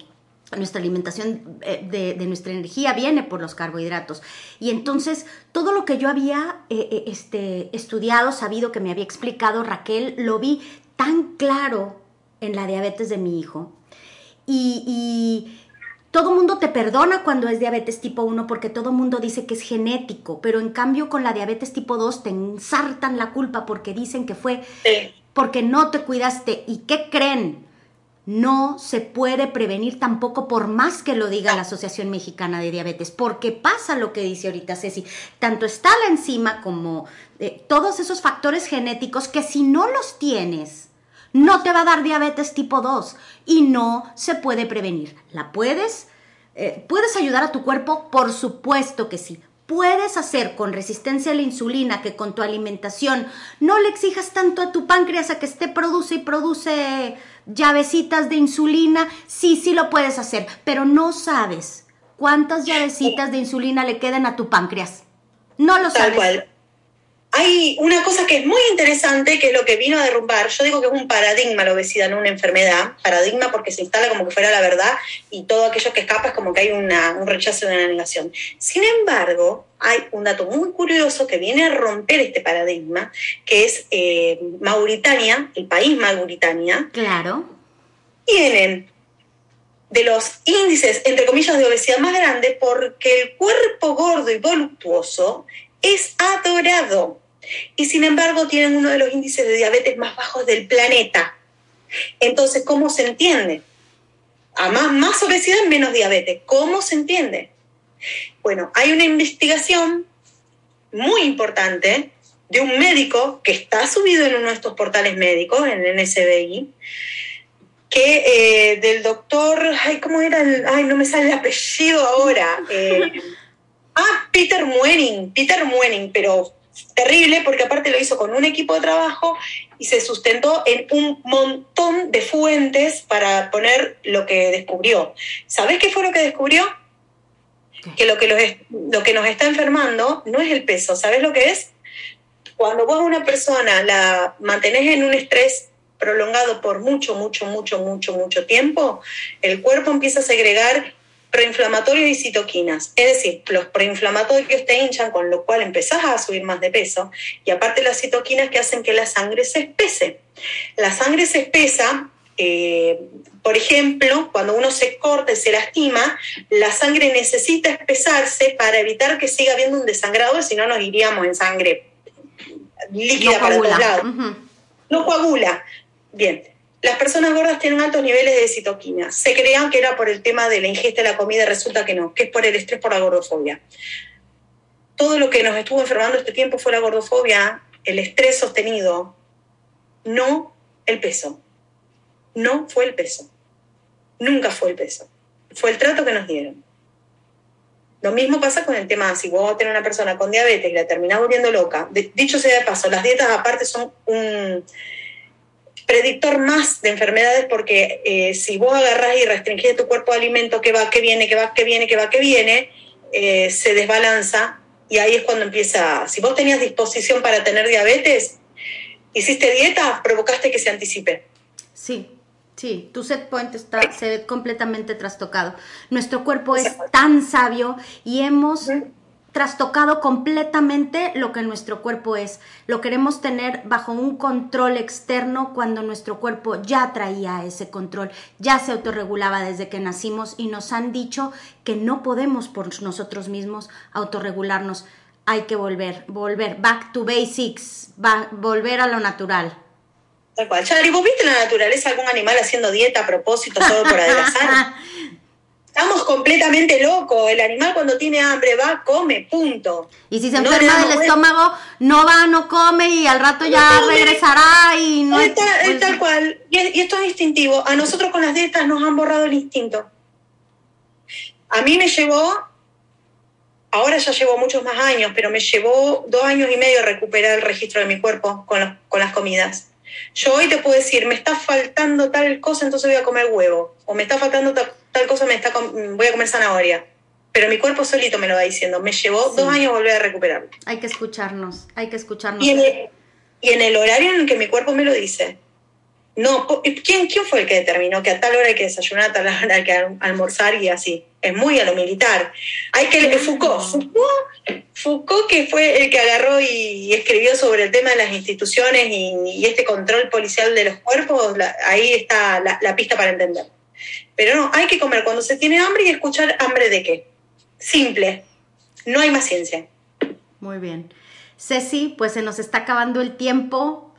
nuestra alimentación eh, de, nuestra energía viene por los carbohidratos. Y entonces todo lo que yo había eh, eh, este, estudiado, sabido que me había explicado Raquel, lo vi tan claro en la diabetes de mi hijo y, todo mundo te perdona cuando es diabetes tipo 1 porque todo mundo dice que es genético, pero en cambio con la diabetes tipo 2 te ensartan la culpa porque dicen que fue porque no te cuidaste. ¿Y qué creen? No se puede prevenir tampoco por más que lo diga la Asociación Mexicana de Diabetes, porque pasa lo que dice ahorita Ceci, tanto está la enzima como eh, todos esos factores genéticos que si no los tienes, no te va a dar diabetes tipo 2 y no se puede prevenir. ¿La puedes? Eh, ¿Puedes ayudar a tu cuerpo? Por supuesto que sí. Puedes hacer con resistencia a la insulina que con tu alimentación no le exijas tanto a tu páncreas a que esté produce y produce llavecitas de insulina. Sí, sí lo puedes hacer, pero no sabes cuántas llavecitas de insulina le quedan a tu páncreas. No lo sabes. Hay una cosa que es muy interesante, que es lo que vino a derrumbar. Yo digo que es un paradigma la obesidad, no una enfermedad. Paradigma porque se instala como que fuera la verdad y todo aquello que escapa es como que hay un rechazo de una negación. Sin embargo, hay un dato muy curioso que viene a romper este paradigma, que es eh, Mauritania, el país Mauritania. Claro. Tienen de los índices, entre comillas, de obesidad más grande porque el cuerpo gordo y voluptuoso es adorado y sin embargo tienen uno de los índices de diabetes más bajos del planeta. Entonces, ¿cómo se entiende? A más, más obesidad, menos diabetes. ¿Cómo se entiende? Bueno, hay una investigación muy importante de un médico que está subido en uno de estos portales médicos, en el NSBI, que eh, del doctor, ay, ¿cómo era? El, ay, no me sale el apellido ahora. Eh, ah, Peter Muening, Peter Muening, pero terrible porque aparte lo hizo con un equipo de trabajo y se sustentó en un montón de fuentes para poner lo que descubrió. ¿Sabes qué fue lo que descubrió? Que lo que, lo que nos está enfermando no es el peso, ¿sabes lo que es? Cuando vos a una persona la mantenés en un estrés prolongado por mucho, mucho, mucho, mucho, mucho tiempo, el cuerpo empieza a segregar proinflamatorios y citoquinas. Es decir, los proinflamatorios te hinchan, con lo cual empezás a subir más de peso, y aparte las citoquinas que hacen que la sangre se espese. La sangre se espesa, eh, por ejemplo, cuando uno se corta y se lastima, la sangre necesita espesarse para evitar que siga habiendo un desangrado, si no nos iríamos en sangre líquida para todos lados. No coagula. Bien, las personas gordas tienen altos niveles de citoquina. Se creían que era por el tema de la ingesta de la comida, resulta que no, que es por el estrés por la gordofobia. Todo lo que nos estuvo enfermando este tiempo fue la gordofobia, el estrés sostenido, no el peso. No fue el peso. Nunca fue el peso. Fue el trato que nos dieron. Lo mismo pasa con el tema, si vos tenés una persona con diabetes y la terminás volviendo loca, dicho sea de paso, las dietas aparte son un predictor más de enfermedades porque eh, si vos agarrás y restringís tu cuerpo de alimento que va, que viene, que va, que viene, que va, que viene, eh, se desbalanza y ahí es cuando empieza, si vos tenías disposición para tener diabetes, hiciste dieta, provocaste que se anticipe. Sí, Sí, tu set point está se ve completamente trastocado. Nuestro cuerpo es tan sabio y hemos trastocado completamente lo que nuestro cuerpo es. Lo queremos tener bajo un control externo cuando nuestro cuerpo ya traía ese control, ya se autorregulaba desde que nacimos y nos han dicho que no podemos por nosotros mismos autorregularnos. Hay que volver, volver, back to basics, volver a lo natural. Tal cual. Chari, ¿vos viste la naturaleza algún animal haciendo dieta a propósito solo por adelgazar? Estamos completamente locos. El animal cuando tiene hambre va, come, punto. Y si se enferma del estómago, no va, no come y al rato ya regresará y no... Es, tal, tal cual. Y, esto es instintivo. A nosotros con las dietas nos han borrado el instinto. A mí me llevó, ahora ya llevo muchos más años, pero me llevó dos años y medio recuperar el registro de mi cuerpo con, con las comidas. Yo hoy te puedo decir, me está faltando tal cosa, entonces voy a comer huevo. O me está faltando tal tal cosa me está voy a comer zanahoria. Pero mi cuerpo solito me lo va diciendo. Me llevó dos años volver a recuperarlo. Hay que escucharnos, hay que escucharnos. Y en, el, horario en el que mi cuerpo me lo dice. No, ¿quién, ¿quién fue el que determinó que a tal hora hay que desayunar, a tal hora hay que almorzar y así? Es muy a lo militar. Hay que Foucault, Foucault, Foucault que fue el que agarró y escribió sobre el tema de las instituciones y, este control policial de los cuerpos, ahí está la, la pista para entender. Pero no, hay que comer cuando se tiene hambre y escuchar hambre de qué. Simple. No hay más ciencia. Muy bien. Ceci, pues se nos está acabando el tiempo.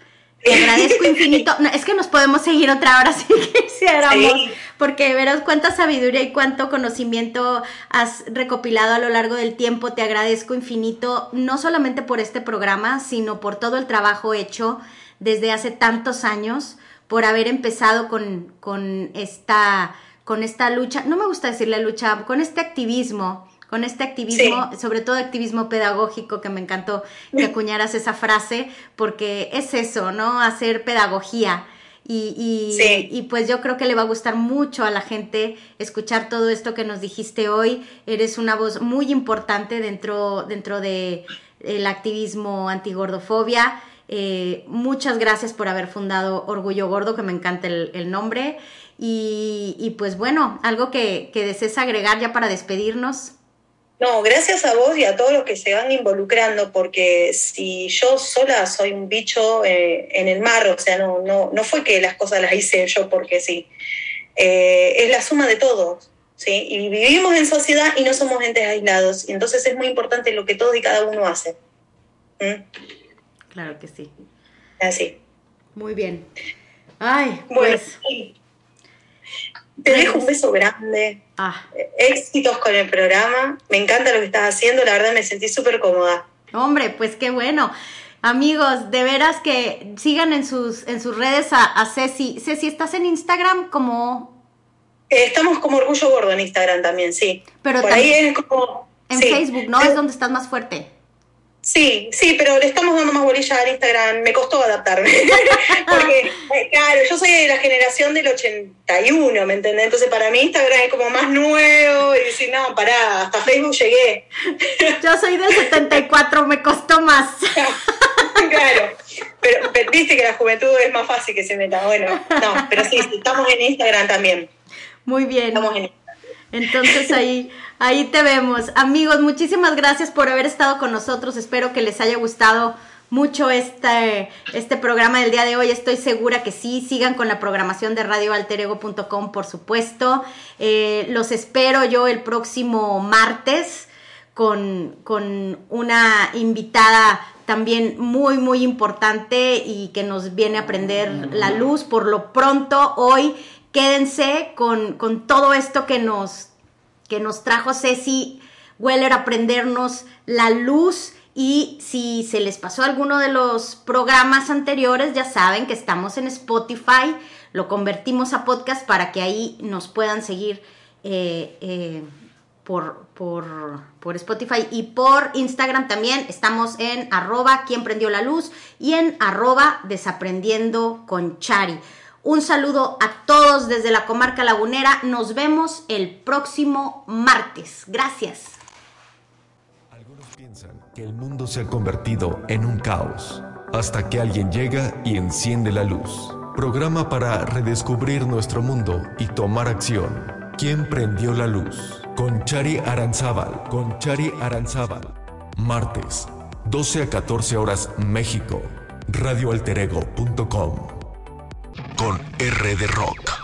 Te agradezco infinito. es que nos podemos seguir otra hora si quisiéramos, porque verás cuánta sabiduría y cuánto conocimiento has recopilado a lo largo del tiempo. Te agradezco infinito, no solamente por este programa, sino por todo el trabajo hecho desde hace tantos años por haber empezado con, con, esta, con esta lucha, no me gusta decirle lucha, con este activismo, con este activismo, sobre todo activismo pedagógico, que me encantó que acuñaras esa frase, porque es eso, ¿no? Hacer pedagogía. Y, y, pues yo creo que le va a gustar mucho a la gente escuchar todo esto que nos dijiste hoy. Eres una voz muy importante dentro, dentro de el activismo antigordofobia. Eh, muchas gracias por haber fundado Orgullo Gordo, que me encanta el, nombre. Y, pues bueno, algo que, desees agregar ya para despedirnos. No, gracias a vos y a todos los que se van involucrando, porque si yo sola soy un bicho eh, en el mar, o sea, no, no, no fue que las cosas las hice yo porque sí, eh, es la suma de todos, ¿sí? Y vivimos en sociedad y no somos entes aislados, y entonces es muy importante lo que todos y cada uno hace. Claro que sí. Así. Muy bien. Ay, pues... Te dejo un beso grande. Ah. Éxitos con el programa. Me encanta lo que estás haciendo. La verdad me sentí súper cómoda. Hombre, pues qué bueno. Amigos, de veras que sigan en sus, en sus redes a, a Ceci. Ceci, ¿estás en Instagram como...? Eh, estamos como Orgullo Gordo en Instagram también, sí. Pero Por ahí es como... En Facebook, ¿no? Es donde estás más fuerte. Sí, sí, pero le estamos dando más bolilla al Instagram. Me costó adaptarme. Porque, eh, claro, yo soy de la generación del 81, ¿me entendés? Entonces, para mí Instagram es como más nuevo y decir, no, pará, hasta Facebook llegué. yo soy del 74, me costó más. claro, pero, viste que la juventud es más fácil que se meta. Bueno, no, pero sí, estamos en Instagram también. Muy bien. Estamos en Entonces ahí Ahí te vemos. Amigos, muchísimas gracias por haber estado con nosotros. Espero que les haya gustado mucho este, este programa del día de hoy. Estoy segura que sí. Sigan con la programación de radioalterego.com, por supuesto. Eh, los espero yo el próximo martes con, con una invitada también muy, muy importante y que nos viene a prender la luz. Por lo pronto, hoy quédense con, con todo esto que nos que nos trajo Ceci Weller a prendernos la luz. Y si se les pasó alguno de los programas anteriores, ya saben que estamos en Spotify. Lo convertimos a podcast para que ahí nos puedan seguir eh, eh, por, por, por, Spotify y por Instagram también. Estamos en arroba quien prendió la luz y en arroba desaprendiendo con Chari. Un saludo a todos desde la comarca lagunera. Nos vemos el próximo martes. Gracias. Algunos piensan que el mundo se ha convertido en un caos hasta que alguien llega y enciende la luz. Programa para redescubrir nuestro mundo y tomar acción. ¿Quién prendió la luz? Con Chari Aranzábal. Con Chari Aranzábal. Martes, 12 a 14 horas México. Radioalterego.com con R de Rock.